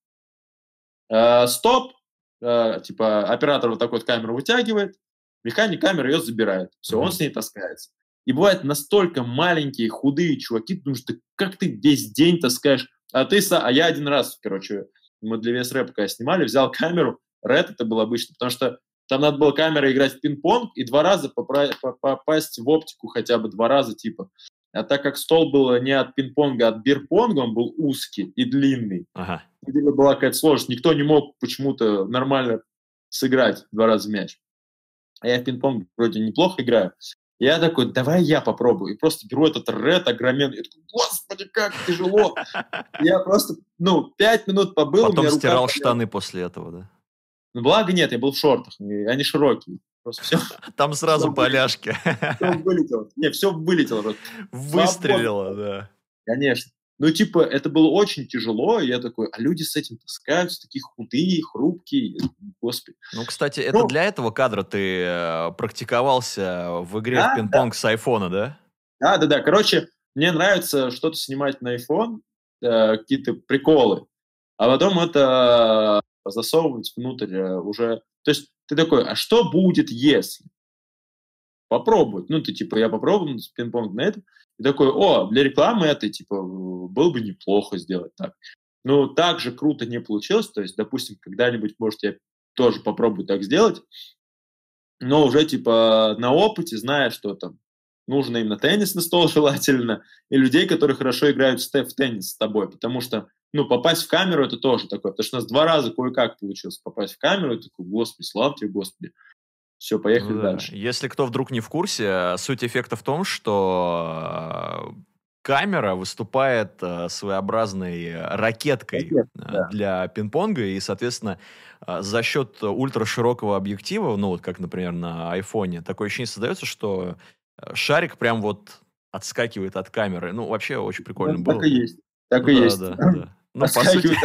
A: э, стоп, э, типа оператор вот такой вот камеру вытягивает, механик камеры ее забирает, все, он с ней таскается. И бывают настолько маленькие, худые чуваки, потому что как ты весь день таскаешь, а ты, а я один раз, короче, мы для вес рэп пока снимали, взял камеру, рэд это был обычно, потому что там надо было камера играть в пинг-понг и два раза попасть в оптику хотя бы два раза типа. А так как стол был не от пинг-понга, а от бирпонга, он был узкий и длинный. Ага. И была какая-то сложность. Никто не мог почему-то нормально сыграть два раза мяч. А я в пинг-понг вроде неплохо играю. Я такой, давай я попробую. И просто беру этот ред огроменный. Я такой, господи, как тяжело. Я просто, ну, пять минут побыл.
B: Потом стирал штаны после этого, да?
A: Ну, благо нет, я был в шортах. Они широкие.
B: Просто все. Там сразу поляшки.
A: Все вылетело. Не, все вылетело.
B: Выстрелило, да.
A: Конечно. Ну, типа, это было очень тяжело, и я такой, а люди с этим таскаются, такие худые, хрупкие, господи.
B: Ну, кстати, это ну, для этого кадра ты э, практиковался в игре да, в пинг-понг да. с айфона, да?
A: Да, да, да. Короче, мне нравится что-то снимать на iPhone, э, какие-то приколы, а потом это засовывать внутрь э, уже. То есть ты такой, а что будет, если? Попробовать. Ну, ты типа, я попробую пинг-понг на это. И такой, о, для рекламы это, типа, было бы неплохо сделать так. Ну, так же круто не получилось. То есть, допустим, когда-нибудь, может, я тоже попробую так сделать. Но уже, типа, на опыте, зная, что там нужно теннис на стол желательно, и людей, которые хорошо играют в теннис с тобой, потому что, ну, попасть в камеру это тоже такое, потому что у нас два раза кое-как получилось попасть в камеру, и такой, господи, слава тебе, господи. Все, поехали ну, дальше.
B: Если кто вдруг не в курсе, суть эффекта в том, что э, камера выступает э, своеобразной ракеткой Ракет, э, да. для пинг-понга, и, соответственно, за счет ультраширокого объектива, ну вот как, например, на айфоне, такое ощущение создается, что шарик прям вот отскакивает от камеры. Ну, вообще очень прикольно
A: ну,
B: было.
A: Так и есть. Так и есть.
B: Да, да. Ну, по сути,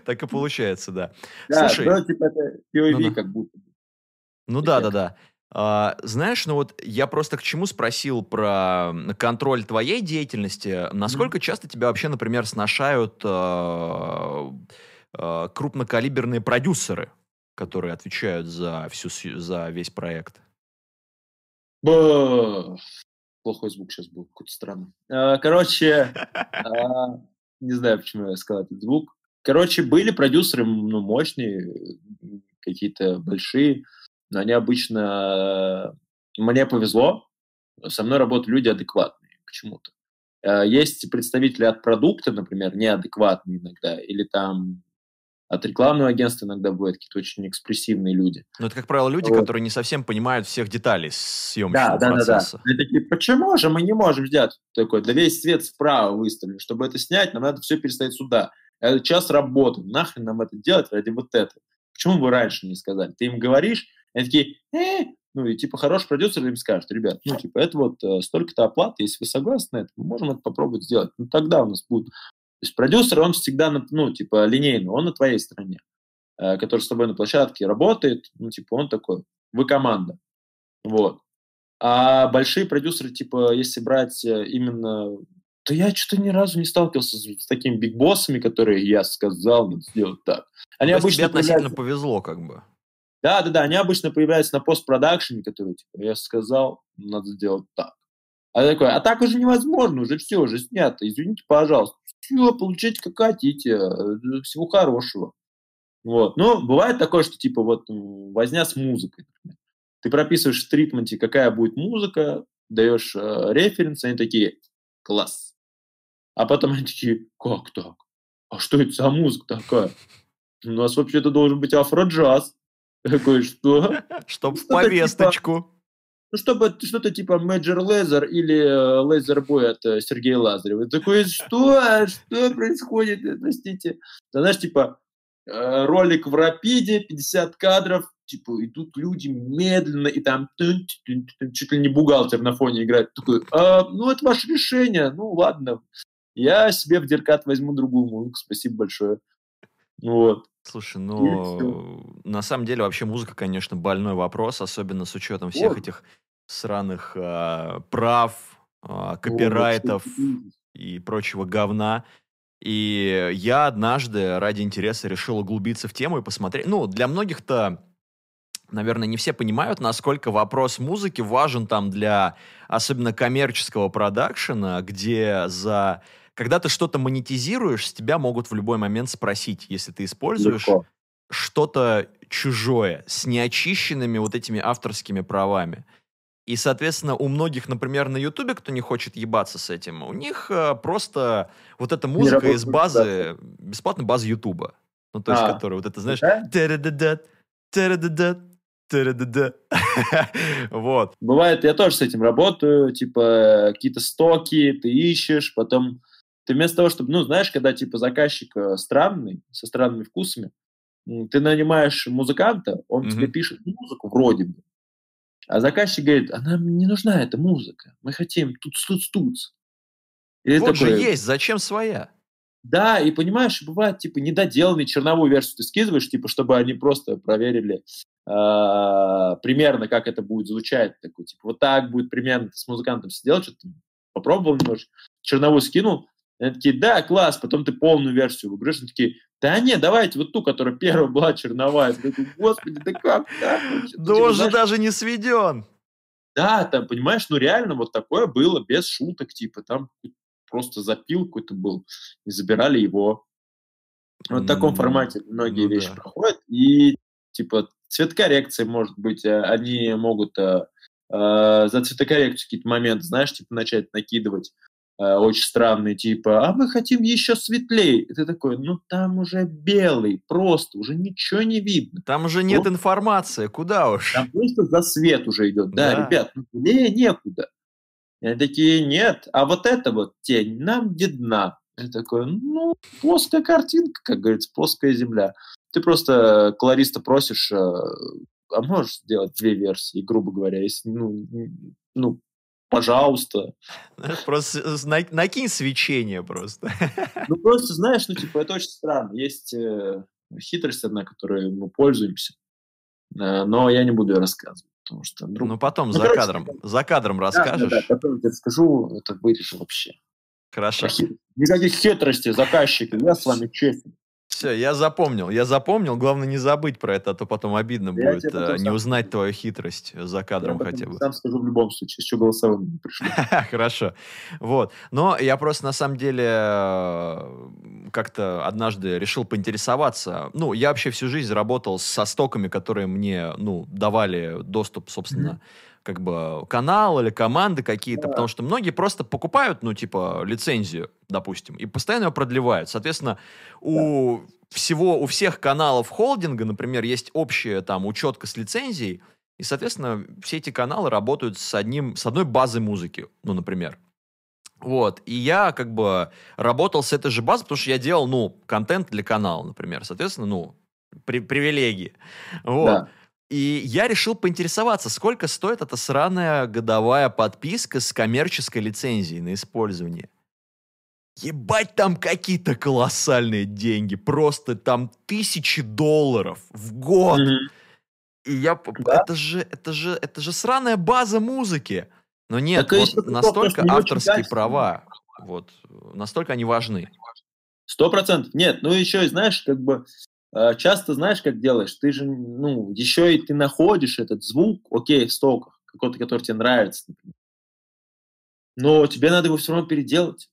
B: так и получается, да.
A: Да, Слушай, ну, типа это POV ну, как будто бы.
B: Ну да, да, да. А, знаешь, ну вот я просто к чему спросил про контроль твоей деятельности. Насколько mm-hmm. часто тебя вообще, например, сношают э, э, крупнокалиберные продюсеры, которые отвечают за всю за весь проект?
A: Плохой звук сейчас был, какой-то странный. А, короче, не знаю, почему я сказал этот звук. Короче, были продюсеры ну, мощные, какие-то большие. Они обычно... Мне повезло, со мной работают люди адекватные почему-то. Э, есть представители от продукта, например, неадекватные иногда, или там от рекламного агентства иногда бывают какие-то очень экспрессивные люди.
B: Но это, как правило, люди, вот. которые не совсем понимают всех деталей съемочного
A: да,
B: процесса.
A: Да, да, да. такие, почему же мы не можем сделать такой, да весь свет справа выставлен, чтобы это снять, нам надо все переставить сюда. Это час работы, нахрен нам это делать ради вот этого? Почему вы раньше не сказали? Ты им говоришь, они такие, э, ну и типа хороший продюсер им скажет, ребят, ну типа это вот э, столько-то оплаты, если вы согласны на это, мы можем это попробовать сделать. Ну тогда у нас будут то есть продюсер, он всегда, ну, типа, линейный, он на твоей стороне, э, который с тобой на площадке работает, ну, типа, он такой, вы команда. Вот. А большие продюсеры, типа, если брать э, именно... То я что-то ни разу не сталкивался с, с такими бигбоссами, которые я сказал, надо сделать так.
B: Они То обычно тебе относительно повезло, как бы.
A: Да, да, да, они обычно появляются на постпродакшене, которые, типа, я сказал, надо сделать так. А такой, а так уже невозможно, уже все, уже снято, извините, пожалуйста все, получайте как хотите, э, всего хорошего. Вот. Но бывает такое, что типа вот возня с музыкой. Ты прописываешь в тритменте, какая будет музыка, даешь э, референс, они такие, класс. А потом они такие, как так? А что это за музыка такая? У нас вообще-то должен быть афро-джаз. Такой, что?
B: Чтоб в повесточку.
A: Ну, чтобы что-то типа Major Laser или э, Laser Boy от э, Сергея Лазарева. И такой, что? Что происходит? Э, простите. Да, знаешь, типа, ролик в рапиде, 50 кадров, типа, идут люди медленно, и там чуть ли не бухгалтер на фоне играет. Такой, а, ну, это ваше решение, ну, ладно. Я себе в Деркат возьму другую музыку, спасибо большое. Вот.
B: Слушай, ну, на самом деле вообще музыка, конечно, больной вопрос, особенно с учетом всех вот. этих сраных а, прав, а, копирайтов вот. и прочего говна. И я однажды ради интереса решил углубиться в тему и посмотреть. Ну, для многих-то, наверное, не все понимают, насколько вопрос музыки важен там для особенно коммерческого продакшена, где за когда ты что-то монетизируешь, с тебя могут в любой момент спросить, если ты используешь Легко. что-то чужое с неочищенными вот этими авторскими правами. И, соответственно, у многих, например, на Ютубе, кто не хочет ебаться с этим, у них э, просто вот эта музыка из базы, бесплатной базы Ютуба. Ну, то есть, а, которая вот это, знаешь, вот.
A: Бывает, я тоже с этим работаю, типа какие-то стоки ты ищешь, потом ты вместо того, чтобы, ну, знаешь, когда типа заказчик э, странный, со странными вкусами, ты нанимаешь музыканта, он mm-hmm. тебе пишет музыку вроде бы, а заказчик говорит, а нам не нужна эта музыка, мы хотим тут тут тут.
B: Вот такой, же есть, зачем своя?
A: Да, и понимаешь, бывает, типа, недоделанный черновую версию ты скидываешь, типа, чтобы они просто проверили э, примерно, как это будет звучать. Такой, типа, вот так будет примерно ты с музыкантом сидел, что-то попробовал немножко, черновую скинул, они такие, да, класс, потом ты полную версию выиграешь. Они такие, да нет, давайте вот ту, которая первая была черновая. Я такой, господи, да как?
B: Да он же даже не сведен.
A: Да, там, понимаешь, ну реально вот такое было без шуток, типа там просто запил какой-то был, и забирали его. Вот в таком формате многие ну, вещи да. проходят. И типа цветокоррекция, может быть, э, они могут э, э, за цветокоррекцию какие-то моменты, знаешь, типа начать накидывать. Э, очень странные, типа, а мы хотим еще светлее. И ты такой, ну там уже белый, просто, уже ничего не видно.
B: Там уже нет вот. информации, куда уж.
A: Там просто за свет уже идет. Да, да. ребят, ну не, некуда. И они такие, нет, а вот эта вот тень нам видна. Я такой, ну, плоская картинка, как говорится, плоская земля. Ты просто колориста просишь, э, а можешь сделать две версии, грубо говоря, если, ну, ну пожалуйста.
B: Просто накинь свечение просто.
A: Ну, просто, знаешь, ну, типа, это очень странно. Есть э, хитрость одна, которой мы пользуемся, э, но я не буду ее рассказывать, потому что...
B: Вдруг... Ну, потом ну, за короче, кадром, за кадром расскажешь. Да, да,
A: да, потом я тебе скажу, это вырежу вообще.
B: Хорошо.
A: Никаких хитростей, заказчики, я с вами честен.
B: Все, я запомнил. Я запомнил. Главное не забыть про это, а то потом обидно я будет потом э, не узнать сам... твою хитрость за кадром я хотя бы.
A: Сам скажу в любом случае, еще голосовым не пришло.
B: Хорошо. Вот. Но я просто на самом деле э, как-то однажды решил поинтересоваться. Ну, я вообще всю жизнь работал со стоками, которые мне, ну, давали доступ, собственно, как бы канал или команды какие-то, да. потому что многие просто покупают, ну, типа, лицензию, допустим, и постоянно ее продлевают. Соответственно, у да. всего, у всех каналов холдинга, например, есть общая там учетка с лицензией, и, соответственно, все эти каналы работают с, одним, с одной базой музыки, ну, например. Вот, и я как бы работал с этой же базой, потому что я делал, ну, контент для канала, например. Соответственно, ну, при, привилегии. Вот. Да. И я решил поинтересоваться, сколько стоит эта сраная годовая подписка с коммерческой лицензией на использование. Ебать, там какие-то колоссальные деньги. Просто там тысячи долларов в год. Mm-hmm. И я... Да? Это же, это же, это же сраная база музыки. Но нет, так, вот настолько авторские права, вот, настолько они важны.
A: Сто процентов. Нет, ну еще, знаешь, как бы часто знаешь, как делаешь, ты же, ну, еще и ты находишь этот звук, окей, в стоках, какой-то, который тебе нравится, например. Но тебе надо его все равно переделать,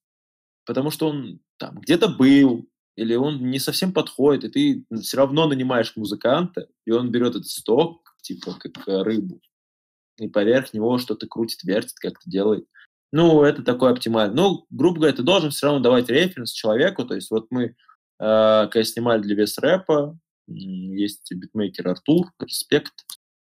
A: потому что он там где-то был, или он не совсем подходит, и ты все равно нанимаешь музыканта, и он берет этот сток, типа, как рыбу, и поверх него что-то крутит, вертит, как-то делает. Ну, это такое оптимально. Ну, грубо говоря, ты должен все равно давать референс человеку. То есть вот мы, э, когда снимали для вес рэпа, есть битмейкер Артур, респект.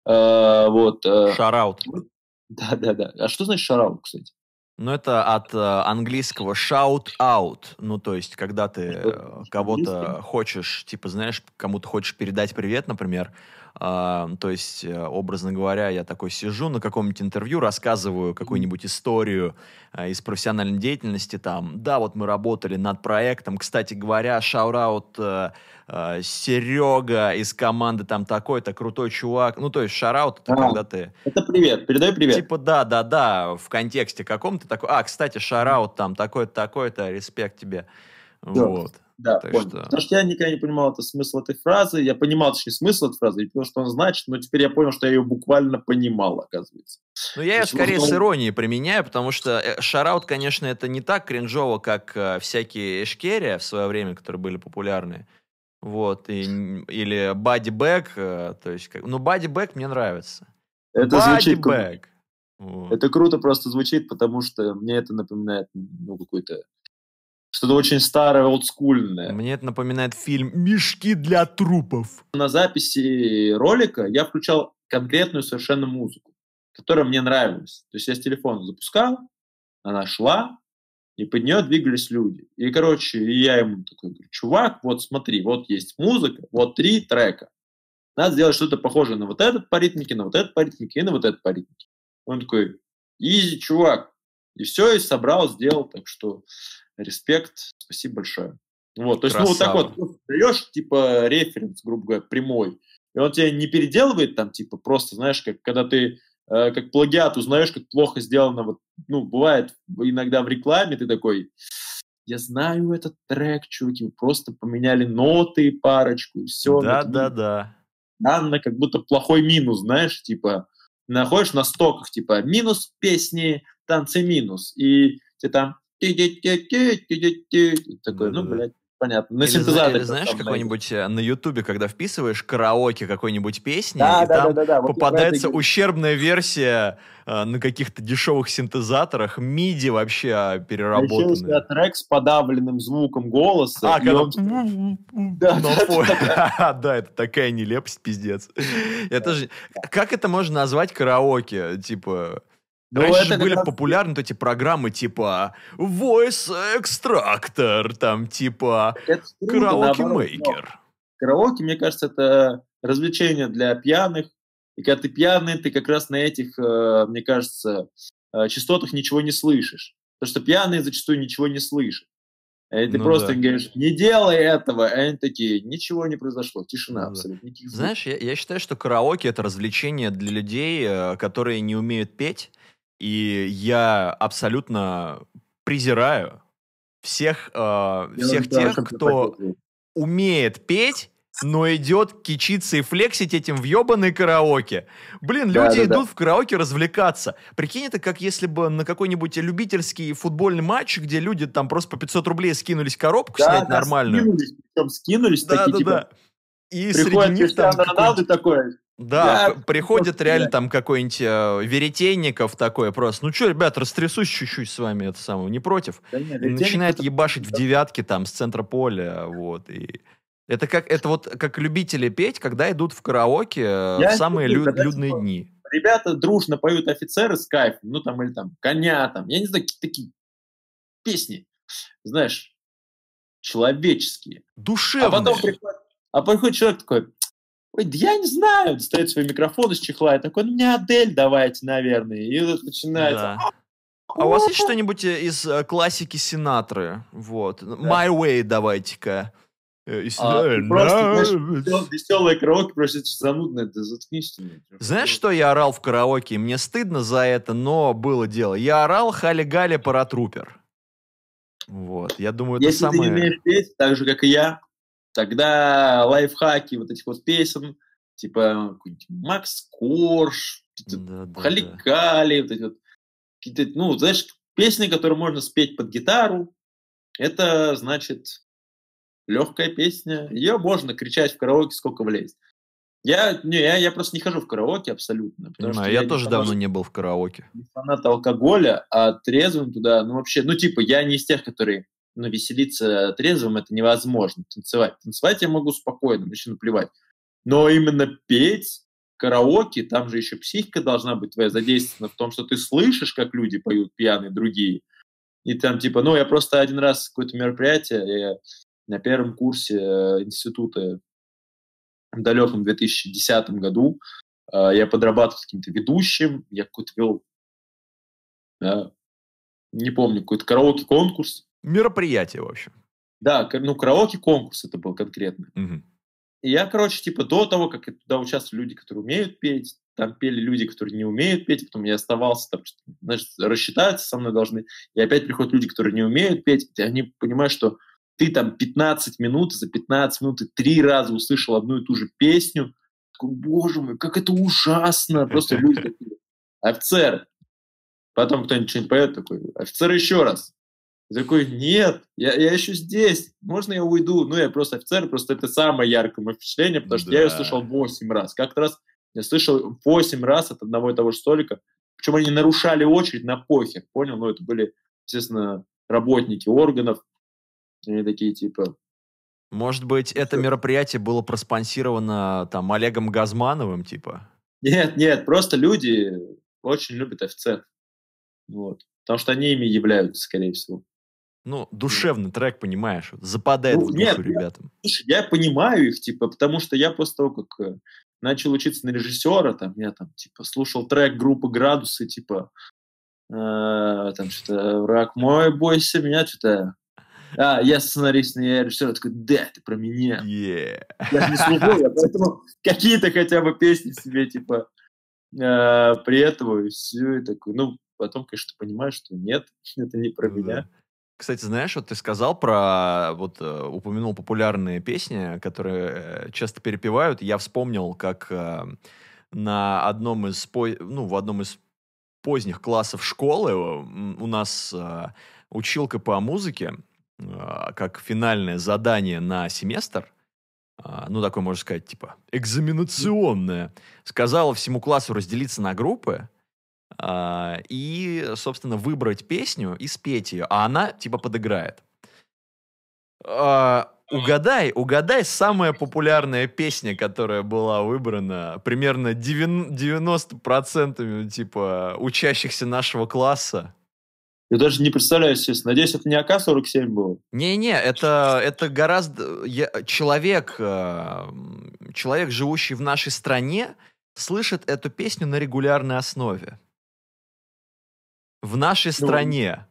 A: Э, вот.
B: Э, шараут.
A: Да-да-да. А что значит шараут, кстати?
B: Ну, это от э, английского shout out. Ну, то есть, когда ты э, кого-то хочешь, типа, знаешь, кому-то хочешь передать привет, например, а, то есть, э, образно говоря, я такой сижу на каком-нибудь интервью, рассказываю какую-нибудь историю а, из профессиональной деятельности, там, да, вот мы работали над проектом, кстати говоря, шараут а, а, Серега из команды там такой-то крутой чувак, ну, то есть шараут это а, когда ты...
A: Это привет, передай привет.
B: Типа, да, да, да, в контексте каком-то такой, а, кстати, шараут там такой-то, такой-то, респект тебе. Да. Вот.
A: Да, так понял. Что... Потому что я никогда не понимал это смысл этой фразы. Я понимал, точнее, смысл этой фразы, и потому что он значит, но теперь я понял, что я ее буквально понимал, оказывается.
B: Ну, я ее скорее с иронией применяю, потому что э, шараут, конечно, это не так кринжово, как э, всякие эшкерия в свое время, которые были популярны. Вот, и, или Бади Бэк, то есть, как, ну, Бади Бэк мне нравится.
A: Это звучит Бэк. Вот. Это круто просто звучит, потому что мне это напоминает, ну, какой-то что-то очень старое, олдскульное.
B: Мне это напоминает фильм «Мешки для трупов».
A: На записи ролика я включал конкретную совершенно музыку, которая мне нравилась. То есть я с телефона запускал, она шла, и под нее двигались люди. И, короче, я ему такой говорю, чувак, вот смотри, вот есть музыка, вот три трека. Надо сделать что-то похожее на вот этот по ритмике, на вот этот по ритмике и на вот этот по ритмике. Он такой, изи, чувак. И все, и собрал, сделал. Так что респект, спасибо большое. Вот, то есть, Красава. ну, вот так вот, даешь, типа, референс, грубо говоря, прямой, и он тебя не переделывает там, типа, просто, знаешь, как когда ты э, как плагиат узнаешь, как плохо сделано, вот, ну, бывает иногда в рекламе ты такой, я знаю этот трек, чуваки, просто поменяли ноты парочку, и все.
B: Да, да, да.
A: Данно как будто плохой минус, знаешь, типа, находишь на стоках, типа, минус песни, танцы минус, и ты там такой, ну, блядь, понятно. На
B: синтезаторе. Или знаешь, какой-нибудь э, на Ютубе, когда вписываешь караоке какой-нибудь песни, да, и да, там да, да, да. попадается вот ущербная версия э, на каких-то дешевых синтезаторах, миди вообще а, переработанные. А еще
A: трек с подавленным звуком голоса.
B: А, когда... Он... Да, да, да, это такая нелепость, пиздец. Это же... Как это можно назвать караоке? Типа... Ну, Раньше же были раз... популярны вот эти программы типа Voice Extractor, там типа Караоке Мейкер.
A: Караоке, мне кажется, это развлечение для пьяных. И когда ты пьяный, ты как раз на этих, э, мне кажется, э, частотах ничего не слышишь. Потому что пьяные зачастую ничего не слышат. И ты ну просто да. говоришь, не делай этого, а они такие, ничего не произошло, тишина ну абсолютно.
B: Да. Знаешь, я, я считаю, что караоке это развлечение для людей, э, которые не умеют петь, и я абсолютно презираю всех, э, всех тех, кто умеет петь, но идет кичиться и флексить этим в ебаной караоке. Блин, да, люди да, идут да. в караоке развлекаться. Прикинь, это как если бы на какой-нибудь любительский футбольный матч, где люди там просто по 500 рублей скинулись коробку да, снять да, нормальную.
A: Скинулись, причем скинулись
B: да,
A: такие,
B: да,
A: типа,
B: да. И Приходит среди них там...
A: Роналду такой,
B: Да, п- приходит
A: просто,
B: реально
A: да.
B: там какой-нибудь э, Веретенников такой просто. Ну что, ребят, растрясусь чуть-чуть с вами, это самое, не против?
A: Да нет,
B: начинает
A: это-
B: ебашить в девятке там с центра поля, вот. И это как это вот как любители петь, когда идут в караоке э,
A: Я
B: в самые
A: люблю,
B: лю- людные
A: типа,
B: дни.
A: Ребята дружно поют офицеры с кайфом, ну там или там коня, там, я не знаю, какие такие песни, знаешь, человеческие. А
B: Душевные.
A: потом приходит, а приходит человек такой, ой, да я не знаю, достает свой микрофон из чехла и такой, ну мне Адель давайте, наверное. И вот начинается.
B: Да. А у вас есть что-нибудь э, из э, классики Синатры? Вот. My Way давайте-ка. Э,
A: А, просто,
B: «Э,
A: знаешь, Веселая караоке, просто это занудно, да заткнись.
B: Знаешь, что я орал в караоке? Мне стыдно за это, но было дело. Я орал Хали-Гали Паратрупер. Вот, я думаю, это
A: Если ты не
B: самое...
A: умеешь петь, так же, как и я, тогда лайфхаки вот этих вот песен, типа Макс Корж,
B: Да, да.
A: Халикали, вот эти вот какие-то, ну, знаешь, песни, которые можно спеть под гитару, это, значит, легкая песня. Ее можно кричать в караоке, сколько влезет. Я, не, я, я просто не хожу в караоке абсолютно. потому
B: Понимаю,
A: что
B: я
A: не
B: тоже
A: фанат-
B: давно не был в караоке.
A: не фанат алкоголя, а трезвым туда, ну вообще, ну типа я не из тех, которые, ну веселиться трезвым это невозможно, танцевать. Танцевать я могу спокойно, мне еще наплевать. Но именно петь караоке, там же еще психика должна быть твоя задействована в том, что ты слышишь, как люди поют пьяные другие. И там типа, ну я просто один раз какое-то мероприятие, на первом курсе э, института в далеком 2010 году э, я подрабатывал каким-то ведущим, я какой-то вел да, не помню, какой-то караоке-конкурс.
B: Мероприятие, в общем.
A: Да, ну, караоке-конкурс это был конкретно.
B: Мгм.
A: И я, короче, типа до того, как туда участвовали люди, которые умеют петь, там пели люди, которые не умеют петь, потом я оставался там, что, знаешь, рассчитаться со мной должны, и опять приходят люди, которые не умеют петь, и они понимают, что ты там 15 минут, за 15 минут ты три раза услышал одну и ту же песню, такой, боже мой, как это ужасно, просто люди такие, офицер. Потом кто-нибудь что-нибудь поет, такой, офицер еще раз. И такой, нет, я, я еще здесь, можно я уйду? Ну, я просто офицер, просто это самое яркое мое впечатление, потому что я ее
B: Да.
A: слышал 8 раз. Как-то раз я слышал 8 раз от одного и того же столика, причем они нарушали очередь на похер, понял? Ну, это были, естественно, работники органов, они такие, типа,
B: Может быть, это мероприятие было проспонсировано там Олегом Газмановым, типа?
A: нет, нет, просто люди очень любят офицеров. Вот. Потому что они ими являются, скорее всего.
B: Ну, душевный трек, понимаешь, западает
A: Ну,
B: в душу
A: нет,
B: ребятам.
A: Слушай, я понимаю их, типа, потому что я после того, как э, начал учиться на режиссера, там, я там, типа, слушал трек группы «Градусы», типа, э, там, что-то «Враг мой, бойся меня», что-то... А, я сценарист, не я режиссер. Я такой, да, ты про меня.
B: Е.
A: Я же не служу, я поэтому какие-то хотя бы песни себе, типа, э, приэтываю, и все, и такой, ну, потом, конечно, понимаешь, что нет, это не про
B: Ну
A: меня.
B: Кстати, знаешь, вот ты сказал про, вот э, упомянул популярные песни, которые э, часто перепевают. Я вспомнил, как э, на одном из, ну, в одном из поздних классов школы у нас училка по музыке, как финальное задание на семестр, ну, такое, можно сказать, типа, экзаменационное, сказала всему классу разделиться на группы, и, собственно, выбрать песню и спеть ее, а она, типа, подыграет. А, угадай, угадай самая популярная песня, которая была выбрана примерно 90%, 90% типа, учащихся нашего класса.
A: Я даже не представляю, естественно. Надеюсь, это не АК-47 было.
B: Не-не, это, это гораздо... я- человек, м, человек, живущий в нашей стране, слышит эту песню на регулярной основе. В нашей
A: Ну,
B: стране.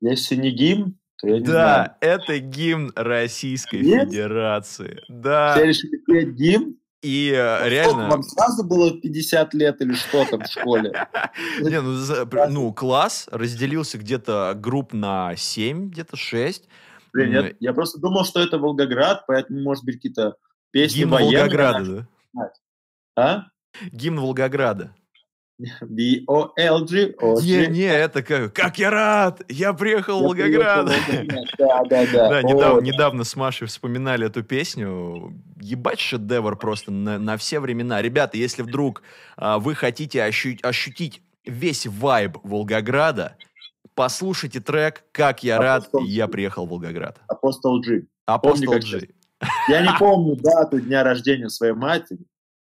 A: Если не гимн, то я не
B: Да, это гимн Российской
A: Нет?
B: Федерации.
A: знаю.
B: Да.
A: Все решили петь гимн?
B: И э,
A: Сколько
B: реально...
A: вам сразу было 50 лет или что там в школе?
B: Не, ну, ну, класс разделился где-то групп на 7, где-то 6.
A: Блин, нет, я просто думал, что это Волгоград, поэтому, может быть, какие-то песни
B: Гимн
A: военные.
B: Волгограда, да?
A: А?
B: Гимн Волгограда.
A: B-O-L-G.
B: Не, не, это как, как я рад, я приехал в Волгоград.
A: Да, да, да.
B: Да, недавно, недавно с Машей вспоминали эту песню. Ебать шедевр просто на, на все времена. Ребята, если вдруг а, вы хотите ощу- ощутить весь вайб Волгограда, послушайте трек «Как я рад, я приехал в Волгоград».
A: Апостол G.
B: Апостол G.
A: Я не помню дату дня рождения своей матери,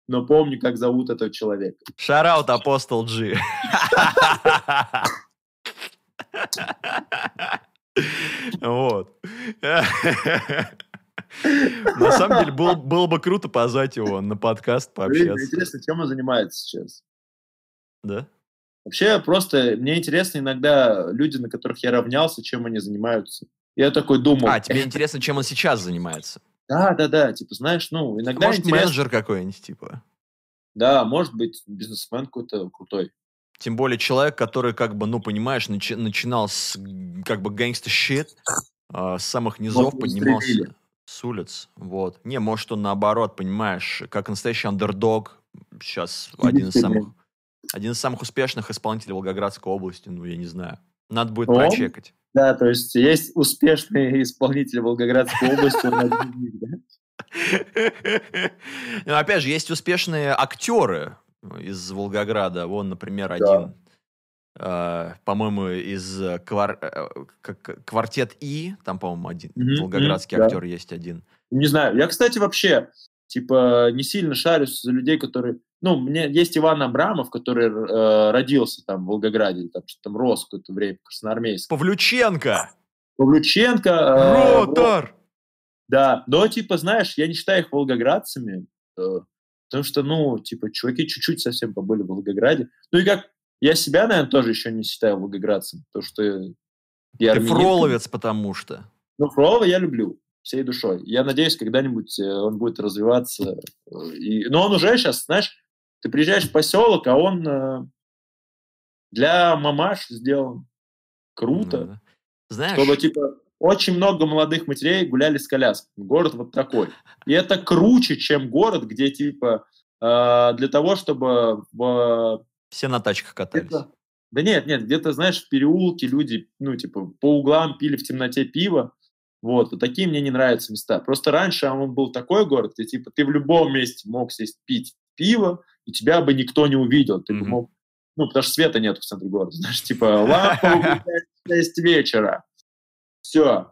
A: но помню, как зовут этого человека.
B: Шараут Апостол G. Вот. На самом деле, было, было бы круто позвать его на подкаст, пообщаться.
A: интересно, чем он занимается сейчас.
B: Да?
A: Вообще, просто мне интересно иногда люди, на которых я равнялся, чем они занимаются. Я такой думал,
B: А, тебе интересно, чем он сейчас занимается?
A: Да, да, да, типа, знаешь, ну, иногда
B: Может,
A: интересно.
B: менеджер какой-нибудь, типа?
A: Да, может быть, бизнесмен какой-то крутой.
B: Тем более человек, который, как бы, ну, понимаешь, начи- начинал с, как бы, гангста щит, с самых низов
A: его
B: поднимался с улиц, вот. Не, может, он наоборот, понимаешь, как настоящий андердог, сейчас один из самых, один из самых успешных исполнителей Волгоградской области, ну, я не знаю. Надо будет
A: Он?
B: прочекать.
A: Да, то есть есть успешные исполнители Волгоградской области?
B: Ну, опять же, есть успешные актеры из Волгограда. Вон, например, один, э, по-моему, из э, э, квартет И, там, по-моему, один волгоградский актер есть один.
A: Не знаю. Я, кстати, вообще, типа, не сильно шарюсь за людей, которые... Ну, меня есть Иван Абрамов, который э, родился там в Волгограде, там, что там рос какое-то время, красноармейск.
B: Павлюченко!
A: Павлюченко... э,
B: Ротор!
A: Да, но, типа, знаешь, я не считаю их волгоградцами, э, потому что, ну, типа, чуваки чуть-чуть совсем побыли в Волгограде. Ну и как, я себя, наверное, тоже еще не считаю волгоградцем, потому что я
B: Ты
A: армянин.
B: фроловец, потому что.
A: Ну, Фролова я люблю всей душой. Я надеюсь, когда-нибудь э, он будет развиваться. э, И... Но он уже сейчас, знаешь, ты приезжаешь в поселок, а он э, для мамаш сделан. Круто.
B: Ну да. Знаешь,
A: Чтобы, типа, очень много молодых матерей гуляли с колясками. Город вот такой. И это круче, чем город, где, типа, для того, чтобы в
B: все на тачках катались.
A: Да нет, нет, где-то, знаешь, в переулке люди, ну, типа, по углам пили в темноте пиво. Вот, вот такие мне не нравятся места. Просто раньше он был такой город, где, типа, ты в любом месте мог сесть пить пиво, и тебя бы никто не увидел. Ты бы
B: Мгм.
A: мог... Ну, потому что света нет в центре города. Знаешь, типа, лампа в 6 вечера. Все.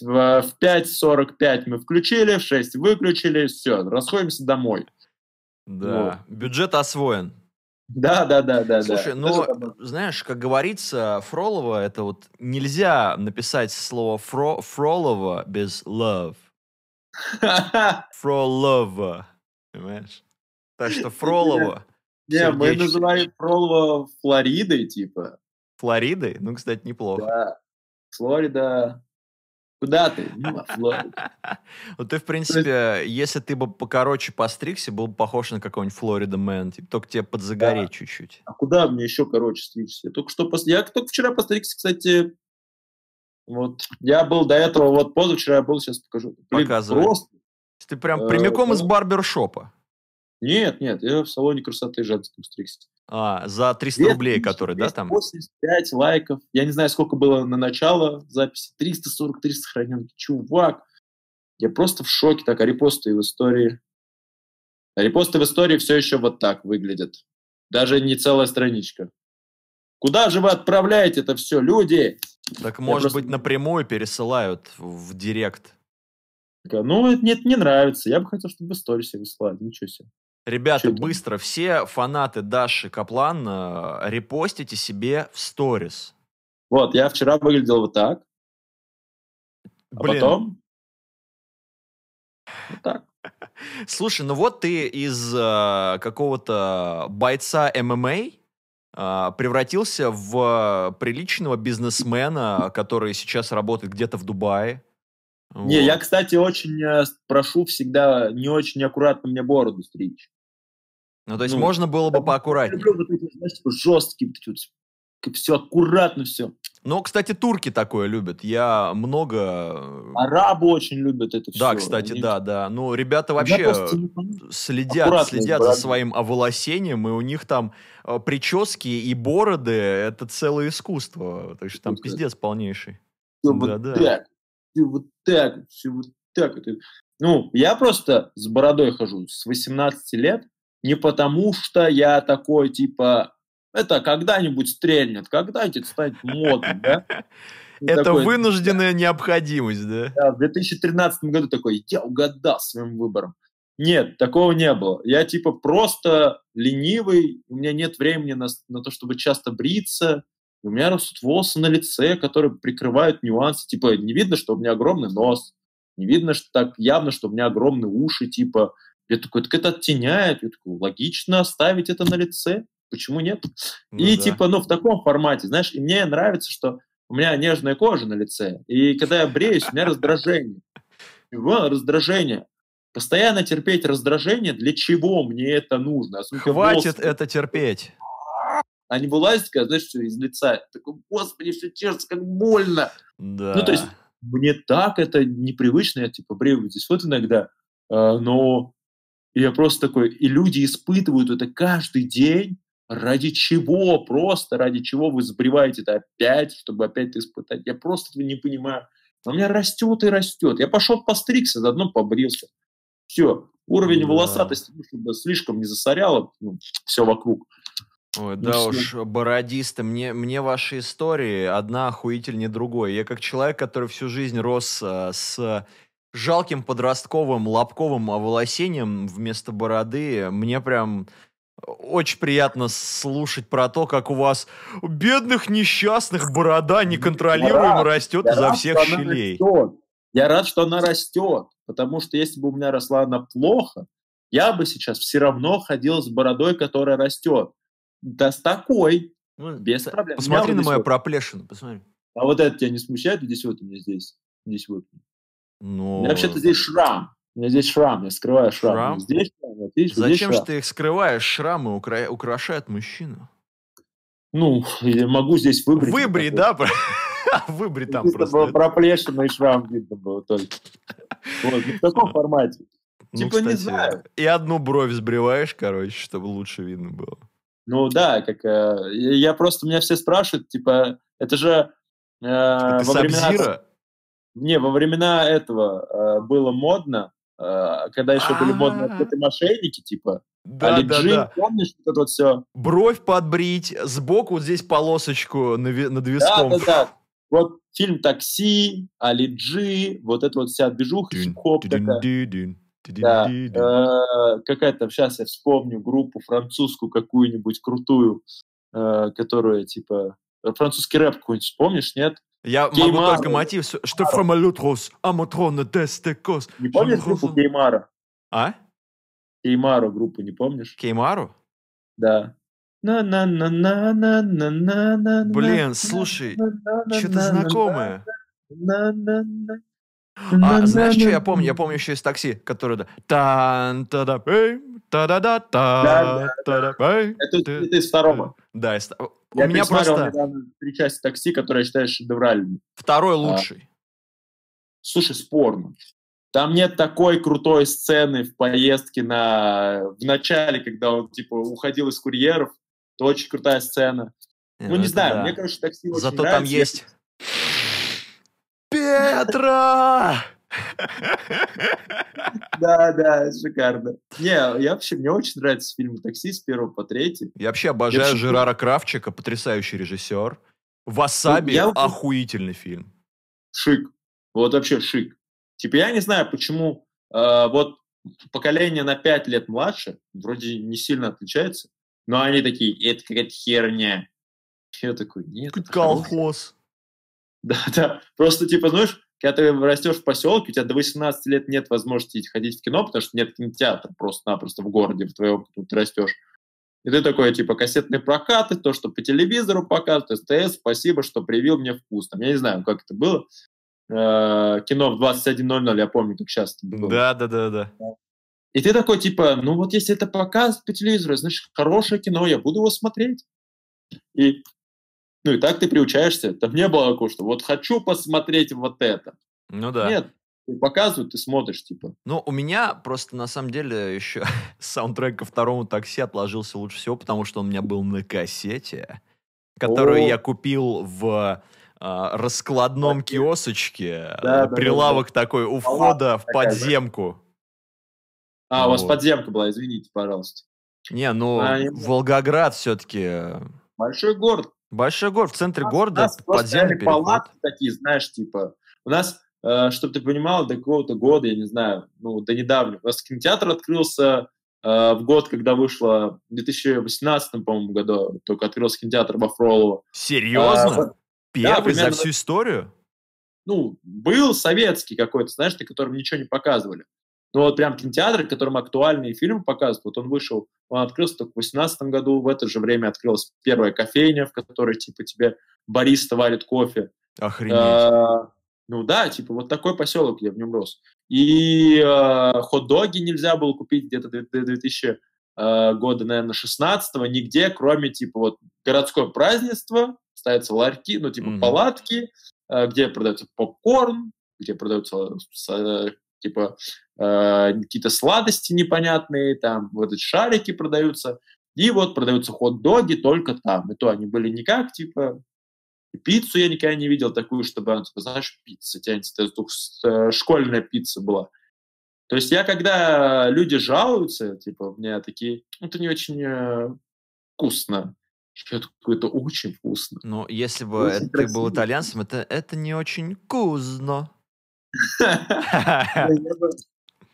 A: В в 5.45 мы включили, в 6 выключили, все, расходимся домой.
B: Да. Бюджет освоен.
A: Да, да, да, да.
B: Слушай,
A: да.
B: ну,
A: там-
B: знаешь, как говорится, Фролова, это вот нельзя написать слово фро, Фролова без love. Фролова. Понимаешь? Так что Фролова
A: Не, мы называем Фролова Флоридой, типа.
B: Флоридой, ну, кстати, неплохо.
A: Да. Флорида. Куда ты? Ну, Флорида.
B: Вот ты, в принципе, если ты бы покороче постригся, был бы похож на какого-нибудь Флорида Мэн. Типа, только тебе подзагореть чуть-чуть.
A: А куда мне еще, короче, стричься? Я только что пос- Я только вчера постригся, кстати. Вот. Я был до этого, вот позавчера я был, сейчас покажу. Блин,
B: Показывай.
A: Просто.
B: Ты прям
A: Э,
B: прямиком из
A: да.
B: барбершопа.
A: Нет, нет, я в салоне красоты женском стригся.
B: А, за 300 рублей, который, да, там?
A: 85 лайков. Я не знаю, сколько было на начало записи. 343 сохраненки. Чувак, я просто в шоке. Так, а репосты в истории? А репосты в истории все еще вот так выглядят. Даже не целая страничка. Куда же вы отправляете это все, люди?
B: Так, может
A: просто-
B: быть, напрямую пересылают в директ.
A: Ну, нет, не нравится. Я бы хотел, чтобы в истории себе выслали. Ничего себе.
B: Ребята,
A: там?
B: быстро, все фанаты Даши Каплан э, репостите себе в сторис.
A: Вот, я вчера выглядел вот так, а
B: Блин,
A: потом... Вот так.
B: слушай, ну вот ты из э, какого-то бойца ММА э, превратился в приличного бизнесмена, который сейчас работает где-то в Дубае.
A: Не,
B: Вот.
A: я, кстати, очень э, прошу всегда не очень аккуратно мне бороду стричь.
B: Ну, то есть
A: ну,
B: можно было бы
A: Я
B: поаккуратнее.
A: люблю вот эти, знаешь, типа, жесткие все аккуратно, все.
B: Ну, кстати, турки такое любят. Я много... э,
A: Арабы очень любят это все.
B: Да, кстати, да, да. Ну, ребята вообще следят,
A: аккуратно
B: следят
A: с
B: за своим оволосением, и у них там э, прически и бороды — это целое искусство. Так что там пиздец полнейший. Да-да.
A: так, все вот так, все вот так. Ну, я просто с бородой хожу с 18 лет, не потому что я такой, типа, это когда-нибудь стрельнет, когда-нибудь станет модным, да?
B: Это
A: такой,
B: вынужденная необходимость, да?
A: да, в 2013 году такой, я угадал своим выбором. Нет, такого не было. Я типа просто ленивый, у меня нет времени на, на то, чтобы часто бриться. И у меня растут волосы на лице, которые прикрывают нюансы. Типа не видно, что у меня огромный нос. Не видно, что так явно, что у меня огромные уши. Типа я такой, так это оттеняет. Я такой, логично оставить это на лице. Почему нет?
B: Ну
A: И
B: да.
A: типа, ну, в таком формате, знаешь, и мне нравится, что у меня нежная кожа на лице, и когда я бреюсь, у меня раздражение. Его раздражение. Постоянно терпеть раздражение, для чего мне это нужно? Особенно
B: Хватит
A: волосы,
B: это терпеть.
A: Они вылазят, когда, знаешь, все из лица. Такой, господи, все чешется, как больно.
B: Да.
A: Ну, то есть, мне так это непривычно, я типа брею здесь вот иногда, а, но я просто такой, и люди испытывают это каждый день, ради чего, просто ради чего вы сбриваете это опять, чтобы опять это испытать. Я просто этого не понимаю. Но у меня растет и растет. Я пошел постригся, заодно побрился. Все, уровень
B: Да.
A: волосатости, ну, чтобы слишком не засоряло все вокруг.
B: Ой,
A: Ну
B: да
A: всё.
B: уж, бородисты, мне, мне ваши истории одна охуительнее другой. Я как человек, который всю жизнь рос а, с жалким подростковым лобковым оволосением вместо бороды, мне прям очень приятно слушать про то, как у вас у бедных несчастных борода неконтролируемо растет
A: Я
B: изо всех щелей.
A: растет. Я рад, что она растет, потому что если бы у меня росла она плохо, я бы сейчас все равно ходил с бородой, которая растет. Да с такой,
B: Ну,
A: без проблем.
B: Посмотри на мою
A: вот.
B: проплешину, посмотри.
A: А вот это тебя не смущает? Здесь вот у меня здесь. Здесь вот.
B: Ну,
A: У меня вообще-то здесь шрам. У меня здесь шрам, я скрываю шрам.
B: Шрам?
A: Здесь шрам, вот видишь, вот здесь
B: зачем же
A: шрам.
B: ты их скрываешь? Шрамы укра- украшают мужчину.
A: Ну, я могу здесь выбрить.
B: Выбри, да? Выбри
A: такой.
B: там
A: Здесь
B: просто.
A: было проплешина и шрам видно было только. Вот, ну, в таком формате.
B: Ну,
A: типа, не знаю.
B: И одну бровь сбриваешь, короче, чтобы лучше видно было.
A: Ну да, как э, я просто меня все спрашивают, типа, это же э,
B: Ты
A: во времена
B: Сабзира?
A: не во времена этого э, было модно, э, когда еще были модные
B: А.
A: эти мошенники, типа,
B: Да,
A: Али
B: да,
A: Джи,
B: да.
A: помнишь вот это вот все?
B: Бровь подбрить, сбоку вот здесь полосочку над
A: Да,
B: виском.
A: да, да. Вот фильм «Такси», «Али Джи», вот эта вот вся движуха, хип-хоп такая. Да, какая-то, сейчас я вспомню группу французскую какую-нибудь крутую, которая типа... Французский рэп какой-нибудь вспомнишь, нет?
B: Я Кеймара.
A: могу
B: только мотив, что фромалютрос, аматрона дестекос.
A: Не помнишь группу Кеймара?
B: А?
A: Кеймару группу не помнишь?
B: Кеймару?
A: Да.
B: Блин, слушай, что-то знакомое. А, знаешь, что я помню? Я помню еще из такси, который... да, Тан, тада, эй, та-да-да, та,
A: Да,
B: та-да, эй,
A: Это,
B: ты-
A: это из второго.
B: Да, из- у
A: Я
B: меня просто
A: три части такси, которые я считаю шедевральными.
B: второй
A: А.
B: лучший.
A: Слушай, спорно. Там нет такой крутой сцены в поездке на... в начале, когда он, типа, уходил из курьеров. Это очень крутая сцена. Ну, не знаю,
B: да.
A: мне, короче, такси очень
B: Зато там есть... Петра!
A: Да, да, шикарно. Не, я вообще, мне очень нравятся фильмы «Такси» с первого по третий.
B: Я вообще обожаю Жерара Кравчика, потрясающий режиссер. Васаби
A: Я
B: охуительный фильм.
A: Шик. Вот вообще шик. Типа, я не знаю, почему э, вот поколение на пять лет младше, вроде не сильно отличается, но они такие, это какая-то херня. Я такой, нет. это хорошо».
B: Колхоз.
A: Да, да. Просто, типа, знаешь, когда ты растешь в поселке, у тебя до 18 лет нет возможности ходить в кино, потому что нет кинотеатра просто-напросто в городе, в твоем, ты растешь. И ты такой, типа, кассетные прокаты, то, что по телевизору показывают, СТС, спасибо, что привил мне вкус. Там, я не знаю, как это было. Э, Кино в 21.00, я помню, как сейчас это было.
B: Да, да, да, да.
A: И ты такой, типа, ну вот если это показывают по телевизору, значит, хорошее кино, я буду его смотреть. И Ну и так ты приучаешься. Там не было такого, что вот хочу посмотреть вот это.
B: Ну да.
A: Нет, показывают, ты смотришь, типа.
B: Ну, у меня просто, на самом деле, еще саундтрек ко второму такси отложился лучше всего, потому что он у меня был на кассете, которую
A: О.
B: я купил в а, раскладном киосочке.
A: Да,
B: э,
A: да,
B: Прилавок такой у входа в
A: да?
B: подземку.
A: А, у вас
B: Вот.
A: подземка была, извините, пожалуйста.
B: Не, ну,
A: А,
B: Волгоград все-таки
A: Большой город.
B: Большой город, в центре
A: нас-
B: города подземный переход.
A: палатки такие, знаешь, типа, у нас, э, чтобы ты понимал, до какого-то года, я не знаю, ну, до недавнего, у нас кинотеатр открылся э, в год, когда вышло, в 2018, по-моему, году, только открылся кинотеатр во Фролово.
B: Серьезно?
A: А, вот,
B: Первый за
A: примерно.
B: всю историю?
A: Ну, был советский какой-то, знаешь, на котором ничего не показывали. Но вот прям кинотеатр, в котором актуальные фильмы показывают, вот он вышел, он открылся только в 2018 году, в это же время открылась первая кофейня, в которой, типа, тебе бариста варит кофе.
B: Охренеть.
A: А, ну да, типа вот такой поселок, я в нем рос. И э, хот-доги нельзя было купить где-то до до 2000 э, года, наверное, 16 нигде, кроме типа вот городское празднество, ставятся ларьки, ну типа
B: Мгм.
A: палатки, э, где продается попкорн, где продаются э, типа э, какие-то сладости непонятные, там вот эти шарики продаются, и вот продаются хот-доги только там. И то они были не как, типа, пиццу я никогда не видел такую, чтобы она, типа, знаешь, пицца тянется. Это э, школьная пицца была. То есть я, когда люди жалуются, типа, у меня такие, «Ну, это не очень э, вкусно. Такой, это очень вкусно.
B: Ну, если бы
A: Очень
B: это ты был итальянцем, это, это не очень вкусно.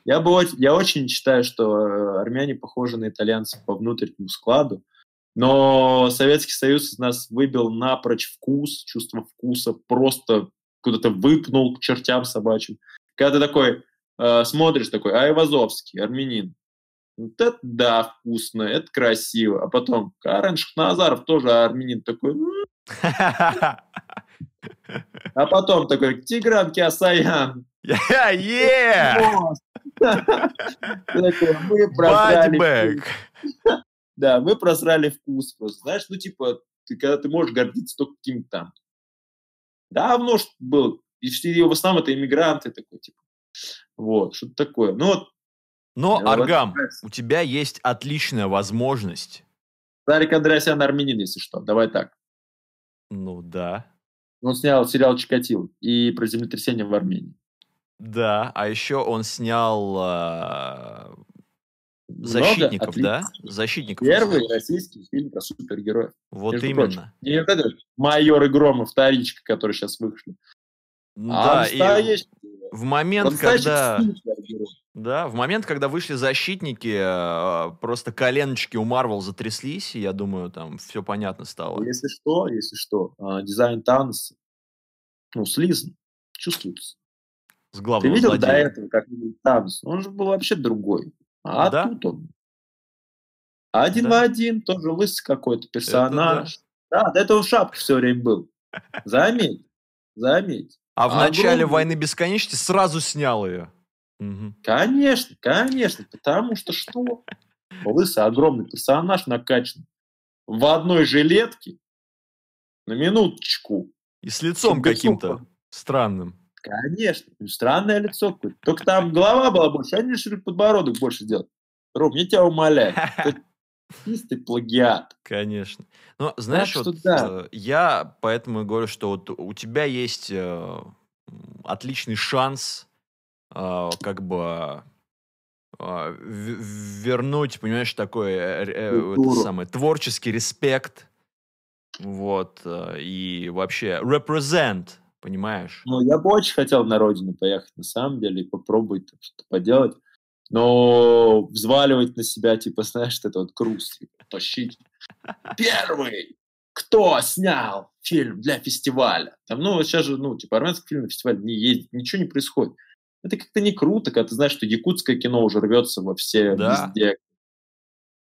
A: Я бы- Я, очень- считаю, что э, армяне похожи на итальянцев по внутреннему складу, но Советский Союз из нас выбил напрочь вкус, чувство вкуса, просто куда-то выпнул к чертям собачьим. Когда ты такой э, смотришь, такой, Айвазовский, армянин, вот это да, вкусно, это красиво. А потом Карен Шахназаров тоже армянин такой, а потом такой Тигран Киасаян,
B: Yeah!
A: Вкус. Да, мы просрали вкус просто. Знаешь, ну типа, ты, когда ты можешь гордиться только каким-то там. Давно был. И в основном это иммигранты такой, типа. Вот, что-то такое. Ну вот,
B: Но, Аргам, у тебя есть отличная возможность.
A: Тарик Андреасян армянин, если что. Давай так.
B: Ну да.
A: Он снял сериал «Чикатило» и про землетрясение в Армении.
B: Да, а еще он снял а,
A: Много
B: защитников, да?
A: отличных.
B: Защитников.
A: Первый российский фильм про супергероев.
B: Вот
A: между
B: именно.
A: прочим. Не вот этот «Майор и Громов», вторичка, который сейчас вышли.
B: Да,
A: а
B: и в момент, когда... Да, в момент, когда вышли защитники, э, просто коленочки у Марвел затряслись, и я думаю, там все понятно стало.
A: Если что, если что, а, дизайн Таноса, ну, слизан, чувствуется.
B: С
A: Ты
B: главного
A: видел до
B: злодея.
A: этого, как выглядит Танос? Он же был вообще другой. А
B: Да?
A: тут он. Один
B: Да.
A: в один, тоже лысый какой-то персонаж. Да, до этого в шапке все время был. Заметь, заметь.
B: А в
A: А
B: начале «Войны бесконечности» сразу снял ее.
A: Конечно, конечно, потому что что? Лысый, огромный персонаж накачан в одной жилетке, на минуточку.
B: И с лицом каким-то странным.
A: Конечно, ну, странное лицо какое-то. Только там голова была больше, они решили подбородок больше сделать. Ром, я тебя умоляю, это чистый плагиат.
B: Конечно. Но знаешь,
A: что
B: вот
A: да.
B: э, я поэтому и говорю, что вот у тебя есть э, отличный шанс э, как бы э, вернуть, понимаешь, такой э, э, это самый творческий респект, вот э, и вообще represent, понимаешь?
A: Ну, я бы очень хотел на родину поехать, на самом деле, и попробовать там что-то поделать. Но взваливать на себя, типа, знаешь, это вот груз, типа, тащить. Первый, кто снял фильм для фестиваля. Там, ну, сейчас же, ну, типа, армянский фильм на фестиваль не ездит, ничего не происходит. Это как-то не круто, когда ты знаешь, что якутское кино уже рвется во все
B: Да.
A: везде.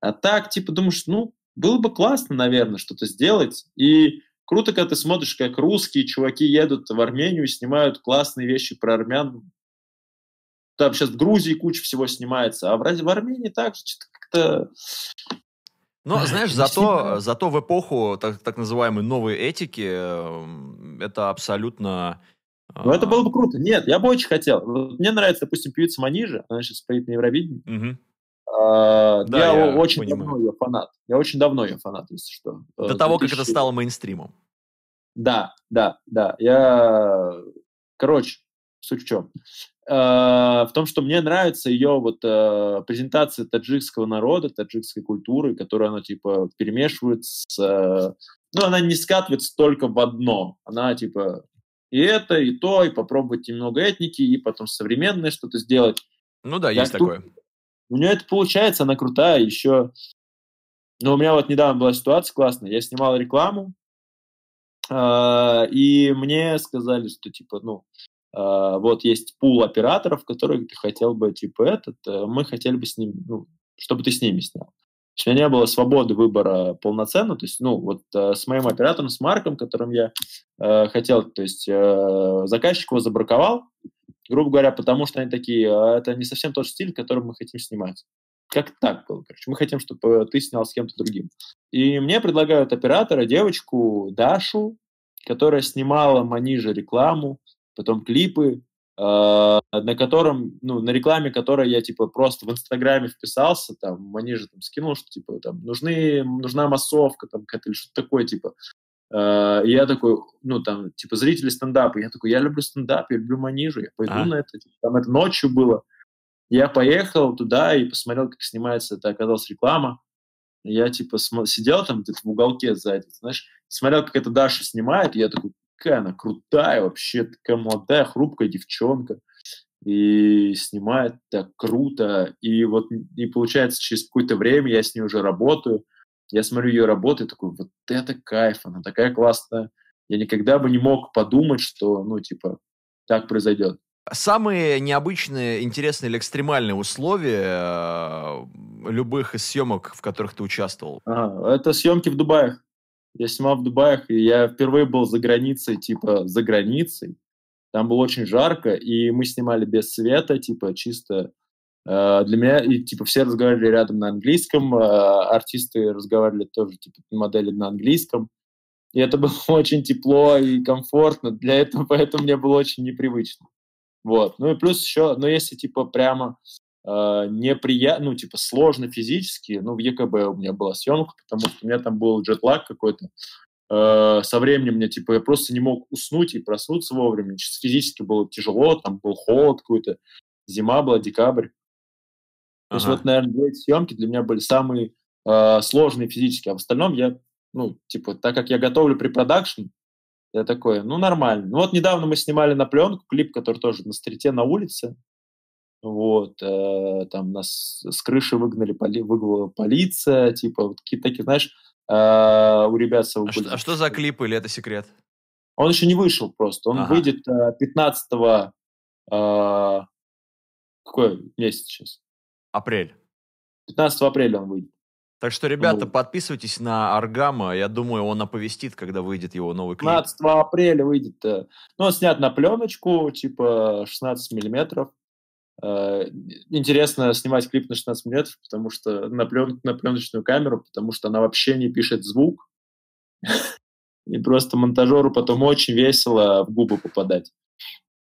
A: А так, типа, думаешь, ну, было бы классно, наверное, что-то сделать. И круто, когда ты смотришь, как русские чуваки едут в Армению и снимают классные вещи про армян. Там сейчас в Грузии куча всего снимается, а в, в Армении также что-то как-то...
B: Но, знаешь, зато, зато в эпоху так, так называемой новой этики э, это абсолютно...
A: Ну, это было бы круто. Нет, я бы очень хотел. Мне нравится, допустим, певица Манижа, она сейчас поет на Евровидении. Угу. А, да, я, я очень понимаю. давно ее фанат. Я очень давно ее фанат, если что.
B: До 2000... того, как это стало мейнстримом.
A: Да, да, да. Я... Короче, суть в чем? в том, что мне нравится ее вот э, презентация таджикского народа, таджикской культуры, которую она типа перемешивает с... Э, ну, она не скатывается только в одно. Она типа и это, и то, и попробовать немного этники, и потом современное что-то сделать.
B: Ну да, есть тут... такое.
A: У нее это получается, она крутая, еще... Но у меня вот недавно была ситуация классная. Я снимал рекламу, э, и мне сказали, что типа, ну, а, вот есть пул операторов, которых ты хотел бы, типа, этот, э, мы хотели бы с ним, ну, чтобы ты с ними снял. То есть у меня не было свободы выбора полноценно, то есть, ну, вот э, с моим оператором, с Марком, которым я э, хотел, то есть э, заказчик его забраковал, грубо говоря, потому что они такие, а это не совсем тот стиль, который мы хотим снимать. Как так было, короче. Мы хотим, чтобы ты снял с кем-то другим. И мне предлагают оператора, девочку Дашу, которая снимала Манижа рекламу, потом клипы, э, на котором, ну, на рекламе которой я, типа, просто в Инстаграме вписался, там, они же там скинул, что, типа, там, нужны, нужна массовка, там, какая-то, или что-то такое, типа. Э, и я такой, ну, там, типа, зрители стендапа, я такой, я люблю стендап, я люблю манижу, я пойду а? на это, типа, там, это ночью было. Я поехал туда и посмотрел, как снимается, это оказалась реклама. Я, типа, сидел там где-то в уголке сзади, знаешь, смотрел, как это Даша снимает, и я такой, какая она крутая вообще, такая молодая, хрупкая девчонка. И снимает так круто. И вот, и получается, через какое-то время я с ней уже работаю. Я смотрю ее работу и такой, вот это кайф, она такая классная. Я никогда бы не мог подумать, что, ну, типа, так произойдет.
B: Самые необычные, интересные или экстремальные условия э, любых из съемок, в которых ты участвовал?
A: Ага, это съемки в Дубае. Я снимал в Дубаях, и я впервые был за границей, типа, за границей. Там было очень жарко, и мы снимали без света, типа, чисто для меня, и, типа, все разговаривали рядом на английском, э, артисты разговаривали тоже, типа, модели на английском. И это было очень тепло и комфортно для этого, поэтому мне было очень непривычно. Вот. Ну и плюс еще, ну если, типа, прямо э, неприятно, ну, типа, сложно физически. Ну, в ЕКБ у меня была съемка, потому что у меня там был джетлаг какой-то. Э, со временем мне, типа, я просто не мог уснуть и проснуться вовремя. Физически было тяжело, там был холод какой-то, зима была, декабрь. То ага. есть вот, наверное, две эти съемки для меня были самые э, сложные физически, а в остальном я, ну, типа, так как я готовлю при продакшн, я такой, ну, нормально. Ну, вот недавно мы снимали на пленку клип, который тоже на стрите на улице. Вот, э, там нас с крыши выгнали, поли, выгнала полиция, типа, вот какие-то такие, знаешь, э, у ребят...
B: А что, а что за клип или это секрет?
A: Он еще не вышел просто. Он ага. выйдет э, 15 э, какой месяц сейчас?
B: Апрель.
A: 15 апреля он выйдет.
B: Так что, ребята, ну, подписывайтесь на Аргама. Я думаю, он оповестит, когда выйдет его новый клип.
A: 15 апреля выйдет. Э, ну, он снят на пленочку, типа 16 миллиметров. Э, интересно снимать клип на 16 мм, потому что на, плен, на пленочную камеру, потому что она вообще не пишет звук. И просто монтажеру потом очень весело в губы попадать.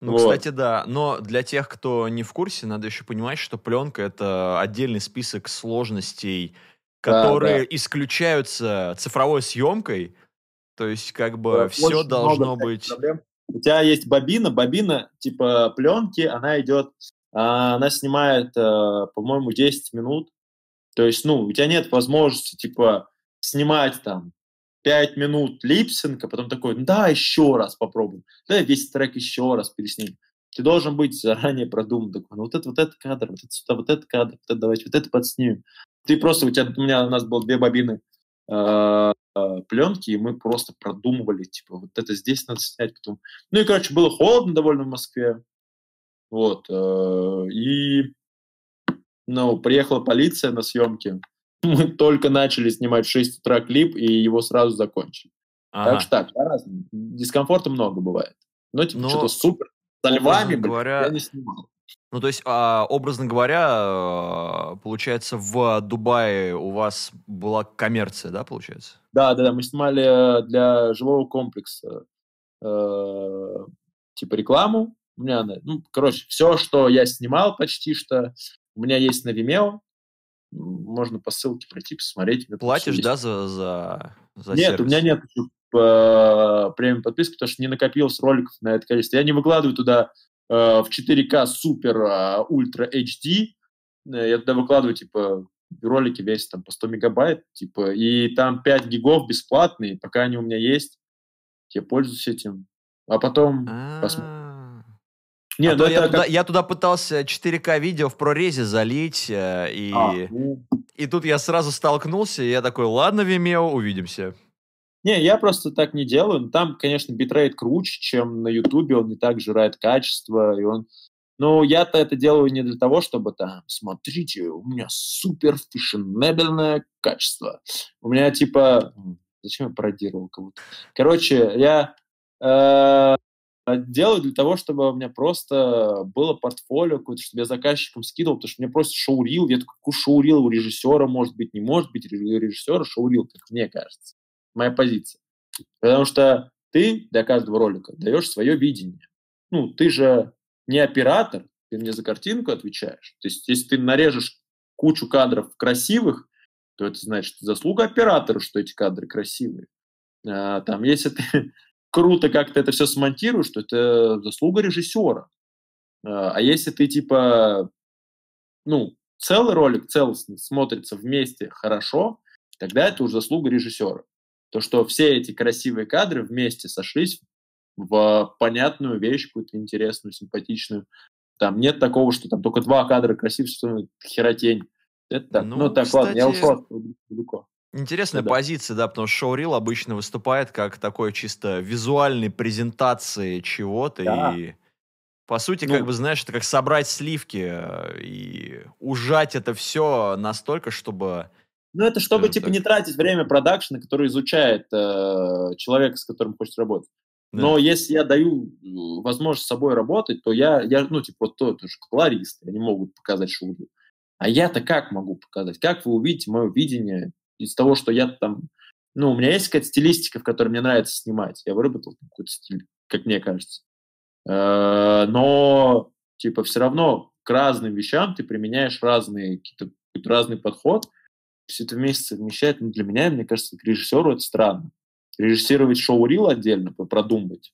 B: Ну, вот. кстати, да. Но для тех, кто не в курсе, надо еще понимать, что пленка — это отдельный список сложностей, которые да, да. исключаются цифровой съемкой. То есть, как бы, да, все должно быть... Проблем.
A: У тебя есть бобина, бобина типа пленки, она идет а она снимает, э, по-моему, 10 минут. То есть, ну, у тебя нет возможности, типа, снимать там 5 минут липсинга, потом такой, да, еще раз попробуем, да, весь трек еще раз пересним. Ты должен быть заранее продуман, такой, ну, вот это, вот этот кадр, вот это сюда, вот этот кадр, вот это давайте, вот это подснимем. Ты просто, у тебя, у меня, у нас было две бобины э, пленки, и мы просто продумывали, типа, вот это здесь надо снять, потом. Ну и, короче, было холодно довольно в Москве, вот. Э, и ну, приехала полиция на съемки. Мы только начали снимать в 6 утра клип, и его сразу закончили. Ага. Так что так, по-разному. Дискомфорта много бывает. Но типа Но... что-то супер. Со львами,
B: говоря,
A: я не снимал.
B: Ну, то есть, а, образно говоря, а, получается, в Дубае у вас была коммерция, да, получается?
A: Да, да, да, мы снимали для живого комплекса э, типа рекламу. У меня, ну, короче, все, что я снимал почти что, у меня есть на Vimeo. Можно по ссылке пройти, посмотреть.
B: Платишь, да, за, за, за
A: Нет,
B: сервис?
A: у меня нет э, премиум подписки, потому что не накопилось роликов на это количество. Я не выкладываю туда э, в 4К супер э, ультра HD. Я туда выкладываю, типа, ролики весят там по 100 мегабайт, типа, и там 5 гигов бесплатные, пока они у меня есть, я пользуюсь этим. А потом посмотрим.
B: Нет, а ну, я, как... туда, я туда пытался 4К видео в прорезе залить, э, и, а, ну... и тут я сразу столкнулся, и я такой, ладно, Vimeo, увидимся.
A: Не, я просто так не делаю. Там, конечно, битрейт круче, чем на Ютубе, он не так жирает качество, и он... Но я-то это делаю не для того, чтобы там, смотрите, у меня супер фешенебельное качество. У меня типа... Зачем я пародировал кого-то? Короче, я э, делаю для того, чтобы у меня просто было портфолио какое-то, чтобы я заказчикам скидывал, потому что мне просто шоурил, я такой, шоурил у режиссера, может быть, не может быть, у режиссера шоурил, как мне кажется. Моя позиция. Потому что ты для каждого ролика даешь свое видение. Ну, ты же не оператор, ты мне за картинку отвечаешь. То есть, если ты нарежешь кучу кадров красивых, то это значит заслуга оператора, что эти кадры красивые. А, там, если ты круто как ты это все смонтируешь, то это заслуга режиссера. А, а если ты типа, ну, целый ролик целостный смотрится вместе хорошо, тогда это уже заслуга режиссера. То, что все эти красивые кадры вместе сошлись в понятную вещь, какую-то интересную, симпатичную. Там нет такого, что там только два кадра красивые, что херотень. Это так. Ну, ну так, кстати... ладно, я ушел далеко.
B: Интересная да. позиция, да, потому что шоурил обычно выступает как такой чисто визуальной презентации чего-то да. и по сути, ну, как бы, знаешь, это как собрать сливки э, и ужать это все настолько, чтобы...
A: Ну, это чтобы, типа, так... не тратить время продакшена, который изучает э, человека, с которым хочет работать. Да. Но если я даю возможность с собой работать, то я, я ну, типа, вот то, тоже колористы, они могут показать шоурил. А я-то как могу показать? Как вы увидите мое видение из того, что я там... Ну, у меня есть какая-то стилистика, в которой мне нравится снимать. Я выработал какой-то стиль, как мне кажется. Э, но, типа, все равно к разным вещам ты применяешь разные, какие-то, разный подход. Все это вместе совмещать, ну, для меня, мне кажется, к режиссеру это странно. Режиссировать шоу-рил отдельно, продумать.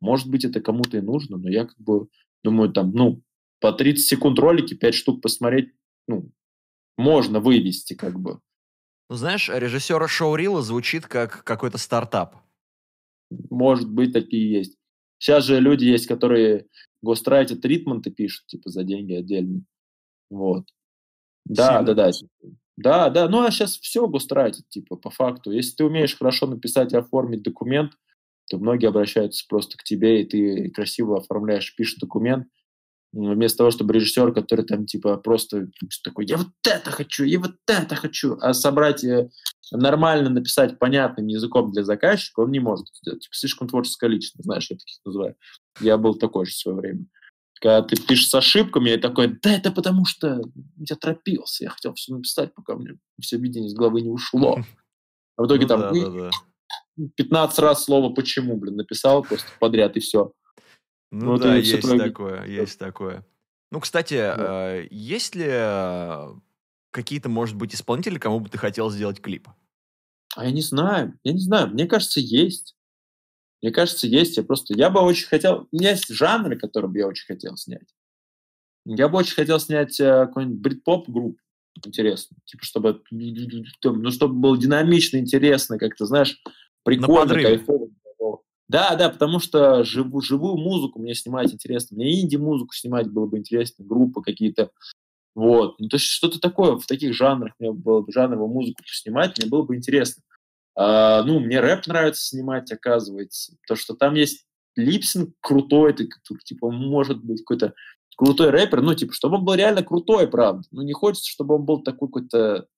A: Может быть, это кому-то и нужно, но я как бы думаю, там, ну, по 30 секунд ролики, 5 штук посмотреть, ну, можно вывести как бы.
B: Ну, знаешь, режиссера шоурила звучит как какой-то стартап.
A: Может быть, такие есть. Сейчас же люди есть, которые гострайтят ритменты пишут, типа, за деньги отдельно. Вот. Да, Сильно. да, да. Да, да, ну а сейчас все гострайтят, типа, по факту. Если ты умеешь хорошо написать и оформить документ, то многие обращаются просто к тебе, и ты красиво оформляешь, пишешь документ, вместо того, чтобы режиссер, который там типа просто такой, я вот это хочу, я вот это хочу, а собрать э, нормально написать понятным языком для заказчика он не может сделать. Типа, слишком творческая личность, знаешь, я таких называю. Я был такой же в свое время. Когда ты пишешь с ошибками, я такой, да это потому что я торопился, я хотел все написать, пока мне все видение из головы не ушло. А в итоге ну, там да, да, да. 15 раз слово «почему», блин, написал просто подряд, и все.
B: Ну, ну да, есть твои... такое, есть такое. Ну, кстати, да. э, есть ли э, какие-то, может быть, исполнители, кому бы ты хотел сделать клип?
A: А я не знаю, я не знаю. Мне кажется, есть. Мне кажется, есть. Я просто, я бы очень хотел, у меня есть жанры, которые бы я очень хотел снять. Я бы очень хотел снять э, какой-нибудь брит-поп группу интересно, типа чтобы, ну, чтобы было динамично, интересно, как-то, знаешь, прикольно, кайфово. Да, да, потому что живу, живую музыку мне снимать интересно. Мне инди-музыку снимать было бы интересно, группы какие-то. Вот. Ну, то есть что-то такое в таких жанрах мне было бы, жанровую музыку снимать, мне было бы интересно. А, ну, мне рэп нравится снимать, оказывается. То, что там есть липсинг крутой, ты, типа, может быть какой-то крутой рэпер, ну, типа, чтобы он был реально крутой, правда. Ну, не хочется, чтобы он был такой какой-то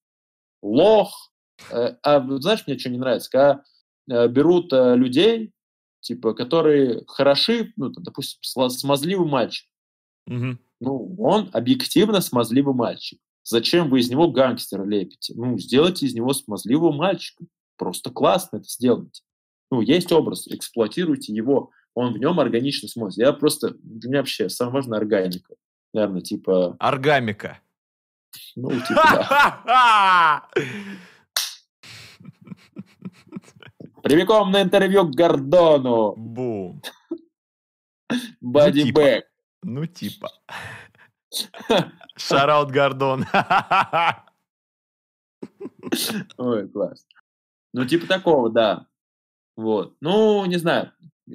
A: лох. Э, а знаешь, мне что не нравится? Когда э, берут э, людей, типа, которые хороши, ну, допустим, смазливый мальчик,
B: Мгм.
A: Ну, он объективно смазливый мальчик. Зачем вы из него гангстера лепите? Ну, сделайте из него смазливого мальчика. Просто классно это сделайте. Ну, есть образ, эксплуатируйте его. Он в нем органично смотрится. Я просто... Для меня вообще самое важное органика. Наверное, типа...
B: Оргамика.
A: Ну, типа, да. Прямиком на интервью к Гордону.
B: Бум.
A: Бади
B: типа.
A: Бэк.
B: Ну, типа. Шараут Гордон.
A: Ой, класс. Ну, типа такого, да. Вот. Ну, не знаю.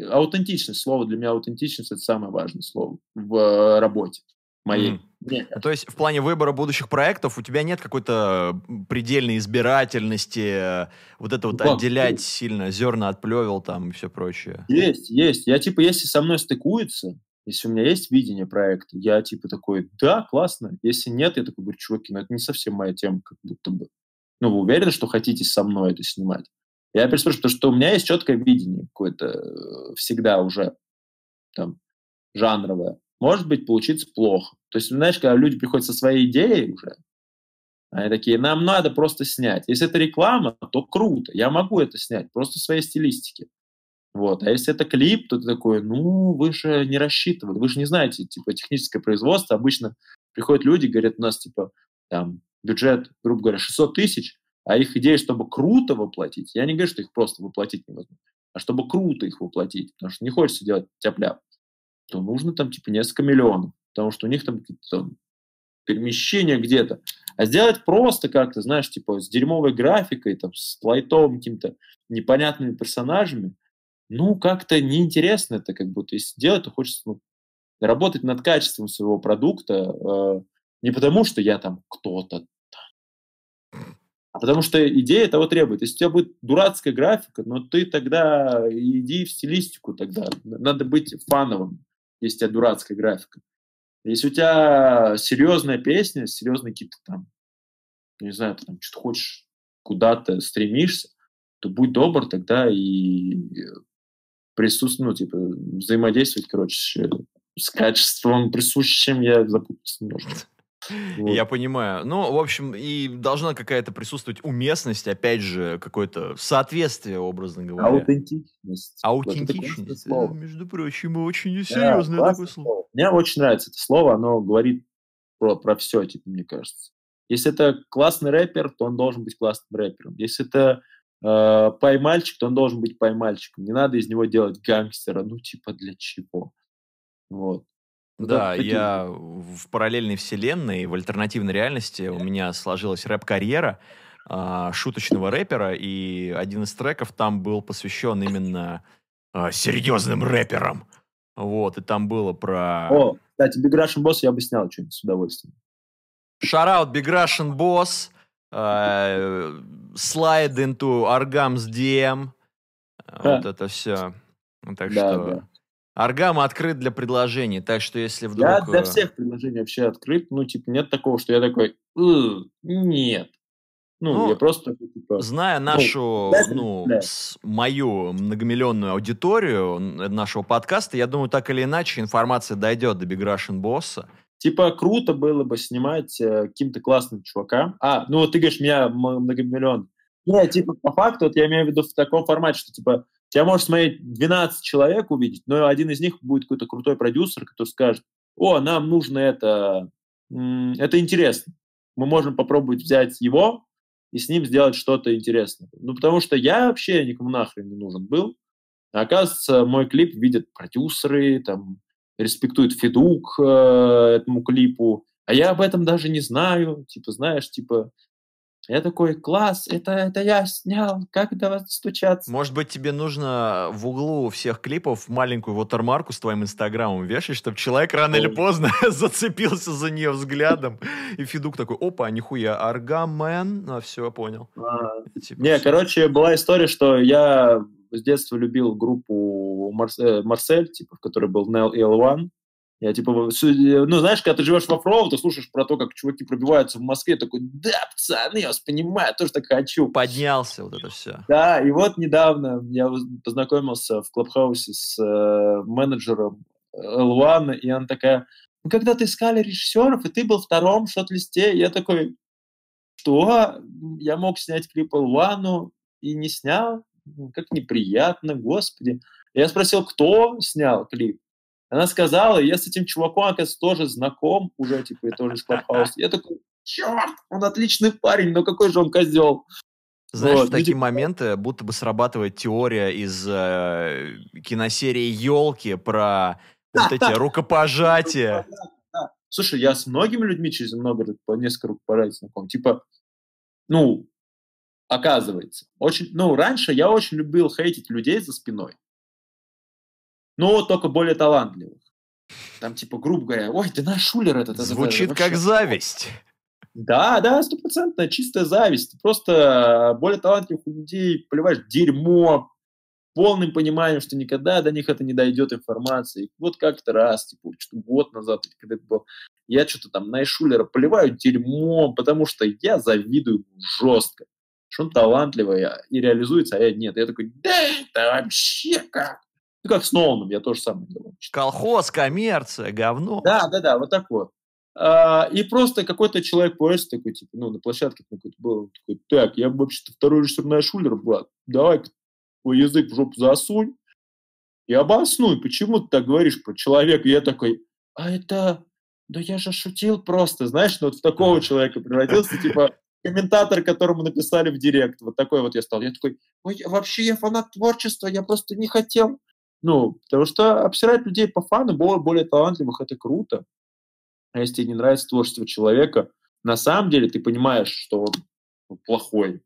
A: Аутентичность. Слово для меня аутентичность – это самое важное слово в э, работе моей. Мне
B: Ну, То есть в плане выбора будущих проектов у тебя нет какой-то предельной избирательности, э, вот это вот
A: как?
B: отделять сильно зерна от плевел там и все прочее.
A: Есть, есть. Я типа, если со мной стыкуется, если у меня есть видение проекта, я типа такой, да, классно. Если нет, я такой говорю, чуваки, ну это не совсем моя тема, как будто бы. Ну, вы уверены, что хотите со мной это снимать? Я переспрашиваю, потому что у меня есть четкое видение какое-то э, всегда уже там жанровое. Может быть, получится плохо. То есть, знаешь, когда люди приходят со своей идеей уже, они такие, нам надо просто снять. Если это реклама, то круто, я могу это снять, просто в своей стилистике. Вот. А если это клип, то ты такой, ну, вы же не рассчитывали, вы же не знаете, типа, техническое производство. Обычно приходят люди, говорят, у нас, типа, там, бюджет, грубо говоря, 600 тысяч, а их идея, чтобы круто воплотить, я не говорю, что их просто воплотить невозможно, а чтобы круто их воплотить, потому что не хочется делать тяп то нужно там, типа, несколько миллионов, потому что у них там там перемещения где-то. А сделать просто как-то, знаешь, типа, с дерьмовой графикой, там, с лайтовым какими-то непонятными персонажами, ну, как-то неинтересно это, как будто. Если делать, то хочется ну, работать над качеством своего продукта, э, не потому, что я там кто-то, а потому что идея того требует. Если у тебя будет дурацкая графика, но ты тогда иди в стилистику тогда. Надо быть фановым, если у тебя дурацкая графика. Если у тебя серьезная песня, серьезные какие-то там, не знаю, ты там что-то хочешь, куда-то стремишься, то будь добр тогда и присутствовать, ну, типа, взаимодействовать, короче, с качеством присущим, я запутался немножко. Вот.
B: Я понимаю. Ну, в общем, и должна какая-то присутствовать уместность, опять же, какое-то соответствие, образно говоря.
A: Аутентичность. Вот это
B: Аутентичность. э, между прочим, очень
A: Да,
B: серьезное
A: классное
B: такое слово.
A: слово. Мне очень нравится это слово, оно говорит про, про все, типа, мне кажется. Если это классный рэпер, то он должен быть классным рэпером. Если это э, пай-мальчик, то он должен быть пай-мальчиком. Не надо из него делать гангстера. Ну, типа, для чего? Вот. Ну,
B: Да,
A: такие-
B: я в параллельной вселенной, в альтернативной реальности у меня сложилась рэп-карьера а, шуточного рэпера, и один из треков там был посвящен именно а, серьезным рэперам. Вот, и там было про...
A: О, кстати, Big Russian Boss я бы снял что-нибудь с удовольствием.
B: Shoutout Big Russian Boss, э, Slide into Argam's DM, вот это все. Так
A: Да,
B: что...
A: да.
B: Аргам открыт для предложений, так что если вдруг...
A: Я для
B: э,
A: всех предложений вообще открыт. Ну, типа, нет такого, что я такой, «Э, нет. Ну,
B: Ну,
A: я просто такой, типа,
B: Зная нашу,
A: да,
B: ну,
A: да.
B: с- мою многомиллионную аудиторию нашего подкаста, я думаю, так или иначе информация дойдет до Big Russian Босса.
A: Типа, круто было бы снимать э, каким-то классным чувакам. А, ну вот ты говоришь, меня многомиллион. Не, типа, по факту, вот я имею в виду в таком формате, что, типа, тебя может смотреть 12 человек увидеть, но один из них будет какой-то крутой продюсер, который скажет, о, нам нужно это, это интересно. Мы можем попробовать взять его и с ним сделать что-то интересное. Ну, потому что я вообще никому нахрен не нужен был. А оказывается, мой клип видят продюсеры, там, респектует Федук э, этому клипу, а я об этом даже не знаю, типа, знаешь, типа, я такой, класс, это, это я снял, как до вас стучаться?
B: Может быть, тебе нужно в углу всех клипов маленькую вотермарку с твоим инстаграмом вешать, чтобы человек рано или
A: Ой.
B: поздно зацепился за нее взглядом. И Федук такой, опа, нихуя, Аргамен. А, все, понял.
A: А,
B: Типа,
A: Не,
B: всё.
A: короче, была история, что я с детства любил группу э, Марсель, типа, в которой был Нел и L1. Я, типа, э, ну, знаешь, когда ты живешь во Фроу, ты слушаешь про то, как чуваки пробиваются в Москве, такой, да, пацаны, я вас понимаю, тоже так хочу.
B: Поднялся вот это все.
A: Да, и вот недавно я познакомился в Клабхаусе с э, менеджером L1, и она такая, Мы когда-то искали режиссеров, и ты был втором шот-листе, я такой, что? Я мог снять клип Луану и не снял? Как неприятно, господи. Я спросил, кто снял клип? Она сказала, я с этим чуваком, оказывается, тоже знаком уже, типа, и тоже из Клабхауса. Я такой, черт, он отличный парень, но какой же он козел.
B: Знаешь, вот, в такие видимо... моменты будто бы срабатывает теория из э, киносерии «Елки» про вот эти рукопожатия.
A: Слушай, я с многими людьми через много, по несколько рукопожатий знаком. Типа, ну, оказывается. Очень, ну, раньше я очень любил хейтить людей за спиной. Но только более талантливых. Там, типа, грубо говоря, ой, ты наш шулер этот.
B: Звучит это, как зависть.
A: Да, да, стопроцентная чистая зависть. Ты просто более талантливых людей поливаешь дерьмо, полным пониманием, что никогда до них это не дойдет информация. И вот как-то раз, типа, что год назад, когда это был, я что-то там на Шулера поливаю дерьмом, потому что я завидую жестко. Что он талантливый а, и реализуется, а я нет. Я такой, да это вообще как? Ну, как с Ноланом, я тоже самое делаю.
B: Колхоз, коммерция, говно.
A: Да, да, да, вот так вот. А, и просто какой-то человек поезд такой, типа, ну, на площадке какой-то был, такой, так, я вообще-то второй режиссер на Шулер, брат, давай твой язык в жопу засунь и обоснуй, почему ты так говоришь про человека. И я такой, а это, да я же шутил просто, знаешь, ну вот в такого человека превратился, типа, комментатор, которому написали в директ. Вот такой вот я стал. Я такой, ой, вообще я фанат творчества, я просто не хотел. Ну, потому что обсирать людей по фану, более, более талантливых, это круто. А если тебе не нравится творчество человека, на самом деле ты понимаешь, что он плохой.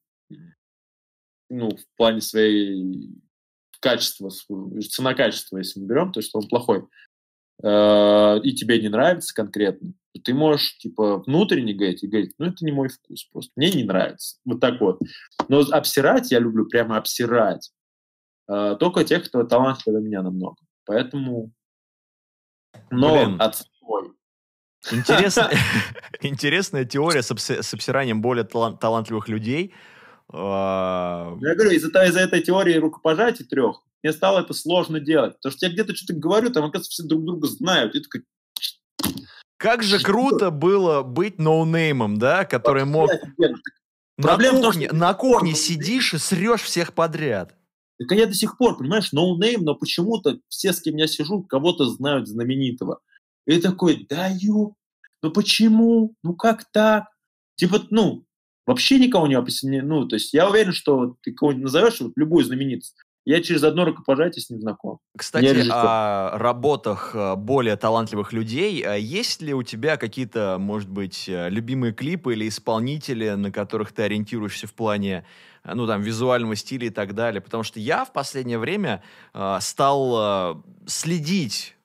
A: Ну, в плане своей качества, цена-качество, если мы берем, то, что он плохой, э, и тебе не нравится конкретно, ты можешь, типа, внутренне говорить и говорить, ну, это не мой вкус, просто мне не нравится. Вот так вот. Но обсирать я люблю прямо обсирать. Э, только тех, кто талантливее меня намного. Поэтому... Но Блин. отстой.
B: Интересно, интересная теория с, с обсиранием более талантливых людей.
A: А, я говорю, из-за из этой теории рукопожатий трех мне стало это сложно делать. Потому что я где-то что-то говорю, там, оказывается, все друг друга знают. И такой...
B: Как же круто было быть noname ом, да, который мог... На кухне, на кухне сидишь и срешь всех подряд.
A: Так я до сих пор, понимаешь, noname, но почему-то все, с кем я сижу, кого-то знают знаменитого. И такой, да ё, ну почему? Ну как так? Типа, ну, вообще никого не описано. Ну, то есть я уверен, что ты кого-нибудь назовешь, вот любую знаменитость, я через одно рукопожатие с ним знаком.
B: Кстати, о работах э, более талантливых людей. Э, есть ли у тебя какие-то, может быть, э, любимые клипы или исполнители, на которых ты ориентируешься в плане ну, там, визуального стиля и так далее? Потому что я в последнее время э, стал э, следить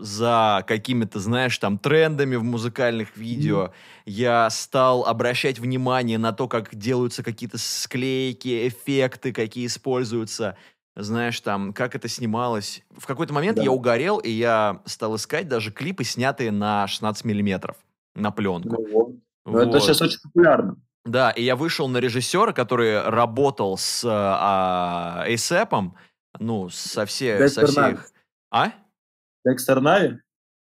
B: за какими-то, знаешь, там трендами в музыкальных видео. Mm. Я стал обращать внимание на то, как делаются какие-то склейки, эффекты, какие используются. Знаешь, там, как это снималось. В какой-то момент да. я угорел, и я стал искать даже клипы, снятые на 16 миллиметров, на пленку.
A: Ну, вот. вот. Это сейчас очень популярно.
B: Да, и я вышел на режиссера, который работал с а, ASAP, ну, со, все, со всех... А?
A: Декстер Нави?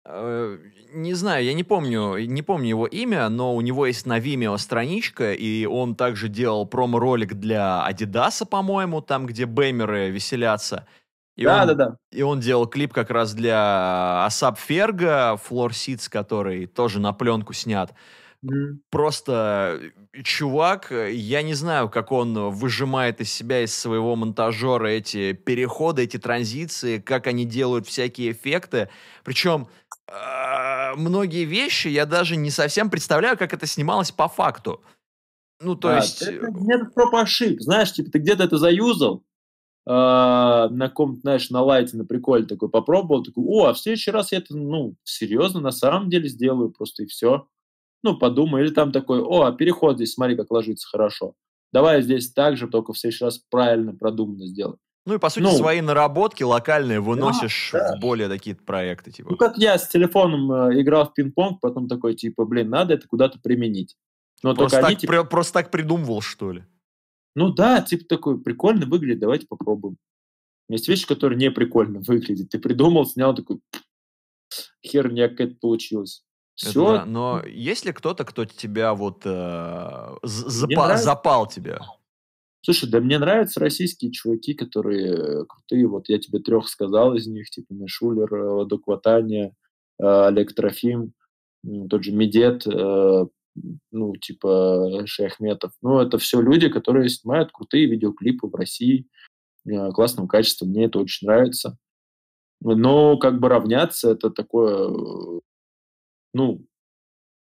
B: Э, не знаю, я не помню, не помню его имя, но у него есть на Vimeo страничка, и он также делал промо-ролик для Адидаса, по-моему, там, где бэмеры веселятся. И
A: да,
B: он,
A: да, да.
B: И он делал клип как раз для Асап Ферга, Floor Seats, который тоже на пленку снят. Просто э, чувак, э, я не знаю, как он выжимает из себя, из своего монтажера эти переходы, эти транзиции, как они делают всякие эффекты. Причем э, многие вещи я даже не совсем представляю, как это снималось по факту. Ну, то а, есть... Это
A: где-то проб ошиб. Знаешь, типа, ты где-то это заюзал, э, на ком знаешь, на лайте, на приколе такой попробовал, такой, о, а в следующий раз я это, ну, серьезно, на самом деле сделаю просто и все ну, подумай, или там такой, о, а переход здесь, смотри, как ложится хорошо. Давай здесь так же, только в следующий раз правильно, продуманно сделать.
B: Ну и, по сути, ну, свои наработки локальные выносишь да, да. в более такие проекты. Типа.
A: Ну, как я с телефоном э, играл в пинг-понг, потом такой, типа, блин, надо это куда-то применить.
B: Но просто, так, они, типа... просто так придумывал, что ли?
A: Ну да, типа такой, прикольно выглядит, давайте попробуем. Есть вещи, которые не прикольно выглядят. Ты придумал, снял такой, херня какая-то получилась.
B: Это
A: Все.
B: да. Но есть ли кто-то, кто тебя вот э, запа- запал тебя?
A: Слушай, да мне нравятся российские чуваки, которые э, крутые. Вот я тебе трех сказал из них, типа Мишулер, э, Докватания, э, Олег Трофим, тот же Медет, э, ну, типа Шейхметов. Ну, это все люди, которые снимают крутые видеоклипы в России э, классного качества. Мне это очень нравится. Но как бы равняться, это такое, э, ну,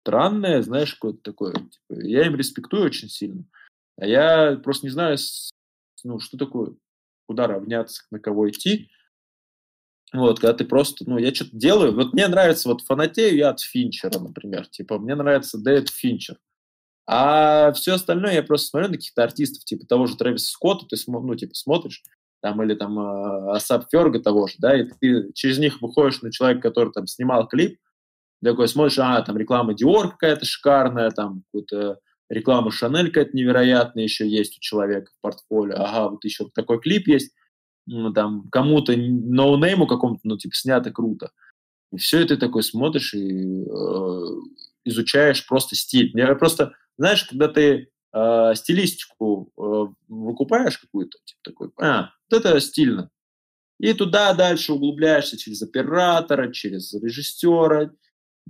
A: странное, знаешь, какое-то такое. Типа, я им респектую очень сильно. А я просто не знаю, ну, что такое, куда равняться, на кого идти. Вот, когда ты просто, ну, я что-то делаю. Вот мне нравится, вот фанатею я от Финчера, например. Типа, мне нравится Дэвид Финчер. А все остальное я просто смотрю на каких-то артистов, типа того же Трэвиса Скотта, ты ну, типа, смотришь, там, или там э, Асап Ферга того же, да, и ты через них выходишь на человека, который там снимал клип, такой смотришь, а, там реклама Dior какая-то шикарная, там какая-то реклама Шанель какая-то невероятная еще есть у человека в портфолио, ага, вот еще такой клип есть, ну, там кому-то, ноунейму какому-то, ну, типа, снято круто. И все это ты такой смотришь и э, изучаешь просто стиль. Я просто, знаешь, когда ты э, стилистику э, выкупаешь какую-то, типа такой, а, вот это стильно. И туда дальше углубляешься через оператора, через режиссера,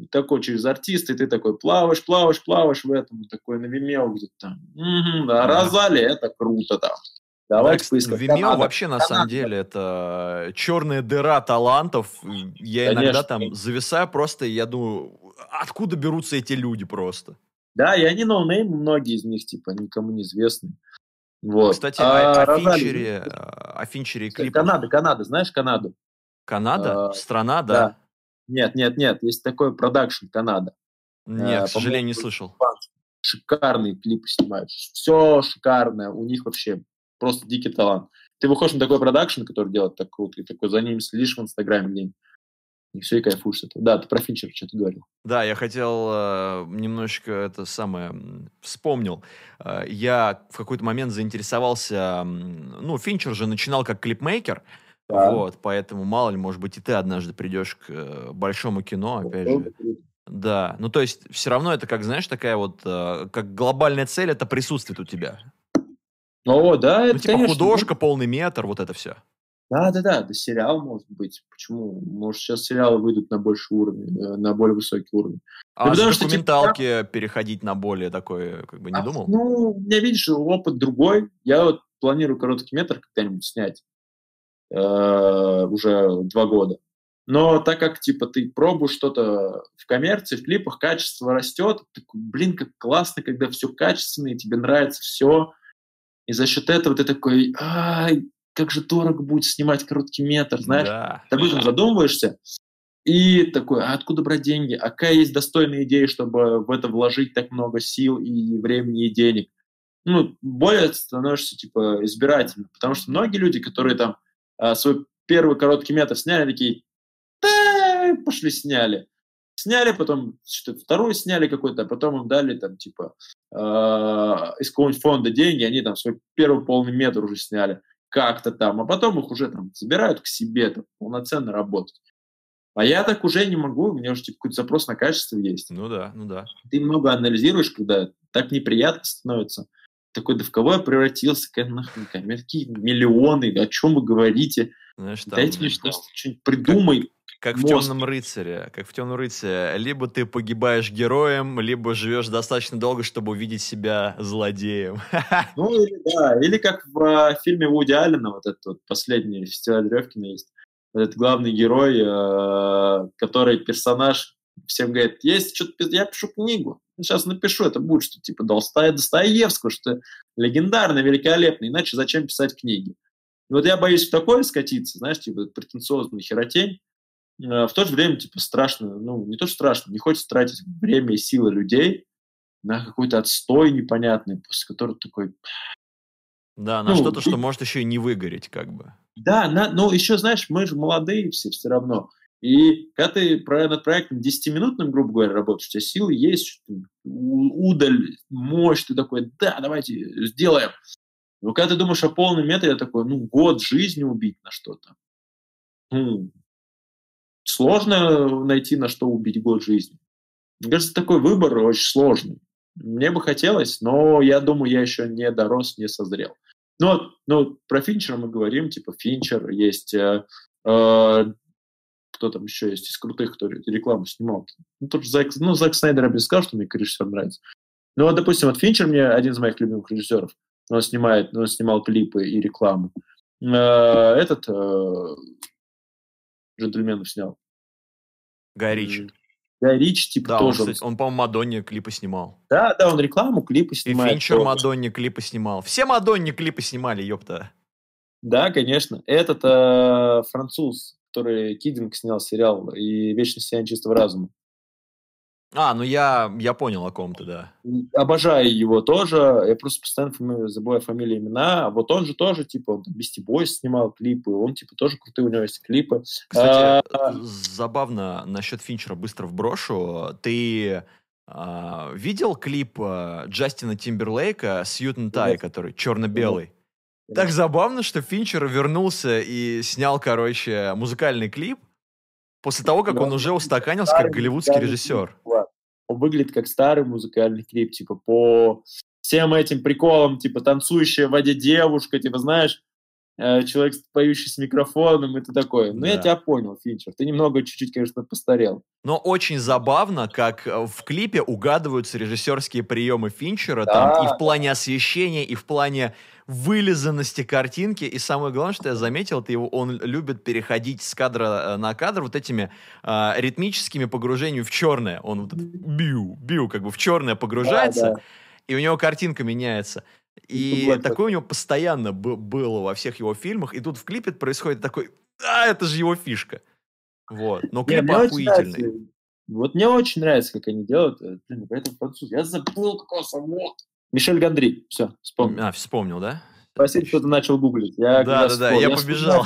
A: такой через артиста, и ты такой плаваешь, плаваешь, плаваешь в этом, такой на Vimeo где-то там. Мгм, да,
B: Да.
A: Розали, это круто там.
B: Да,
A: Давайте поискать.
B: Vimeo
A: Канада.
B: вообще на самом
A: Канада.
B: деле это черная дыра талантов. Я иногда
A: Конечно.
B: там зависаю просто, и я думаю, откуда берутся эти люди просто?
A: Да, и они noname, многие из них, типа, никому не известны. Вот.
B: Кстати, о, о Финчере, о Финчере клипах.
A: Канада, Канада, знаешь Канаду?
B: Канада?
A: а,
B: Страна, да?
A: да. Нет, нет, нет, есть такой продакшн Канада.
B: Нет,
A: Э,
B: к сожалению, не слышал.
A: Шикарные клипы снимают. Все шикарное. У них вообще просто дикий талант. Ты выходишь на такой продакшн, который делает так круто, и такой за ним следишь в Инстаграме где-нибудь. И все, и кайфуешь с этого. Да, ты про Финчера что-то говорил.
B: Да, я хотел э, немножечко это самое вспомнил. Э, я в какой-то момент заинтересовался. Ну, Финчер же начинал как клипмейкер.
A: Да.
B: Вот, поэтому мало ли, может быть, и ты однажды придешь к э, большому кино, опять
A: Было
B: же. Да, ну то есть все равно это как, знаешь, такая вот, э, как глобальная цель, это присутствует у тебя.
A: О, да, это,
B: Ну типа
A: конечно,
B: художка, полный метр, вот это все.
A: Да, да, да, да, сериал может быть. Почему? Может, сейчас сериалы выйдут на больший уровень, э, на более высокий уровень.
B: А
A: Ну,
B: с
A: потому что, типа,
B: документалки переходить на более такой, как бы не
A: А,
B: думал?
A: Ну, у меня, видишь, опыт другой. Я вот планирую короткий метр когда-нибудь снять э, уже два года. Но так как, типа, ты пробуешь что-то в коммерции, в клипах, качество растет, ты блин, как классно, когда все качественно, и тебе нравится все. И за счет этого ты такой, ай, как же дорого будет снимать короткий метр, знаешь?
B: Да.
A: Ты об этом задумываешься, и такой, а откуда брать деньги? А какая есть достойная идея, чтобы в это вложить так много сил и времени, и денег? Ну, более становишься, типа, избирательным. Потому что многие люди, которые там свой первый короткий метр сняли, такие, да, пошли сняли. Сняли, потом что-то второй сняли какой-то, а потом им дали там, типа, э, из какого-нибудь фонда деньги, они там свой первый полный метр уже сняли как-то там, а потом их уже там забирают к себе, там, полноценно работать. А я так уже не могу, у меня уже типа, какой-то запрос на качество есть.
B: Ну да, ну да.
A: Ты много анализируешь, когда так неприятно становится. Такой, да в кого я превратился, какая нахрен камера, какие миллионы, о чем вы говорите?
B: Знаешь, там,
A: Дайте мне что-нибудь придумай.
B: как в
A: мозг.
B: темном рыцаре, как в темном рыцаре, либо ты погибаешь героем, либо живешь достаточно долго, чтобы увидеть себя злодеем.
A: Ну, или, да, или как в а, фильме Вуди Аллена, вот этот вот последний фестиваль Ревкина есть, вот этот главный герой, э, который персонаж, всем говорит, есть что-то, я пишу книгу, сейчас напишу, это будет что типа Долста- Достоевского, что легендарно, великолепно, иначе зачем писать книги? И вот я боюсь в такое скатиться, знаешь, типа претенциозную херотень, Э, в то же время, типа, страшно, ну, не то что страшно, не хочется тратить время и силы людей на какой-то отстой непонятный, после которого такой,
B: Да, на
A: Ну,
B: что-то, что
A: и-
B: может еще и не выгореть, как бы.
A: Да, на, ну еще, знаешь, мы же молодые все все равно. И когда ты про, над проектом 10-минутным, грубо говоря, работаешь, у тебя силы есть, удаль, мощь, ты такой, да, давайте сделаем. Но когда ты думаешь о полном метре, я такой, ну, год жизни убить на что-то. Ну, сложно найти, на что убить год жизни. Мне кажется, такой выбор очень сложный. Мне бы хотелось, но я думаю, я еще не дорос, не созрел. Ну, ну про Финчера мы говорим, типа Финчер, есть э, э, кто там еще есть из крутых, кто рекламу снимал. Ну, тот же Зак, ну, Зак Снайдер я бы сказал, что мне режиссер нравится. Ну, вот, допустим, вот Финчер мне один из моих любимых режиссеров. Он снимает, он снимал клипы и рекламу. Э, этот э, джентльменов снял.
B: Гай Ричи.
A: Гай Ричи, типа,
B: да,
A: тоже.
B: Он, кстати, он, по-моему, Мадонне клипы снимал.
A: Да, да, он рекламу, клипы снимает.
B: И Финчер тоже. Мадонне клипы снимал. Все Мадонне клипы снимали, ёпта.
A: Да, конечно. Этот э, француз, который Кидинг снял сериал и «Вечное сияние чистого разума».
B: А, ну я, я понял о ком-то, да.
A: Обожаю его тоже. Я просто постоянно фами- забываю фамилии, имена. Вот он же тоже, типа, он Бисти Бойс снимал клипы. Он, типа, тоже крутые у него есть клипы.
B: Кстати, а- забавно насчет Финчера быстро вброшу. Ты а, видел клип а, Джастина Тимберлейка с Ютен Тай, который черно-белый? Так забавно, что Финчер вернулся и снял, короче, музыкальный клип после того, как он уже устаканился как голливудский режиссер.
A: Он выглядит как старый музыкальный клип, типа по всем этим приколам, типа танцующая в воде девушка, типа, знаешь, человек, поющий с микрофоном, и ты такой, ну, да. я тебя понял, Финчер, ты немного, чуть-чуть, конечно, постарел.
B: Но очень забавно, как э, в клипе угадываются режиссерские приемы Финчера, да. там и в плане освещения, и в плане вылизанности картинки. И самое главное, что я заметил, это его, он любит переходить с кадра э, на кадр вот этими э, ритмическими погружениями в черное. Он вот бью, бью, как бы в черное погружается, да, да. и у него картинка меняется. И Black такое у него постоянно было во всех его фильмах. И тут в клипе происходит такой, а, это же его фишка. Вот. Но клип
A: Не,
B: охуительный.
A: Вот мне очень нравится, как они делают. Э, блин, поэтому француз. Я забыл, какой самот. Мишель Гандри. Все, вспомнил.
B: А, вспомнил, да?
A: Спасибо, что ты начал гуглить. Я
B: да, да, да, я, я побежал.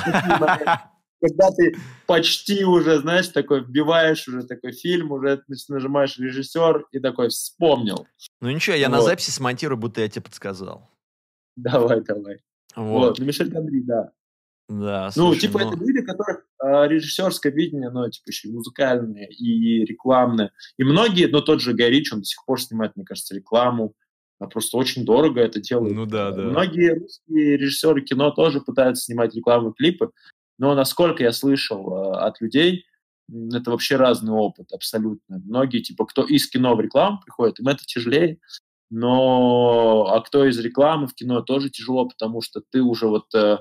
A: Когда ты почти уже, знаешь, такой вбиваешь уже такой фильм, уже нажимаешь режиссер и такой вспомнил.
B: Ну ничего, я вот. на записи смонтирую, будто я тебе подсказал.
A: Давай, давай. Вот. вот. Ну, Мишель Гандри, да.
B: Да,
A: Ну, слушай, типа, ну... это люди, которые э, режиссерское видение, ну, типа, еще и музыкальное, и рекламное. И многие, ну, тот же Горич, он до сих пор снимает, мне кажется, рекламу а просто очень дорого это делают.
B: Ну да, да.
A: Многие русские режиссеры кино тоже пытаются снимать рекламные клипы, но насколько я слышал э, от людей, это вообще разный опыт, абсолютно. Многие, типа, кто из кино в рекламу приходит, им это тяжелее, но а кто из рекламы в кино тоже тяжело, потому что ты уже вот э,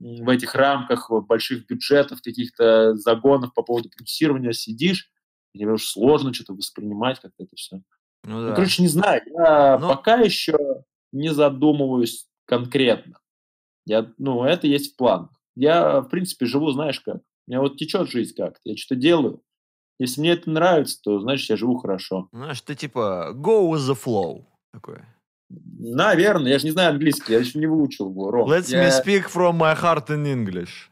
A: в этих рамках больших бюджетов, каких-то загонов по поводу продюсирования сидишь, и тебе уже сложно что-то воспринимать как-то это все. Ну, да. ну, короче, не знаю. Я ну... пока еще не задумываюсь конкретно. Я, ну, это есть в планах. Я, в принципе, живу, знаешь как. У меня вот течет жизнь как-то. Я что-то делаю. Если мне это нравится, то, значит, я живу хорошо.
B: Знаешь, ты типа go with the flow такой.
A: Наверное. Я же не знаю английский. Я еще не выучил его, Ром.
B: Let
A: я...
B: me speak from my heart in English.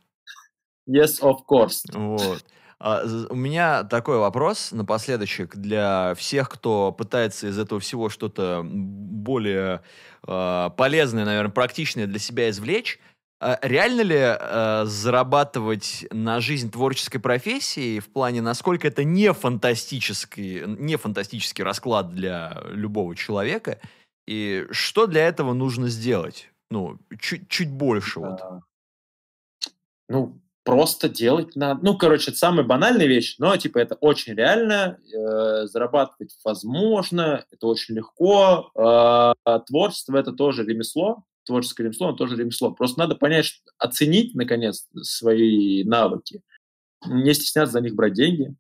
A: Yes, of course.
B: Вот. А, у меня такой вопрос напоследочек для всех, кто пытается из этого всего что-то более э, полезное, наверное, практичное для себя извлечь. А реально ли э, зарабатывать на жизнь творческой профессии в плане, насколько это не фантастический, не фантастический расклад для любого человека? И что для этого нужно сделать? Ну, чуть, чуть больше вот.
A: Ну, просто делать надо. Ну, короче, это самая банальная вещь, но, типа, это очень реально, э, зарабатывать возможно, это очень легко. Э, творчество — это тоже ремесло, творческое ремесло, оно тоже ремесло. Просто надо понять, что, оценить, наконец, свои навыки, не стесняться за них брать деньги,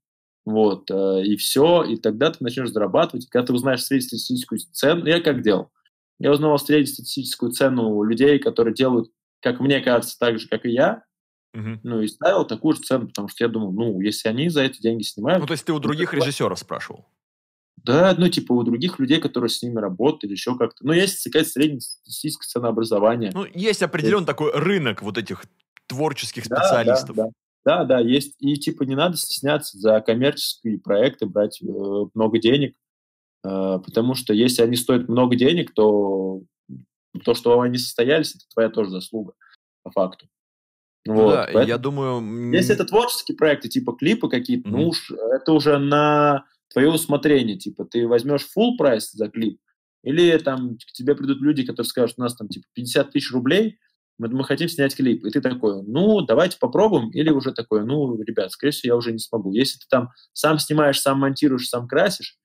A: вот, э, и все, и тогда ты начнешь зарабатывать. Когда ты узнаешь среднестатистическую цену, я как делал? Я узнал среднестатистическую цену людей, которые делают, как мне кажется, так же, как и я,
B: Угу.
A: Ну, и ставил такую же цену, потому что я думал, ну, если они за эти деньги снимают...
B: Ну, то есть ты у других ну, режиссеров спрашивал?
A: Да, ну, типа у других людей, которые с ними работали, еще как-то. Ну, есть какая-то среднестатистическое ценообразование.
B: Ну, есть определенный есть. такой рынок вот этих творческих да, специалистов.
A: Да, да. Да, да, есть. И типа не надо стесняться за коммерческие проекты брать э, много денег, э, потому что если они стоят много денег, то то, что они состоялись, это твоя тоже заслуга, по факту.
B: Ну вот, да, поэтому, я думаю...
A: Если это творческие проекты, типа клипы какие-то, mm-hmm. ну уж это уже на твое усмотрение. Типа ты возьмешь full прайс за клип, или там к тебе придут люди, которые скажут, у нас там типа 50 тысяч рублей, мы, мы хотим снять клип. И ты такой, ну, давайте попробуем. Или уже такой, ну, ребят, скорее всего, я уже не смогу. Если ты там сам снимаешь, сам монтируешь, сам красишь,